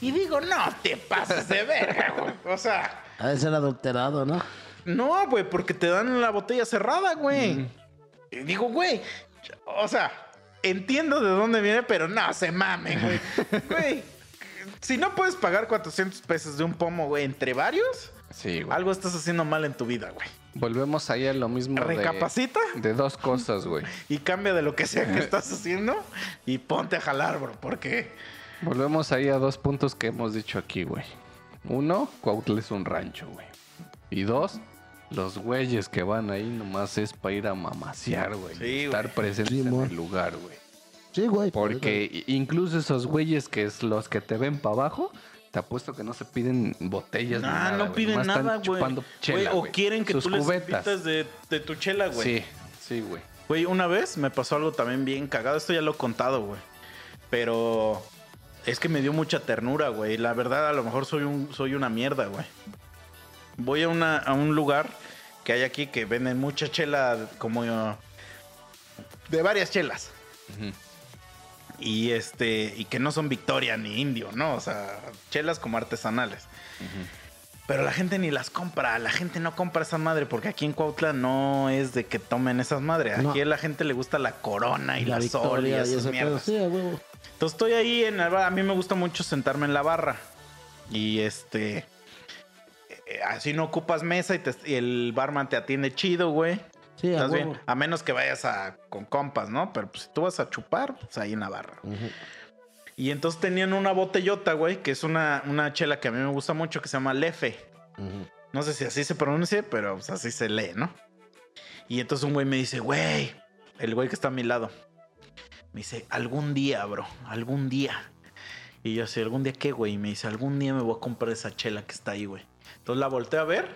Y digo, no te pases de verga, güey. O sea, Ha de ser adulterado, ¿no? no, güey, porque te dan la botella cerrada, güey. Y digo, güey, o sea, entiendo de dónde viene, pero no se mame, güey. Güey, si no puedes pagar 400 pesos de un pomo, güey, entre varios, Sí, güey. algo estás haciendo mal en tu vida, güey. Volvemos ahí a lo mismo de, Recapacita de dos cosas, güey. y cambia de lo que sea que estás haciendo y ponte a jalar, bro, porque Volvemos ahí a dos puntos que hemos dicho aquí, güey. Uno, Cuautla es un rancho, güey. Y dos, los güeyes que van ahí nomás es para ir a mamasear, güey. Sí, güey. Estar presentes Sí, en el lugar, güey. Sí, güey. Porque incluso esos güeyes que es los que te ven para abajo, te apuesto que no se piden botellas ni nah, nada, no güey. piden Nomás nada, están güey. chupando chela, Güey, O güey. quieren que Sus tú les cubetas. invites de, de tu chela, güey. Sí, sí, güey. Güey, una vez me pasó algo también bien cagado. Esto ya lo he contado, güey. Pero es que me dio mucha ternura, güey. La verdad, a lo mejor soy, un, soy una mierda, güey. Voy a, una, a un lugar que hay aquí que venden mucha chela como... de varias chelas. Y este... Y que no son Victoria ni Indio, ¿no? O sea, chelas como artesanales. Pero la gente ni las compra. La gente no compra esa madre porque aquí en Cuautla no es de que tomen esas madres. No. Aquí a la gente le gusta la corona y la, sol y y esas pedo. mierdas. Sí. Entonces estoy ahí en el bar. A mí me gusta mucho sentarme en la barra. Y este. Eh, Así no ocupas mesa y, te- y el barman te atiende chido, güey. Sí, a ¿Estás bien? A menos que vayas a, con compas, ¿no? Pero pues, si tú vas a chupar, pues ahí en la barra. Y entonces tenían una botellota, güey, que es una, una chela que a mí me gusta mucho, que se llama Lefe. No sé si así se pronuncia, pero pues, así se lee, ¿no? Y entonces un güey me dice, güey, el güey que está a mi lado, me dice, algún día, bro, algún día. Y yo así, ¿algún día qué, güey? Y me dice, algún día me voy a comprar esa chela que está ahí, güey. Entonces la volteé a ver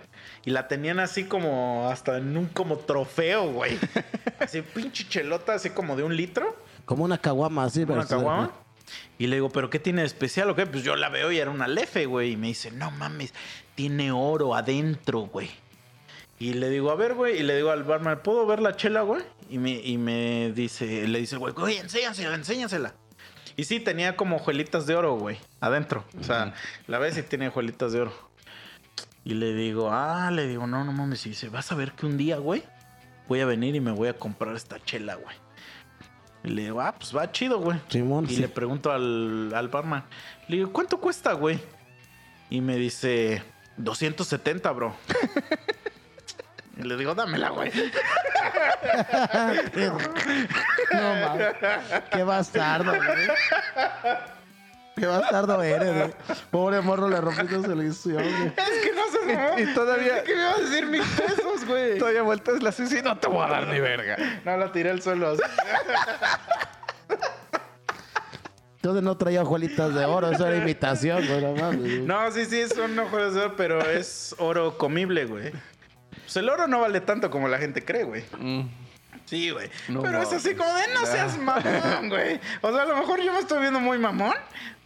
y la tenían así como, hasta en un como trofeo, güey. Así pinche chelota, así como de un litro. Como una caguama, así. Una caguama. Y le digo, ¿pero qué tiene de especial o qué? Pues yo la veo y era una lefe, güey. Y me dice, no mames, tiene oro adentro, güey. Y le digo, a ver, güey. Y le digo al barman, ¿puedo ver la chela, güey? Y me, y me dice, le dice güey, güey, enséñasela, enséñasela. Y sí, tenía como hojuelitas de oro, güey, adentro. O sea, la ves y tiene hojuelitas de oro. Y le digo, ah, le digo, no, no mames. Y dice, vas a ver que un día, güey, voy a venir y me voy a comprar esta chela, güey. Y le digo, ah, pues va chido, güey. Simón, Y sí. le pregunto al, al barman, le digo, ¿cuánto cuesta, güey? Y me dice, 270, bro. y le digo, dámela, güey. No mames. Qué bastardo, güey. Qué bastardo eres, güey. Pobre morro, le rompiste su ilusión, güey. Es que no se mamó. Y todavía- ¿Qué me iba a decir mil pesos, güey? Todavía vueltas la así, no te voy a dar ni verga. No, la tiré al suelo. así. Entonces no traía hojuelitas de oro, eso era imitación, güey, no mames. güey. No, sí, sí, son hojuelas de oro, pero es oro comible, güey. Pues el oro no vale tanto como la gente cree, güey. Mm, Sí, güey. No pero es así como de no seas mamón, güey. O sea, a lo mejor yo me estoy viendo muy mamón.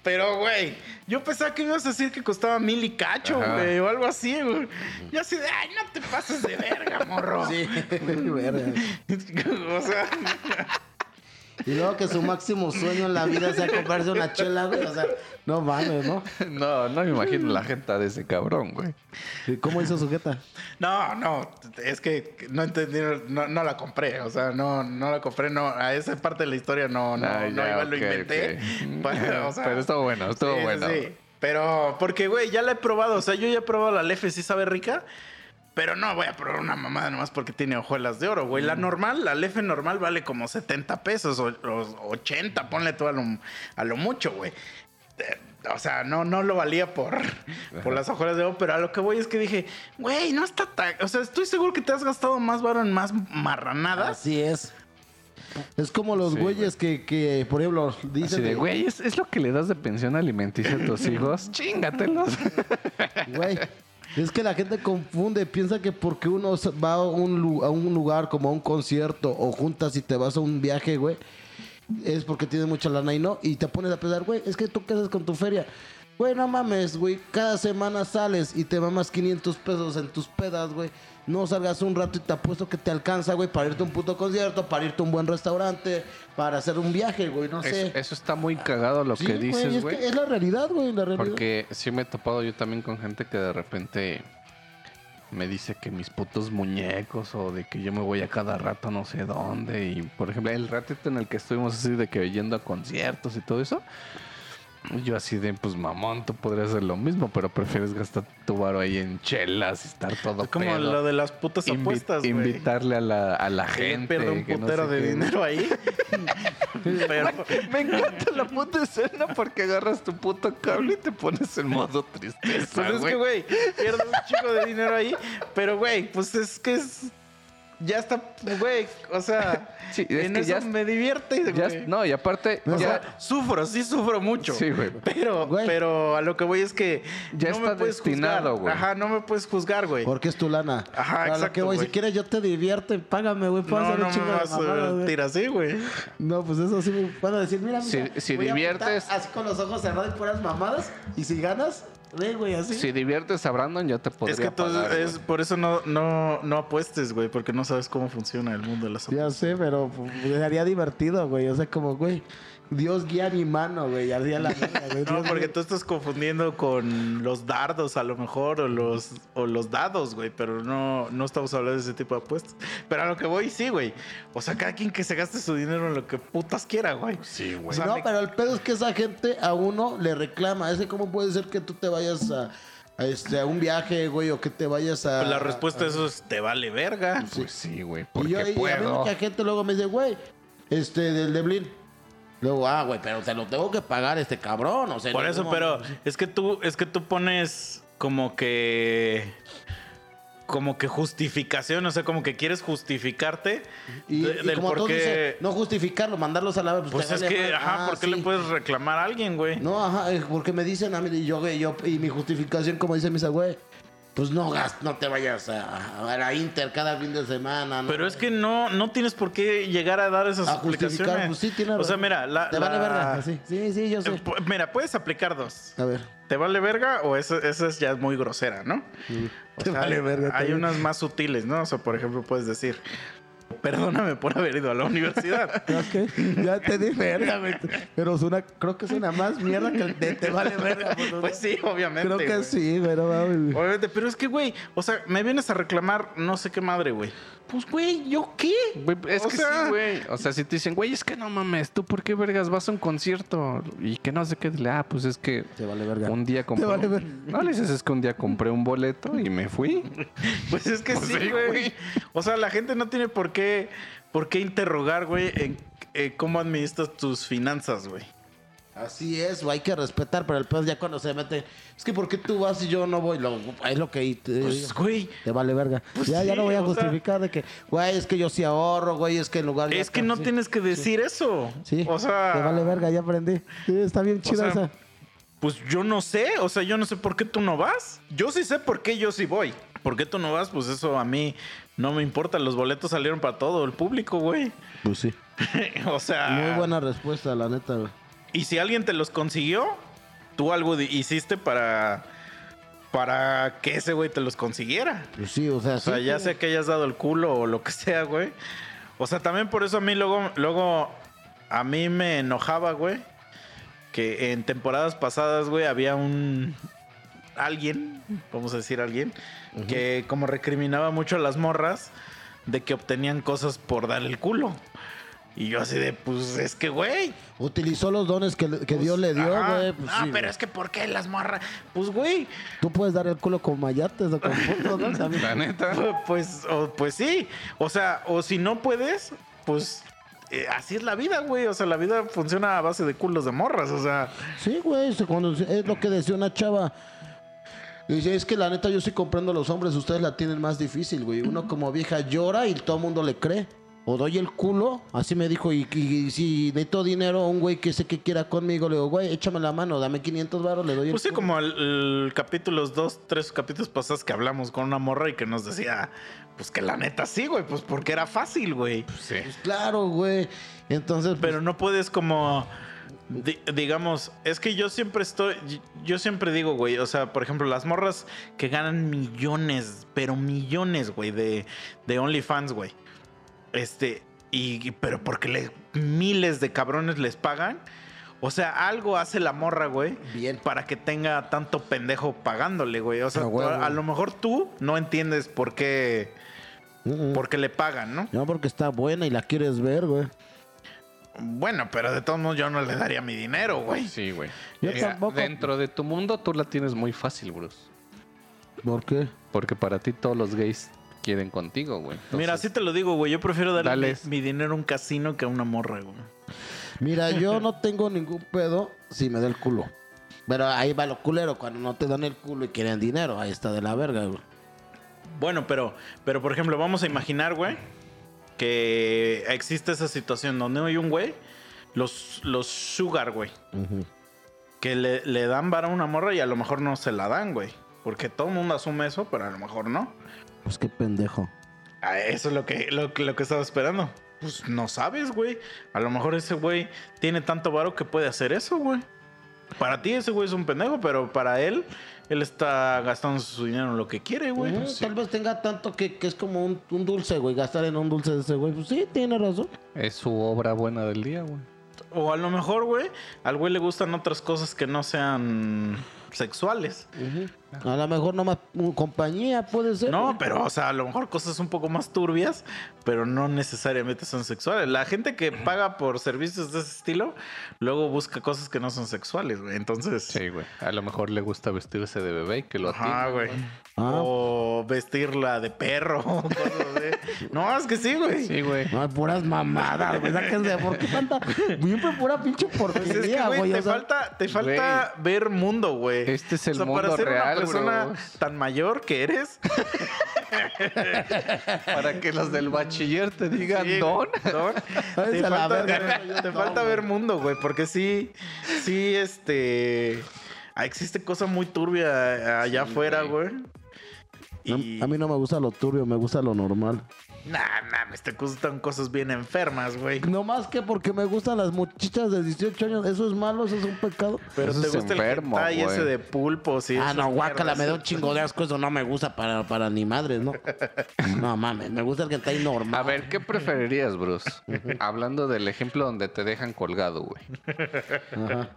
Pero, güey, yo pensaba que ibas a decir que costaba mil y cacho, güey, o algo así, güey. Yo así de, ay, no te pases de verga, morro. Sí, verga. o sea, Y luego que su máximo sueño en la vida sea comprarse una chela, güey. O sea, no mames, ¿no? No, no me imagino la gente de ese cabrón, güey. ¿Y ¿Cómo hizo su jeta? no, no, es que no entendí, no, no la compré, o sea, no, no la compré, no, a esa parte de la historia no, no, Ah, no iba, lo inventé. ok. Pero, o sea, Pero estuvo bueno, estuvo sí, bueno. sí. Pero, porque, güey, ya la he probado. O sea, yo ya he probado la Lefe, sí sabe rica. Pero no voy a probar una mamada nomás porque tiene hojuelas de oro, güey. Mm. La normal, la Lefe normal vale como 70 pesos o, o 80, ponle tú a lo, a lo mucho, güey. Eh, O sea, no, no lo valía por, por las hojuelas de oro, pero a lo que voy es que dije, güey, no está tan. O sea, estoy seguro que te has gastado más varo en más marranadas. Así es. Es como los Sí, güeyes que, que, por ejemplo, Así dicen... de, güey, ¿es, es lo que le das de pensión alimenticia a tus hijos? Chíngatelos. Güey, es que la gente confunde, piensa que porque uno va a un, a un lugar como a un concierto o juntas y te vas a un viaje, güey, es porque tienes mucha lana y no, y te pones a pensar, güey, es que tú qué haces con tu feria. Güey, no mames, güey, cada semana sales y te mamas 500 pesos en tus pedas, güey. No salgas un rato y te apuesto que te alcanza, güey, para irte a un puto concierto, para irte a un buen restaurante, para hacer un viaje, güey, no sé. Eso, eso está muy cagado lo Sí, que güey, dices, es, güey. que es la realidad, güey, la realidad. Porque sí me he topado yo también con gente que de repente me dice que mis putos muñecos o de que yo me voy a cada rato no sé dónde. Y por ejemplo, el ratito en el que estuvimos así de que yendo a conciertos y todo eso. Yo así de, pues mamón, tú podrías hacer lo mismo, pero prefieres gastar tu varo ahí en chelas y estar todo Es como pedo. lo de las putas Invi- apuestas, güey. Invitarle a la, a la gente. pierde un no putero sé de qué. dinero ahí. Pero, Me encanta la puta escena porque agarras tu puto cable y te pones en modo tristeza. pues es que, güey, pierde un chico de dinero ahí. Pero, güey, pues es que es. Ya está, güey. O sea, Sí, es en que eso ya- me divierte. Ya- no, y aparte, O ya, sea, sufro, sí sufro mucho. Sí, güey. Pero, Güey. pero a lo que voy es que. Ya no está me puedes destinado, juzgar. güey. Ajá, no me puedes juzgar, güey. Porque es tu lana. Ajá, A lo exacto, que voy, güey. si quieres yo te divierto, págame, güey. Puedo No, hacer no me vas a güey. tirar así, güey. No, pues eso sí me puedo decir, mira, Si- mira, si voy a diviertes- así con los ojos cerrados y puras mamadas. Y si ganas, ve, güey, así. si diviertes a Brandon, ya te podría Es que entonces pagar, es, güey. por eso no, no, no apuestes, güey, porque no sabes cómo funciona el mundo de las Ya sé, pero pues, sería divertido, güey. O sea, como, güey, Dios guía mi mano, güey. Haría la verga, güey. No, Dios porque tú estás confundiendo con los dardos a lo mejor o los, o los dados, güey, pero no, no estamos hablando de ese tipo de apuestas. Pero a lo que voy, sí, güey. O sea, cada quien que se gaste su dinero en lo que putas quiera, güey. Sí, güey. no, pero el pedo es que esa gente a uno le reclama. Ese, ¿cómo puede ser que tú te vayas a, a, este, a un viaje, güey, o que te vayas a. Pues la respuesta a eso es, te vale verga. Pues sí, güey, Y porque yo, y a mí puedo. mucha gente luego me dice, güey, este, del de Blin. Luego, ah, güey, pero te lo tengo que pagar este cabrón. O sea, Por eso, pero es que tú, es que tú pones como que como que justificación, o sea, como que quieres justificarte Y, como por qué. no justificarlo, mandarlos a la pues te es vale que, ajá, Ah, ¿por qué sí. le puedes reclamar a alguien, güey? No, ajá, es porque me dicen a mí, y yo, güey, yo, y mi justificación, como dice misa, güey, pues no gas, no te vayas a, a la Inter cada fin de semana. ¿no? Pero es que no, no tienes por qué llegar a dar esas a justificar, pues sí, tiene o sea, mira, la, Te vale verga, sí, sí, sí, yo eh, sé. pu- Mira, puedes aplicar dos. A ver. ¿Te vale verga o eso, esa es ya es muy grosera, no? O Te sea, vale hay- verga, Hay también. unas más sutiles, ¿no? O sea, por ejemplo, puedes decir, perdóname por haber ido a la universidad. Es ya te di verga, güey. Pero suena, creo que suena más mierda que el de te vale verga. pues, pues sí, obviamente. Creo que güey. sí, mames, güey. Obviamente, pero es que, güey, o sea, me vienes a reclamar no sé qué madre, güey. Pues, güey, ¿yo qué? Güey, es O que sea- sí, güey. O sea, si te dicen, güey, es que no mames, ¿tú por qué vergas vas a un concierto? Y que no sé qué. dile, Ah, pues es que Te vale verga. un día compré. vale un- verga. No le dices, es que un día compré un boleto y me fui. Pues es que Pues sí, sí, güey. güey. O sea, la gente no tiene por qué, por qué interrogar, güey, en eh, cómo administras tus finanzas, güey. Así es, güey, hay que respetar, pero el pedo ya cuando se mete. Es que ¿por qué tú vas y yo no voy? Lo, es lo que te, Pues, güey. te vale verga. ya, ya sí, no voy a sea- justificar de que, güey, es que yo sí ahorro, güey, es que en lugar. ya Es que no sí. tienes que decir eso. Sí, O sea. te vale verga, ya aprendí. Sí, está bien chida sea, esa. Pues yo no sé, o sea, yo no sé por qué tú no vas. Yo sí sé por qué yo sí voy. ¿Por qué tú no vas? Pues eso a mí no me importa. Los boletos salieron para todo el público, güey. Pues sí. o sea. Muy buena respuesta, la neta, güey. Y si alguien te los consiguió, tú algo hiciste para. Para que ese güey te los consiguiera. Pues sí, o sea, O sea, sí, ya sea que hayas dado el culo o lo que sea, güey. O sea, también por eso a mí luego, luego, a mí me enojaba, güey. Que en temporadas pasadas, güey, había un... Alguien, vamos a decir alguien, que como recriminaba mucho a las morras de que obtenían cosas por dar el culo. Y yo así de, pues es que, güey. Utilizó los dones que, que Dios le dio, güey. Pues, ah, sí, pero es que ¿por qué las morras? Pues, güey, Tú puedes dar el culo con mayates o con puntos, ¿no? También. La neta. Pues, o- pues sí. O sea, o si no puedes, pues eh, así es la vida, güey. O sea, la vida funciona a base de culos de morras. O sea, Sí, güey, es lo que decía una chava. Dice, es que la neta yo sí comprendo a los hombres, ustedes la tienen más difícil, güey. Uno como vieja llora y todo el mundo le cree. O doy el culo, así me dijo, y, y si necesito dinero a un güey que sé que quiera conmigo, le digo, güey, échame la mano, dame 500 baros, le doy el pues sí, culo. como el, el capítulo, los dos, tres capítulos pasados que hablamos con una morra y que nos decía, pues que la neta sí, güey, pues porque era fácil, güey. Sí. Pues claro, güey. Entonces, pues, Pero no puedes como, di- digamos, es que yo siempre estoy, yo siempre digo, güey, o sea, por ejemplo, las morras que ganan millones, pero millones, güey, de, de OnlyFans, güey. Este, y, pero porque le, miles de cabrones les pagan. O sea, algo hace la morra, güey. Bien. Para que tenga tanto pendejo pagándole, güey. O sea, Ah, tú- a, lo mejor tú no entiendes por qué, mm, mm. por qué le pagan, ¿no? no, porque está buena y la quieres ver, güey. Bueno, pero de todos modos yo no le daría mi dinero, güey. Sí, güey. Yo Mira, tampoco. Dentro de tu mundo tú la tienes muy fácil, Bruce. ¿Por qué? Porque para ti todos los gays quieren contigo, güey. Mira, así te lo digo, güey. Yo prefiero darle mi, mi dinero a un casino que a una morra, güey. Mira, yo no tengo ningún pedo si me da el culo. Pero ahí va lo culero, cuando no te dan el culo y quieren dinero, ahí está de la verga, güey. Bueno, pero, pero por ejemplo, vamos a imaginar, güey, que existe esa situación donde hay un güey, los, los sugar, güey, que le, le dan vara a una morra y a lo mejor no se la dan, güey. Porque todo el mundo asume eso, pero a lo mejor no. Pues qué pendejo. Ah, Eso es lo que, lo, lo que estaba esperando. Pues no sabes, güey. A lo mejor ese güey tiene tanto varo que puede hacer eso, güey. Para ti ese güey es un pendejo, pero para él, él está gastando su dinero en lo que quiere, güey. Mm, Pues, Tal vez tenga tanto que, que es como un, un dulce, güey. Gastar en un dulce de ese güey. Pues sí, tiene razón. Es su obra buena del día, güey. O a lo mejor, güey, al güey le gustan otras cosas que no sean sexuales. A lo mejor nomás compañía puede ser. No, pero, o sea, a lo mejor cosas un poco más turbias, pero no necesariamente son sexuales. La gente que paga por servicios de ese estilo, luego busca cosas que no son sexuales, güey. Entonces, Sí, güey. A lo mejor le gusta vestirse de bebé y que lo atiendan, güey. Ah. O vestirla de perro, cosas. No, es que sí, güey. Sí, güey. No, hay puras mamadas, güey. Sáquense, ¿por qué tanta? Siempre pura pinche Pues es que, porquería, güey, te o sea, falta, te falta ver mundo, güey. Este es el mundo real, una persona tan mayor que eres, Para que los del bachiller te digan Sí, don. Te falta, verga, yo te no, falta güey. ver mundo, güey, porque sí, sí, este, ah, existe cosa muy turbia allá afuera, güey. Y, a mí no me gusta lo turbio, me gusta lo normal. Nah, mames, te gustan cosas bien enfermas, güey. No más que porque me gustan las muchachas de 18 años. ¿Eso es malo? ¿Eso es un pecado? Pero Eso te es gusta enfermo, el hentai güey. ese de pulpos y ah, no, guácala, me da un chingo de asco. Eso no me gusta para, para ni madres, ¿no? No mames, me gusta el que está ahí normal. A ver, ¿qué preferirías, Bruce? Hablando del ejemplo donde te dejan colgado, güey. Ajá.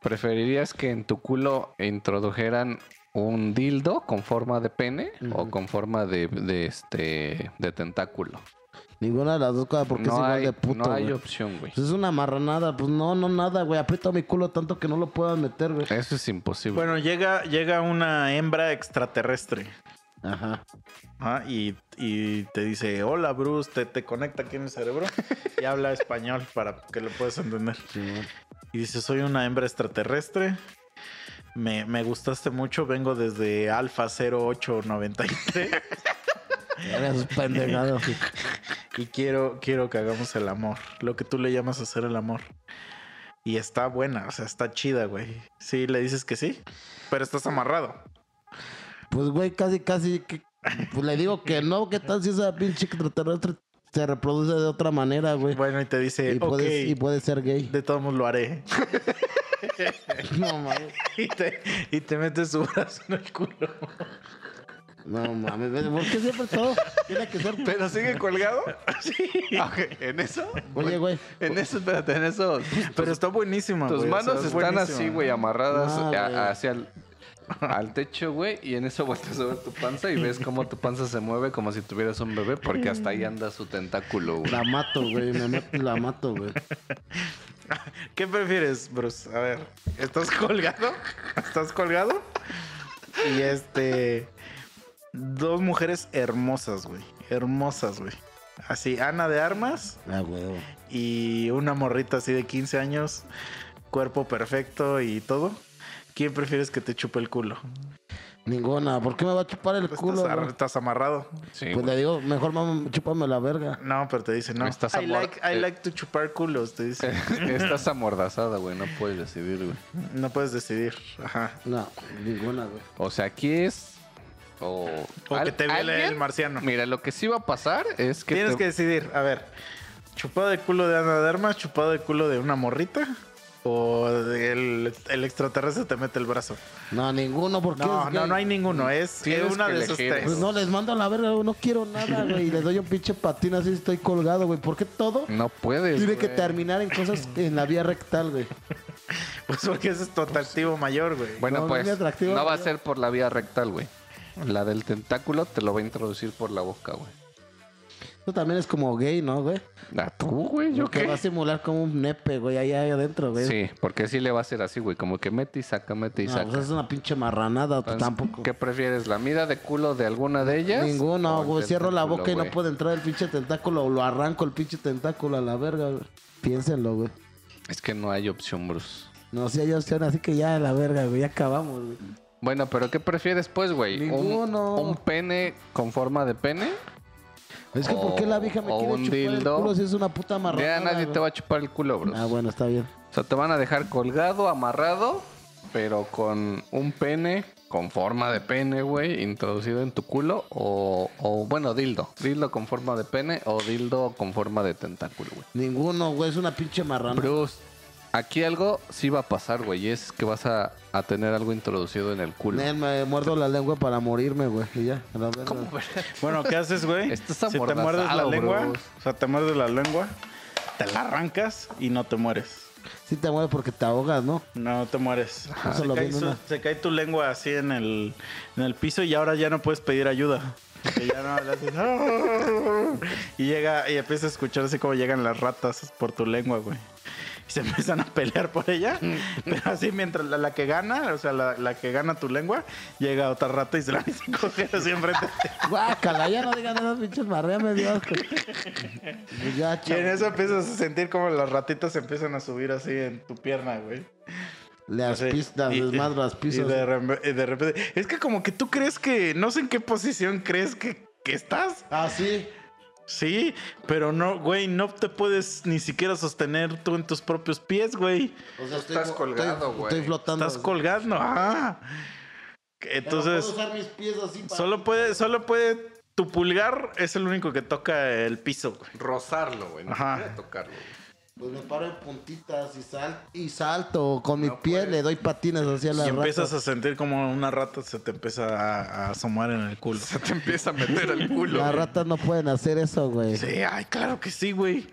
¿Preferirías que en tu culo introdujeran un dildo con forma de pene o con forma de, de, este de tentáculo? Ninguna de las dos cosas porque es no igual hay, de puto, no hay opción, güey. Pues es una marranada. Pues no, no, nada, güey. Aprieto mi culo tanto que no lo puedan meter, güey. Eso es imposible. Bueno, llega, llega una hembra extraterrestre Ajá. Ah, y, y te dice, hola Bruce, te, te conecta aquí en el cerebro y habla español para que lo puedas entender. Y dice, soy una hembra extraterrestre. Me, me gustaste mucho, vengo desde Alpha 0893 Eres pendejado. y quiero, quiero que hagamos el amor. Lo que tú le llamas hacer el amor. Y está buena, o sea, está chida, güey. Sí, le dices que sí, pero estás amarrado. Pues, güey, casi, casi. Que, pues le digo que no. ¿Qué tal si esa pinche extraterrestre se reproduce de otra manera, güey? Bueno, y te dice, Y, ok, puede, y puede ser gay. de todos modos lo haré. No mames. y, te, y te metes su brazo en el culo. No mames. ¿Por qué siempre todo tiene que ser? ¿Pero sigue colgado? sí. Ok, ¿En eso? Oye, güey. En eso, espérate, en eso. Pero está buenísima, Tus güey, o sea, manos es están así, güey, amarradas No, a- güey. hacia el, al techo, güey, y en eso vuelves a ver tu panza y ves cómo tu panza se mueve como si tuvieras un bebé, porque hasta ahí anda su tentáculo, güey. La mato, güey. La mato, güey. ¿Qué prefieres, Bruce? A ver, ¿estás colgado? ¿Estás colgado? Y este. Dos mujeres hermosas, güey. Hermosas, güey. Así, Ana de Armas Ah, güey. y una morrita así de 15 años, cuerpo perfecto y todo. ¿Quién prefieres que te chupe el culo? Ninguna. ¿Por qué me va a chupar el Estás, culo, ar- güey? estás amarrado. Sí, Pues güey. le digo, mejor mamá, chúpame la verga. No, pero te dice, no. Estás I amor- like, I eh. like to chupar culos, te dice. Estás amordazada, güey, no puedes decidir, güey. No puedes decidir. Ajá. No, ninguna, güey. O sea, aquí es... O, O que te viole alguien- el marciano. Mira, lo que sí va a pasar es que... Tienes te- que decidir, a ver, chupado de culo de Ana de Armas, chupado de culo de una morrita o el, el extraterrestre te mete el brazo. No, ninguno, porque No, es no, no hay ninguno, es Tienes una de esos tres. Pues no, les mando a la verga. No quiero nada, güey. Y les doy un pinche patín así, estoy colgado, güey. ¿Por qué todo No puedes, tiene que terminar en cosas en la vía rectal, güey? Pues porque ese es tu atractivo mayor, güey. Bueno, No, no pues es atractivo, no va a ser por la vía rectal, güey. La del tentáculo te lo va a introducir por la boca, güey. Eso también es como gay, ¿no, güey? Ah, tú, güey, yo Que qué. va a simular como un nepe, güey, ahí ahí adentro, güey. Sí, porque sí le va a ser así, güey. Como que mete y saca, mete y No, saca. pues es una pinche marranada, Entonces, tampoco. ¿Qué prefieres? ¿La mida de culo de alguna de ellas? Ninguno, ¿O el güey. Cierro la boca y no puede entrar el pinche tentáculo o lo arranco el pinche tentáculo a la verga, güey. Piénsenlo, güey. Es que no hay opción, Bruce. No, sí hay opción, así que ya a la verga, güey. Ya acabamos, güey. Bueno, pero ¿qué prefieres, pues, güey? ¿Un. ¿Un pene con forma de pene? Es que, ¿por qué la vieja me O quiere un chupar dildo. el culo si es una puta marranada? Ya nadie te va a chupar el culo, Bruce. Ah, bueno, está bien. O sea, te van a dejar colgado, amarrado, pero con un pene con forma de pene, güey, introducido en tu culo. O, o, bueno, dildo. Dildo con forma de pene o dildo con forma de tentáculo, güey. Ninguno, güey. Es una pinche marrana. Bruce, aquí algo sí va a pasar, güey. y Es que vas a, a tener algo introducido en el culo. Me muerdo la lengua para morirme, güey. Y ya, a la verga. Bueno, ¿qué haces, güey? Estás si te muerdes la lengua, o sea, te muerdes la lengua, te la arrancas y no te mueres. Sí te mueves porque te ahogas, ¿no? No te mueres. Eso Se lo cae, vi en su- una- se cae tu lengua así en el, en el piso y ahora ya no puedes pedir ayuda. Porque ya no le haces, "Ah". Y llega y empiezas a escuchar así como llegan las ratas por tu lengua, güey. Y se empiezan a pelear por ella. Pero así mientras la, la que gana, o sea, la, la que gana tu lengua, llega otra rata y se la empieza a coger así enfrente. Guácala, ya no digan esas pinches marreas, me dio asco. Pues ya, Y en eso empiezas a sentir como las ratitas empiezan a subir así en tu pierna, güey. Las pistas, Y- desmadras las Y pisos. de, y de repente. Es que como que tú crees que. No sé en qué posición crees que, que estás. Ah, sí. Sí, pero no, güey, no te puedes ni siquiera sostener tú en tus propios pies, güey. O sea, Estás estoy- colgado, estoy- güey. Estoy flotando. Estás colgando. Pero Entonces, puedo usar mis pies así para- solo puede, solo puede. Tu pulgar es el único que toca el piso, güey. Rozarlo, güey. No Ajá. tocarlo. güey. Pues me paro en puntitas y, sal y salto. Con mi No pie le doy patines hacia la Y empiezas rata. a sentir como una rata se te empieza a, a asomar en el culo. Se te empieza a meter al culo. Las ratas no pueden hacer eso, güey. Sí, ay, claro que sí, güey.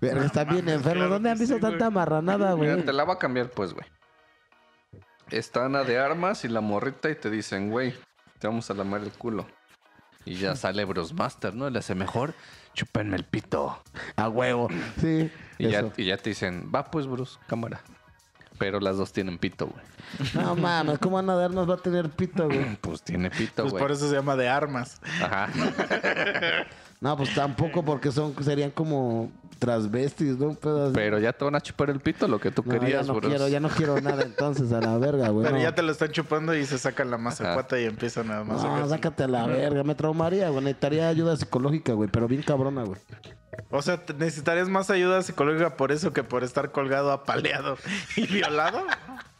Verga, Están bien claro ¿Dónde han visto sí, tanta güey. marranada, Mira, güey? te la va a cambiar, pues, güey. Está Ana de armas y la morrita y te dicen, güey, te vamos a lamar el culo. Y ya sale Bros Master, ¿no? Le hace mejor, chúpenme el pito. A huevo. Sí. Y ya, eso. y ya te dicen, va pues, Bruce, cámara. pero las dos tienen pito, güey. No mames, ¿cómo van a darnos va a tener pito, güey? Pues tiene pito, Pues güey. por eso se llama de armas. Ajá. No, pues tampoco porque son serían como transvestis, ¿no? Pero ya te van a chupar el pito lo que tú No, ya querías, no quiero, ya no quiero nada entonces a la verga, güey. Pero no. ya te lo están chupando y se sacan la mazacuata y empiezan nada más a No, sácate a la verga, me traumaría, güey. Necesitaría ayuda psicológica, güey, pero bien cabrona, güey. O sea, ¿te- ¿necesitarías más ayuda psicológica por eso que por estar colgado, apaleado y violado?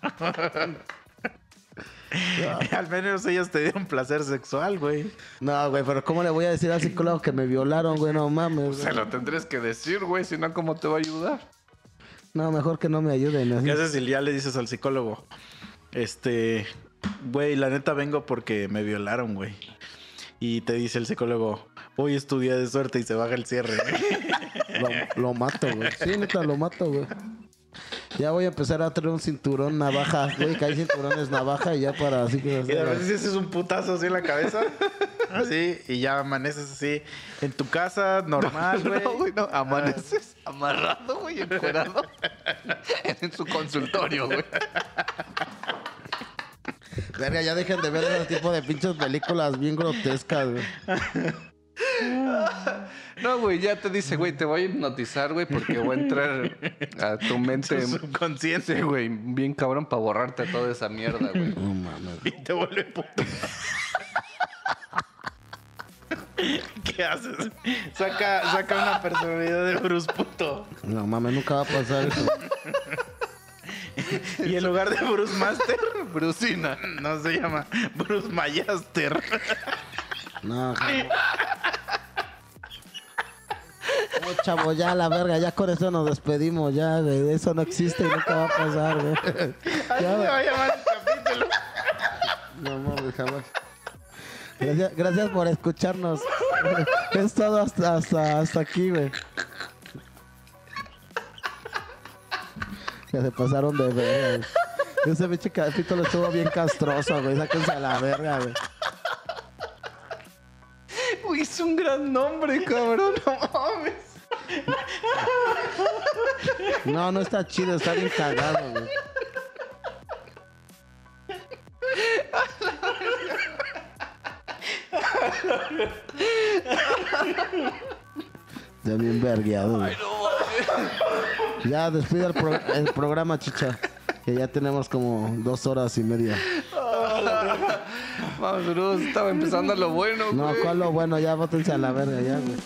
Al menos ellos te dieron placer sexual, güey. No, güey, pero ¿cómo le voy a decir al psicólogo que me violaron, güey? No mames. Se lo tendrías que decir, güey, si no, ¿cómo te va a ayudar? No, mejor que no me ayuden. así. ¿Qué haces si ya le dices al psicólogo? Este, güey, la neta vengo porque me violaron, güey. Y te dice el psicólogo, hoy es tu día de suerte y se baja el cierre. Lo, lo mato, güey. Sí, neta, lo mato, güey. Ya voy a empezar a traer un cinturón navaja, güey, que hay cinturones navaja y ya para así que... y de repente si haces un putazo así en la cabeza, así, y ya amaneces así en tu casa, normal, güey. No, güey, no. Amaneces amarrado, güey, encuerado en su consultorio, güey. Verga, ya dejen de ver ese tipo de pinches películas bien grotescas, güey. No, güey, ya te dice, güey, te voy a hipnotizar, güey, porque voy a entrar a tu mente. Tu subconsciente. Güey, bien cabrón para borrarte toda esa mierda, güey. No mames. Y te vuelve puto. ¿Qué haces? Saca, saca una personalidad de Bruce puto. No mames, nunca va a pasar eso. Y en lugar de Bruce Master, Brusina. no se llama Bruce Mayaster. No. No, chavo, ya la verga, ya con eso nos despedimos, ya, güey. Eso no existe y nunca va a pasar, güey. Así Ya, se va a llamar el capítulo. No mames, jamás. Gracias, gracias por escucharnos. Es todo hasta, hasta, hasta aquí, güey. Ya se pasaron de verga, güey. Ese pinche capítulo estuvo bien castroso, güey. Sáquense a la verga, güey. Uy, es un gran nombre, cabrón. No mames. No, no está chido, está bien cagado, güey. Ya bien vergueado, güey. Ya despide el, pro- el programa, chicha. Que ya tenemos como dos horas y media. Vamos, Bruce, estaba empezando lo bueno, No, güey. ¿cuál lo bueno? Ya bótense a la verga, ya, güey.